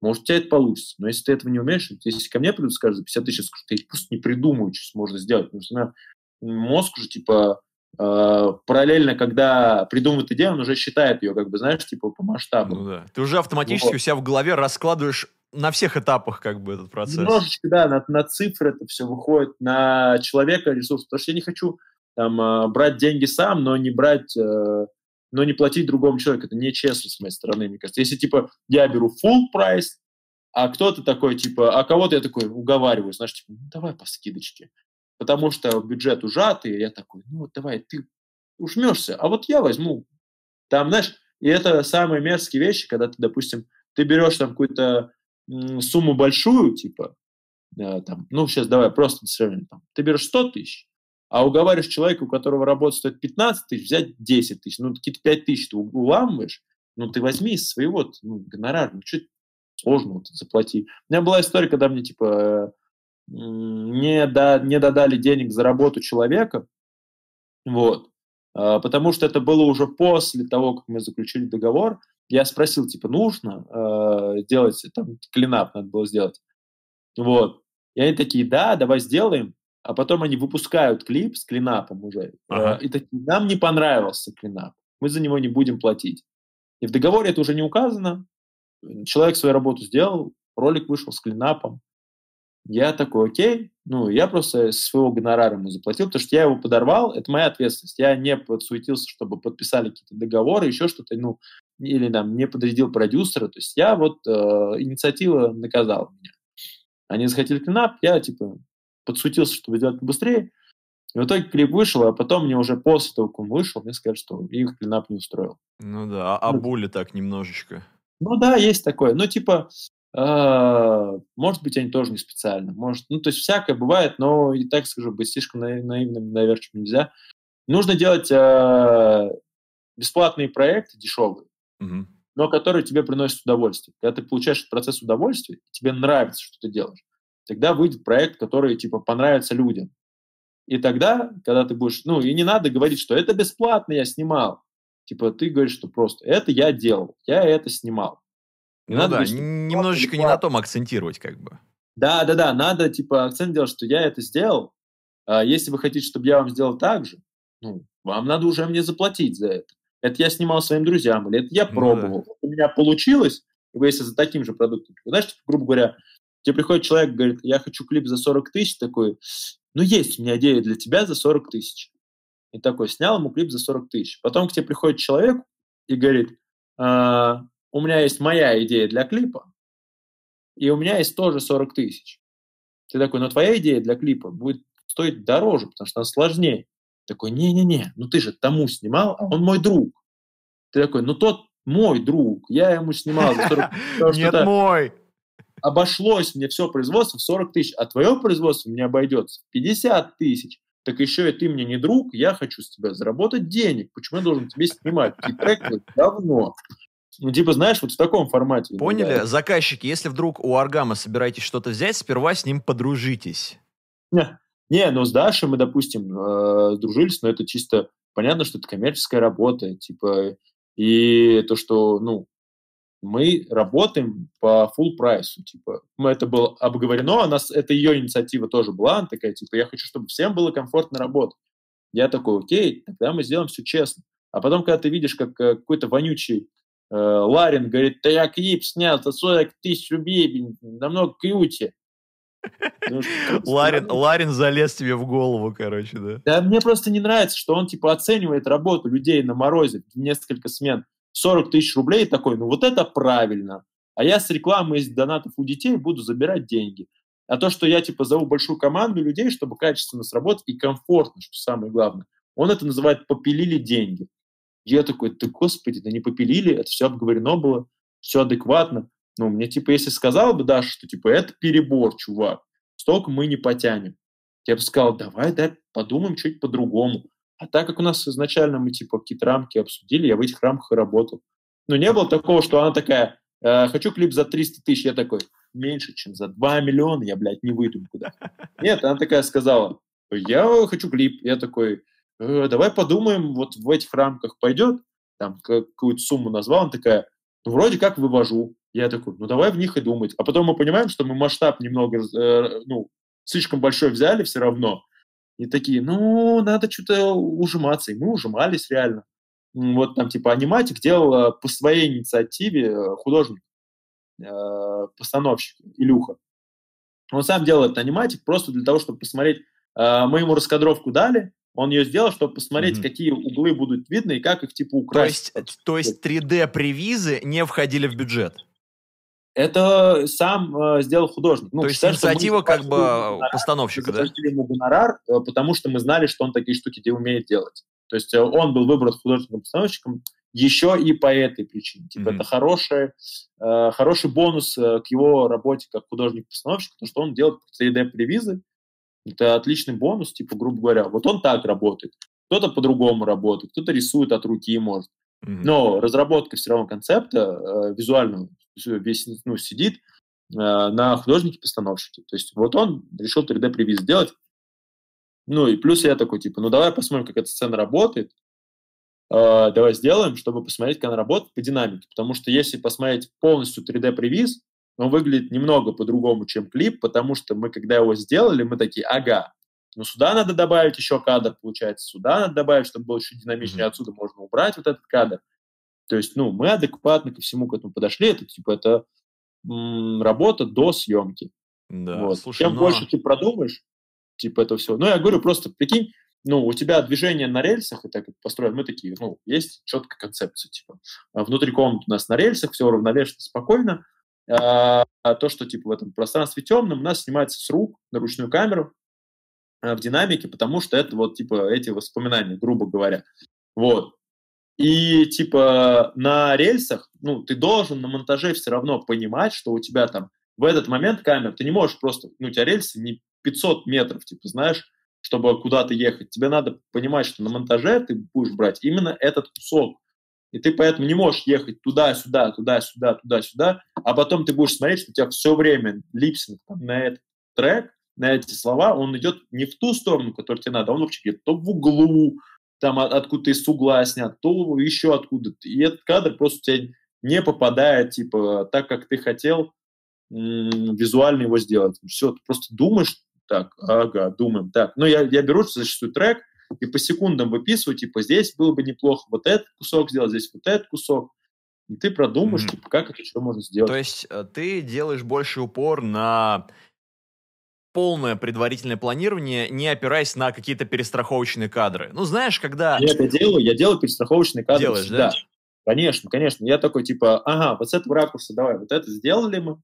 A: может, у тебя это получится. Но если ты этого не умеешь, если ко мне придут скажут за 50 тысяч, я скажу, ты просто не придумаю, что можно сделать. Потому что мозг уже, типа, параллельно, когда придумывает идею, он уже считает ее, как бы, знаешь, типа, по масштабу. Ну
B: да. Ты уже автоматически вот. у себя в голове раскладываешь на всех этапах как бы этот процесс.
A: Немножечко, да, на, на цифры это все выходит, на человека ресурс. Потому что я не хочу там э, брать деньги сам, но не брать, э, но не платить другому человеку. Это нечестно с моей стороны, мне кажется. Если, типа, я беру full прайс, а кто-то такой, типа, а кого-то я такой уговариваю, знаешь, типа, ну, давай по скидочке. Потому что бюджет ужатый, я такой, ну, давай, ты ушмешься, а вот я возьму. Там, знаешь, и это самые мерзкие вещи, когда ты, допустим, ты берешь там какую-то сумму большую, типа, э, там, ну, сейчас давай просто сравним, там, ты берешь 100 тысяч, а уговариваешь человека, у которого работа стоит 15 тысяч, взять 10 тысяч, ну, какие-то 5 тысяч ты уламываешь, ну, ты возьми из своего ну, гонорара, ну, что сложно вот, заплати. У меня была история, когда мне, типа, не, до, не додали денег за работу человека, вот, а, потому что это было уже после того, как мы заключили договор, я спросил, типа, нужно э, делать, там, клинап надо было сделать. Вот. И они такие, да, давай сделаем. А потом они выпускают клип с клинапом уже. Э, ага. Э, и такие, нам не понравился клинап. Мы за него не будем платить. И в договоре это уже не указано. Человек свою работу сделал, ролик вышел с клинапом. Я такой, окей, ну, я просто своего гонорара ему заплатил, потому что я его подорвал, это моя ответственность. Я не подсуетился, чтобы подписали какие-то договоры, еще что-то, ну, или там не подрядил продюсера. То есть я вот, э, инициатива наказала меня. Они захотели клинап, я, типа, подсуетился, чтобы сделать быстрее. И в итоге клип вышел, а потом мне уже после того, как он вышел, мне сказали, что их клинап не устроил.
B: Ну да, а, а боли так немножечко.
A: Ну да, есть такое. Ну, типа, может быть, они тоже не специально. Может, ну, то есть всякое бывает, но и так скажу, быть слишком наивным, наверчивым нельзя. Нужно делать э, бесплатные проекты, дешевые, угу. но которые тебе приносят удовольствие. Когда ты получаешь процесс удовольствия, тебе нравится, что ты делаешь, тогда выйдет проект, который, типа, понравится людям. И тогда, когда ты будешь... Ну, и не надо говорить, что это бесплатно я снимал. Типа, ты говоришь, что просто это я делал, я это снимал.
B: Не ну надо да, говорить, немножечко не на том акцентировать как бы.
A: Да, да, да, надо типа акцент делать, что я это сделал. А если вы хотите, чтобы я вам сделал так же, ну, вам надо уже мне заплатить за это. Это я снимал своим друзьям, или это я пробовал. Ну, да. У меня получилось, и вы если за таким же продуктом, знаешь, типа, грубо говоря, тебе приходит человек, говорит, я хочу клип за 40 тысяч, такой, ну, есть у меня идея для тебя за 40 тысяч. И такой, снял ему клип за 40 тысяч. Потом к тебе приходит человек и говорит, а, у меня есть моя идея для клипа, и у меня есть тоже 40 тысяч. Ты такой, но твоя идея для клипа будет стоить дороже, потому что она сложнее. Такой, не-не-не, ну ты же тому снимал, а он мой друг. Ты такой, ну тот мой друг, я ему снимал за 40
B: тысяч. Нет, мой.
A: Обошлось мне все производство в 40 тысяч, а твое производство мне обойдется в 50 тысяч. Так еще и ты мне не друг, я хочу с тебя заработать денег. Почему я должен тебе снимать? Такие треки давно. Ну, типа, знаешь, вот в таком формате.
B: Поняли? Да. Заказчики, если вдруг у Аргама собираетесь что-то взять, сперва с ним подружитесь.
A: Не, не ну с Дашей мы, допустим, э, дружились, но это чисто понятно, что это коммерческая работа, типа, и то, что, ну, мы работаем по full прайсу, типа, мы это было обговорено, у нас, это ее инициатива тоже была, она такая, типа, я хочу, чтобы всем было комфортно работать. Я такой, окей, тогда мы сделаем все честно. А потом, когда ты видишь, как э, какой-то вонючий Ларин говорит, да я клип снял за 40 тысяч рублей, намного круче.
B: Ларин, Ларин залез тебе в голову, короче, да?
A: Да, мне просто не нравится, что он, типа, оценивает работу людей на морозе несколько смен. 40 тысяч рублей такой, ну вот это правильно. А я с рекламы из донатов у детей буду забирать деньги. А то, что я, типа, зову большую команду людей, чтобы качественно сработать и комфортно, что самое главное, он это называет «попилили деньги». Я такой, ты, господи, да не попилили, это все обговорено было, все адекватно. Ну, мне, типа, если сказал бы Даша, что, типа, это перебор, чувак, столько мы не потянем. Я бы сказал, давай, да, подумаем чуть по-другому. А так как у нас изначально мы типа какие-то рамки обсудили, я в этих рамках и работал. Но не было такого, что она такая, э, хочу клип за 300 тысяч. Я такой, меньше, чем за 2 миллиона, я, блядь, не выйду никуда. Нет, она такая сказала, я хочу клип. Я такой, э, давай подумаем, вот в этих рамках пойдет, там какую-то сумму назвал, она такая, ну, вроде как вывожу. Я такой, ну, давай в них и думать. А потом мы понимаем, что мы масштаб немного, э, ну, слишком большой взяли все равно. И такие, ну, надо что-то ужиматься. И мы ужимались реально. Вот там типа аниматик делал по своей инициативе э, художник, э, постановщик Илюха. Он сам делал этот аниматик просто для того, чтобы посмотреть. Э, мы ему раскадровку дали, он ее сделал, чтобы посмотреть, mm-hmm. какие углы будут видны и как их типа украсть.
B: То есть, то есть 3D-привизы не входили в бюджет?
A: Это сам э, сделал художник.
B: Ну, То есть считаю, инициатива как бы гонорар, постановщика, да?
A: ему гонорар, э, потому что мы знали, что он такие штуки умеет делать. То есть э, он был выбран художником-постановщиком еще и по этой причине. Типа mm-hmm. это хороший, э, хороший бонус э, к его работе как художник-постановщик, потому что он делает 3D-превизы. Это отличный бонус, типа, грубо говоря. Вот он так работает. Кто-то по-другому работает, кто-то рисует от руки, может. Mm-hmm. Но разработка все равно концепта э, визуального весь ну, сидит э, на художнике-постановщике. То есть вот он решил 3D-превиз сделать. Ну и плюс я такой, типа, ну давай посмотрим, как эта сцена работает. Э, давай сделаем, чтобы посмотреть, как она работает по динамике. Потому что если посмотреть полностью 3D-превиз, он выглядит немного по-другому, чем клип, потому что мы, когда его сделали, мы такие, ага, ну сюда надо добавить еще кадр, получается, сюда надо добавить, чтобы было еще динамичнее, отсюда можно убрать вот этот кадр. То есть, ну, мы адекватно ко всему к этому подошли. Это, типа, это м- работа до съемки. Да, вот. слушай, Чем но... больше ты продумаешь, типа, это все. Ну, я говорю, просто прикинь, ну, у тебя движение на рельсах, и так как построено, мы такие, ну, есть четкая концепция, типа, а внутри комнаты у нас на рельсах, все уравновешено, спокойно, а, а то, что, типа, в этом пространстве темном, нас снимается с рук на ручную камеру а, в динамике, потому что это вот, типа, эти воспоминания, грубо говоря. Вот. И типа на рельсах, ну, ты должен на монтаже все равно понимать, что у тебя там в этот момент камера, ты не можешь просто, ну, у тебя рельсы не 500 метров, типа, знаешь, чтобы куда-то ехать. Тебе надо понимать, что на монтаже ты будешь брать именно этот кусок. И ты поэтому не можешь ехать туда-сюда, туда-сюда, туда-сюда, а потом ты будешь смотреть, что у тебя все время липсинг на этот трек, на эти слова, он идет не в ту сторону, которую тебе надо, он вообще где-то то в углу, там откуда-то из угла снят, то еще откуда-то. И этот кадр просто у тебя не попадает, типа, так, как ты хотел визуально его сделать. Все, ты просто думаешь, так, ага, думаем, так. Но я, я беру зачастую трек и по секундам выписываю, типа, здесь было бы неплохо вот этот кусок сделать, здесь вот этот кусок. И ты продумаешь, mm-hmm. типа, как это что можно сделать.
B: То есть э, ты делаешь больше упор на полное предварительное планирование, не опираясь на какие-то перестраховочные кадры. Ну, знаешь, когда...
A: Я это делаю, я делаю перестраховочные кадры Делаешь, всегда. Да? Конечно, конечно. Я такой, типа, ага, вот с этого ракурса давай, вот это сделали мы,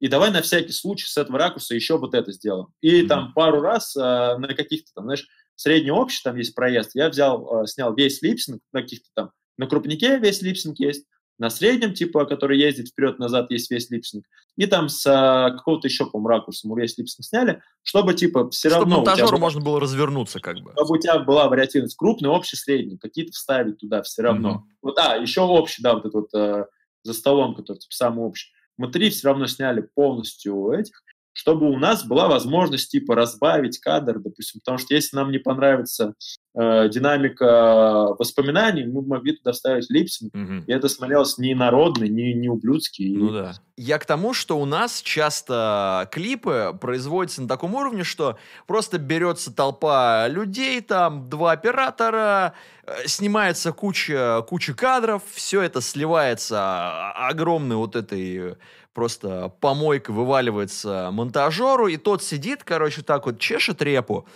A: и давай на всякий случай с этого ракурса еще вот это сделаем. И mm-hmm. там пару раз э, на каких-то, там, знаешь, средний общий там есть проезд, я взял, э, снял весь lip sync, на каких-то там, на крупнике весь lip sync есть, на среднем, типа, который ездит вперед-назад, есть весь lip sync, и там с а, какого-то еще, по-моему, ракурса мы весь lip sync сняли, чтобы, типа, все
B: чтобы
A: равно...
B: Чтобы монтажеру можно было развернуться, как бы.
A: Чтобы у тебя была вариативность крупный, общий, средний, какие-то вставить туда все равно. Mm-hmm. Вот, а, еще общий, да, вот этот вот а, за столом, который, типа, самый общий. Мы три все равно сняли полностью этих, чтобы у нас была возможность, типа, разбавить кадр, допустим, потому что если нам не понравится э, динамика воспоминаний, мы могли туда вставить липсинг, угу. и это смотрелось не народно, не, не ублюдски.
B: Ну да. Я к тому, что у нас часто клипы производятся на таком уровне, что просто берется толпа людей, там, два оператора, э, снимается куча, куча кадров, все это сливается а, огромной вот этой просто помойка вываливается монтажеру, и тот сидит, короче, так вот чешет репу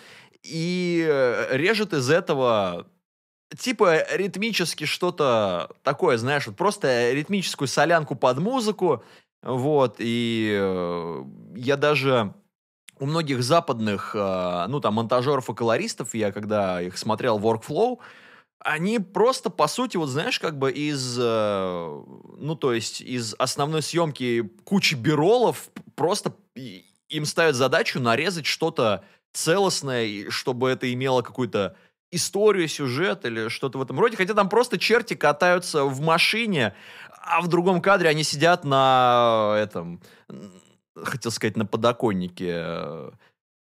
B: и э, режет из этого типа ритмически что-то такое, знаешь, вот просто ритмическую солянку под музыку, вот, и э, я даже у многих западных, э, ну, там, монтажеров и колористов, я когда их смотрел Workflow, они просто, по сути, вот знаешь, как бы из, э, ну, то есть из основной съемки кучи биролов просто им ставят задачу нарезать что-то целостное, чтобы это имело какую-то историю, сюжет или что-то в этом роде. Хотя там просто черти катаются в машине, а в другом кадре они сидят на этом, хотел сказать, на подоконнике.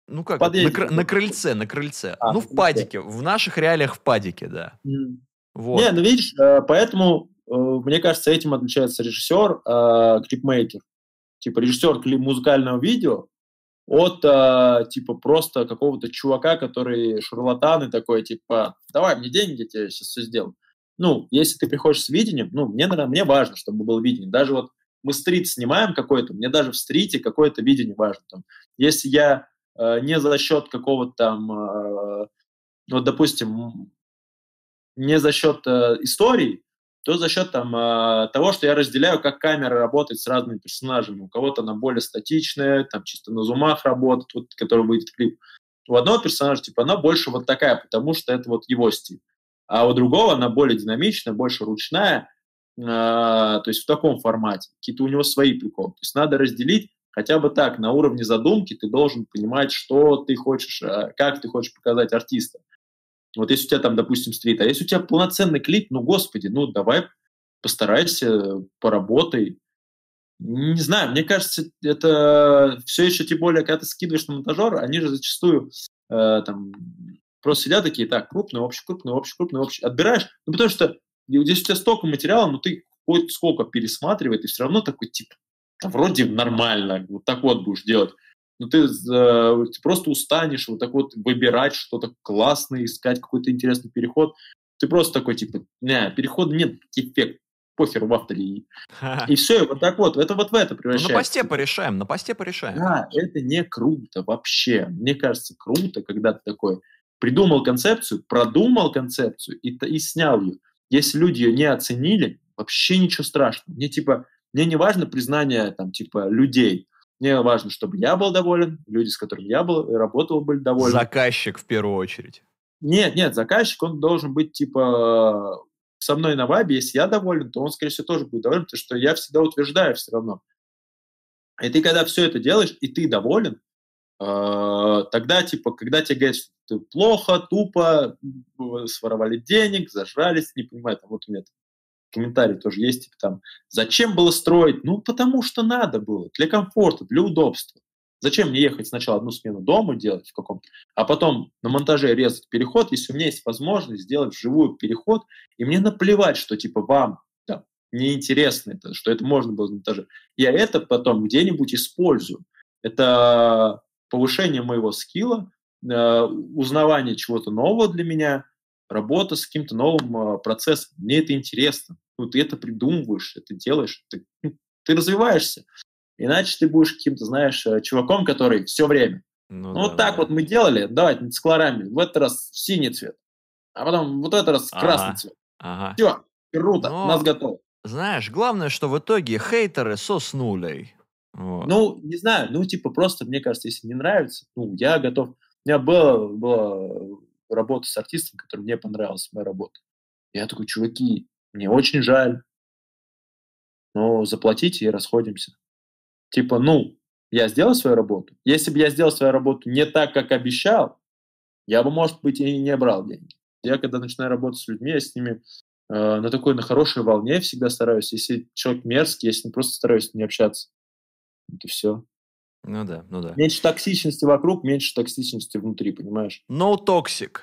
B: Ну как, на, на крыльце, на крыльце. А, ну в падике, в наших реалиях в падике, да.
A: Mm. Вот. Не, ну видишь, э, поэтому, э, мне кажется, этим отличается режиссер, э, клипмейкер. Типа режиссер клип музыкального видео, от типа просто какого-то чувака, который шарлатан и такой, типа, давай мне деньги, я тебе сейчас все сделаю. Ну, если ты приходишь с видением, ну, мне, наверное, мне важно, чтобы было видение. Даже вот мы стрит снимаем какой-то, мне даже в стрите какое-то видение важно. Там. Если я не за счет какого-то там, э, вот, допустим, не за счет э, истории, то за счет там, э, того, что я разделяю, как камера работает с разными персонажами. У кого-то она более статичная, там чисто на зумах работает, вот, который выйдет клип. У одного персонажа, типа, она больше вот такая, потому что это вот его стиль. А у другого она более динамичная, больше ручная, э, то есть в таком формате. Какие-то у него свои приколы. То есть надо разделить хотя бы так, на уровне задумки ты должен понимать, что ты хочешь, э, как ты хочешь показать артиста. Вот если у тебя там, допустим, стрит, а если у тебя полноценный клип, ну, господи, ну, давай постарайся, поработай. Не знаю, мне кажется, это все еще, тем более, когда ты скидываешь на монтажер, они же зачастую э, там просто сидят такие, так, крупный, общий, крупный, общий, крупный, общий. Отбираешь, ну, потому что здесь у тебя столько материала, но ты хоть сколько пересматривай, ты все равно такой, типа, вроде нормально, вот так вот будешь делать но ну, ты, э, ты просто устанешь вот так вот выбирать что-то классное, искать какой-то интересный переход. Ты просто такой, типа, не, перехода нет, эффект, похер в авторе. И все, вот так вот, это вот в это превращается. Ну,
B: на посте порешаем, на посте порешаем.
A: Да, это не круто вообще. Мне кажется, круто, когда ты такой придумал концепцию, продумал концепцию и, и снял ее. Если люди ее не оценили, вообще ничего страшного. Мне типа, мне не важно признание там типа людей. Мне важно, чтобы я был доволен, люди, с которыми я был, работал, были довольны.
B: Заказчик в первую очередь.
A: Нет, нет, заказчик, он должен быть типа со мной на вайбе, если я доволен, то он, скорее всего, тоже будет доволен, потому что я всегда утверждаю все равно. И ты, когда все это делаешь, и ты доволен, э, тогда, типа, когда тебе говорят, что ты плохо, тупо, своровали денег, зажрались, не понимаю, там вот у меня комментарий тоже есть, типа там, зачем было строить? Ну, потому что надо было, для комфорта, для удобства. Зачем мне ехать сначала одну смену дома делать в каком-то, а потом на монтаже резать переход, если у меня есть возможность сделать вживую переход, и мне наплевать, что типа вам да, неинтересно это, что это можно было на монтаже. Я это потом где-нибудь использую. Это повышение моего скилла, э, узнавание чего-то нового для меня, работа с каким-то новым э, процессом. Мне это интересно ну, ты это придумываешь, это делаешь, ты, ну, ты развиваешься. Иначе ты будешь каким-то, знаешь, э, чуваком, который все время. Ну, ну да, вот так да. вот мы делали, давайте с колорами. В этот раз синий цвет, а потом вот этот раз ага, красный цвет. Ага. Все, круто, Но, нас готово.
B: Знаешь, главное, что в итоге хейтеры соснули.
A: Вот. Ну, не знаю, ну, типа, просто, мне кажется, если не нравится, ну, я готов. У меня была, была работа с артистом, который мне понравилась моя работа. Я такой, чуваки, мне очень жаль, но заплатите и расходимся. Типа, ну, я сделал свою работу. Если бы я сделал свою работу не так, как обещал, я бы, может быть, и не брал деньги. Я, когда начинаю работать с людьми, я с ними э, на такой, на хорошей волне всегда стараюсь. Если человек мерзкий, я с ним просто стараюсь не общаться. Это все.
B: Ну да, ну да.
A: Меньше токсичности вокруг, меньше токсичности внутри, понимаешь?
B: No toxic.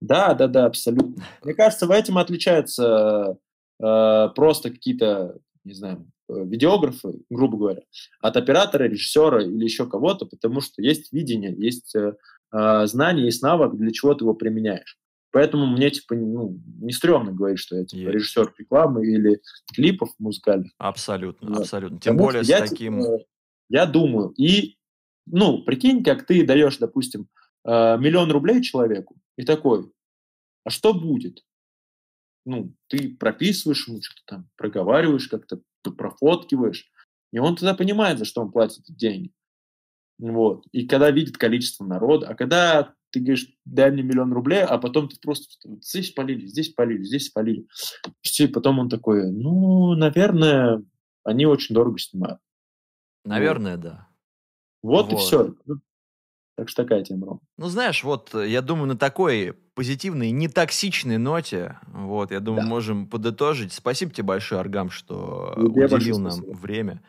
A: Да, да, да, абсолютно. Мне кажется, в этом отличаются э, просто какие-то, не знаю, э, видеографы, грубо говоря, от оператора, режиссера или еще кого-то, потому что есть видение, есть э, э, знание, есть навык, для чего ты его применяешь. Поэтому мне, типа, ну, не стрёмно говорить, что я, типа, режиссер рекламы или клипов музыкальных.
B: Абсолютно, вот. абсолютно. Тем Потому более с я, таким... Типа,
A: я думаю, и, ну, прикинь, как ты даешь, допустим, э, миллион рублей человеку, и такой, а что будет? Ну, ты прописываешь ему что-то там, проговариваешь как-то, профоткиваешь, и он тогда понимает, за что он платит эти деньги. Вот. И когда видит количество народа, а когда ты говоришь, дай мне миллион рублей, а потом ты просто здесь полили, здесь полили, здесь полили. И потом он такой, ну, наверное, они очень дорого снимают.
B: Наверное, да.
A: Вот, вот и все. Так что такая тема, Ром.
B: Ну, знаешь, вот э, я думаю, на такой позитивной, нетоксичной ноте, вот, я думаю, да. можем подытожить. Спасибо тебе большое, Аргам, что Тебе уделил нам спасибо. время.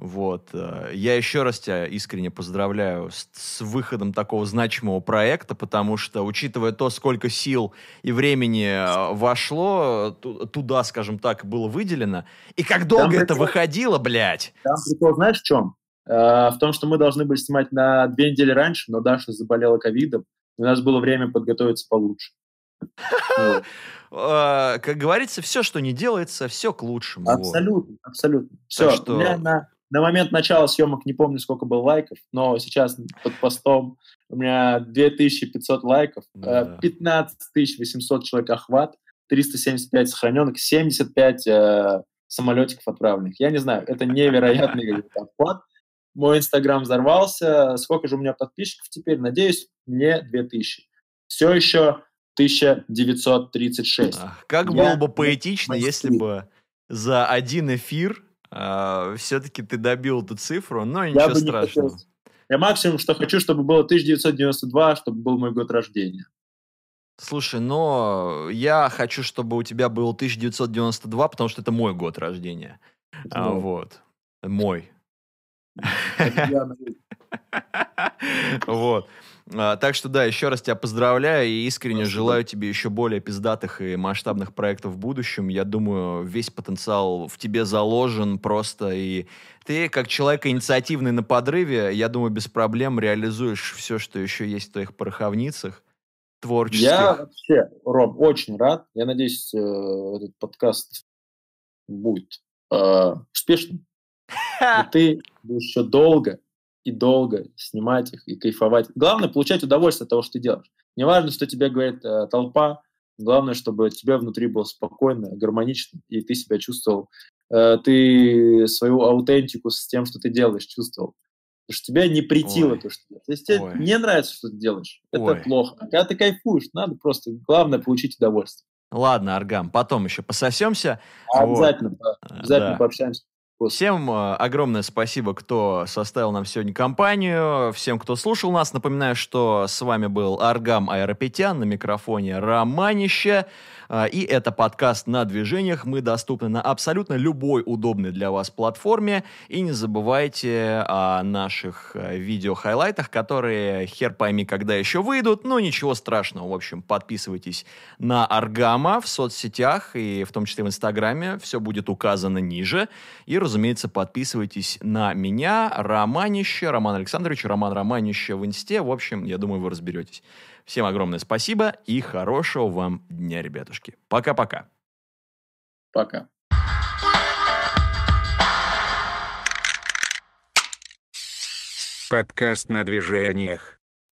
B: Вот. Э, я еще раз тебя искренне поздравляю с, с выходом такого значимого проекта, потому что, учитывая то, сколько сил и времени э, вошло туда, скажем так, было выделено, и как долго Там это прикол... выходило, блядь.
A: Там прикол, знаешь, в чем? Э, в том, что мы должны были снимать на две недели раньше, но Даша заболела ковидом, у нас было время подготовиться получше.
B: Как говорится, все, что не делается, все к лучшему.
A: Абсолютно, абсолютно. Все, у меня на на момент начала съемок не помню, сколько было лайков, но сейчас под постом у меня 2500 лайков, да. 15 800 человек охват, 375 сохраненных, 75 э, самолетиков отправленных. Я не знаю, это невероятный охват. Мой инстаграм взорвался. Сколько же у меня подписчиков теперь? Надеюсь, не 2000. Все еще 1936. Ах,
B: как Я было бы поэтично, если бы за один эфир а, все-таки ты добил эту цифру, но ничего я страшного. Не
A: я максимум, что хочу, чтобы было 1992, чтобы был мой год рождения.
B: Слушай, но я хочу, чтобы у тебя был 1992, потому что это мой год рождения. А, вот. Мой. Вот. А, так что да, еще раз тебя поздравляю и искренне Спасибо. желаю тебе еще более пиздатых и масштабных проектов в будущем. Я думаю, весь потенциал в тебе заложен просто, и ты, как человек инициативный на подрыве, я думаю, без проблем реализуешь все, что еще есть в твоих пороховницах творческих.
A: Я вообще, Ром, очень рад. Я надеюсь, э, этот подкаст будет э, успешным. И ты будешь еще долго и долго снимать их и кайфовать. Главное получать удовольствие от того, что ты делаешь. Не важно, что тебе говорит э, толпа, главное, чтобы тебе внутри было спокойно, гармонично, и ты себя чувствовал, э, ты свою аутентику с тем, что ты делаешь, чувствовал. Потому что тебе не притило Ой. то, что делаешь. Если тебе Ой. не нравится, что ты делаешь, это Ой. плохо. А когда ты кайфуешь, надо просто, главное, получить удовольствие.
B: Ладно, Аргам, потом еще пососемся.
A: Обязательно, вот. обязательно да. пообщаемся.
B: Всем э, огромное спасибо, кто составил нам сегодня компанию. Всем, кто слушал нас. Напоминаю, что с вами был Аргам Аэропетян на микрофоне Романище. А, и это подкаст на движениях. Мы доступны на абсолютно любой удобной для вас платформе. И не забывайте о наших э, видео-хайлайтах, которые хер пойми, когда еще выйдут. Но ничего страшного. В общем, подписывайтесь на Аргама в соцсетях и в том числе в Инстаграме. Все будет указано ниже. И, разумеется, подписывайтесь на меня, Романище, Роман Александрович, Роман Романище в Инсте. В общем, я думаю, вы разберетесь. Всем огромное спасибо и хорошего вам дня, ребятушки. Пока-пока.
A: Пока.
C: Подкаст на движениях.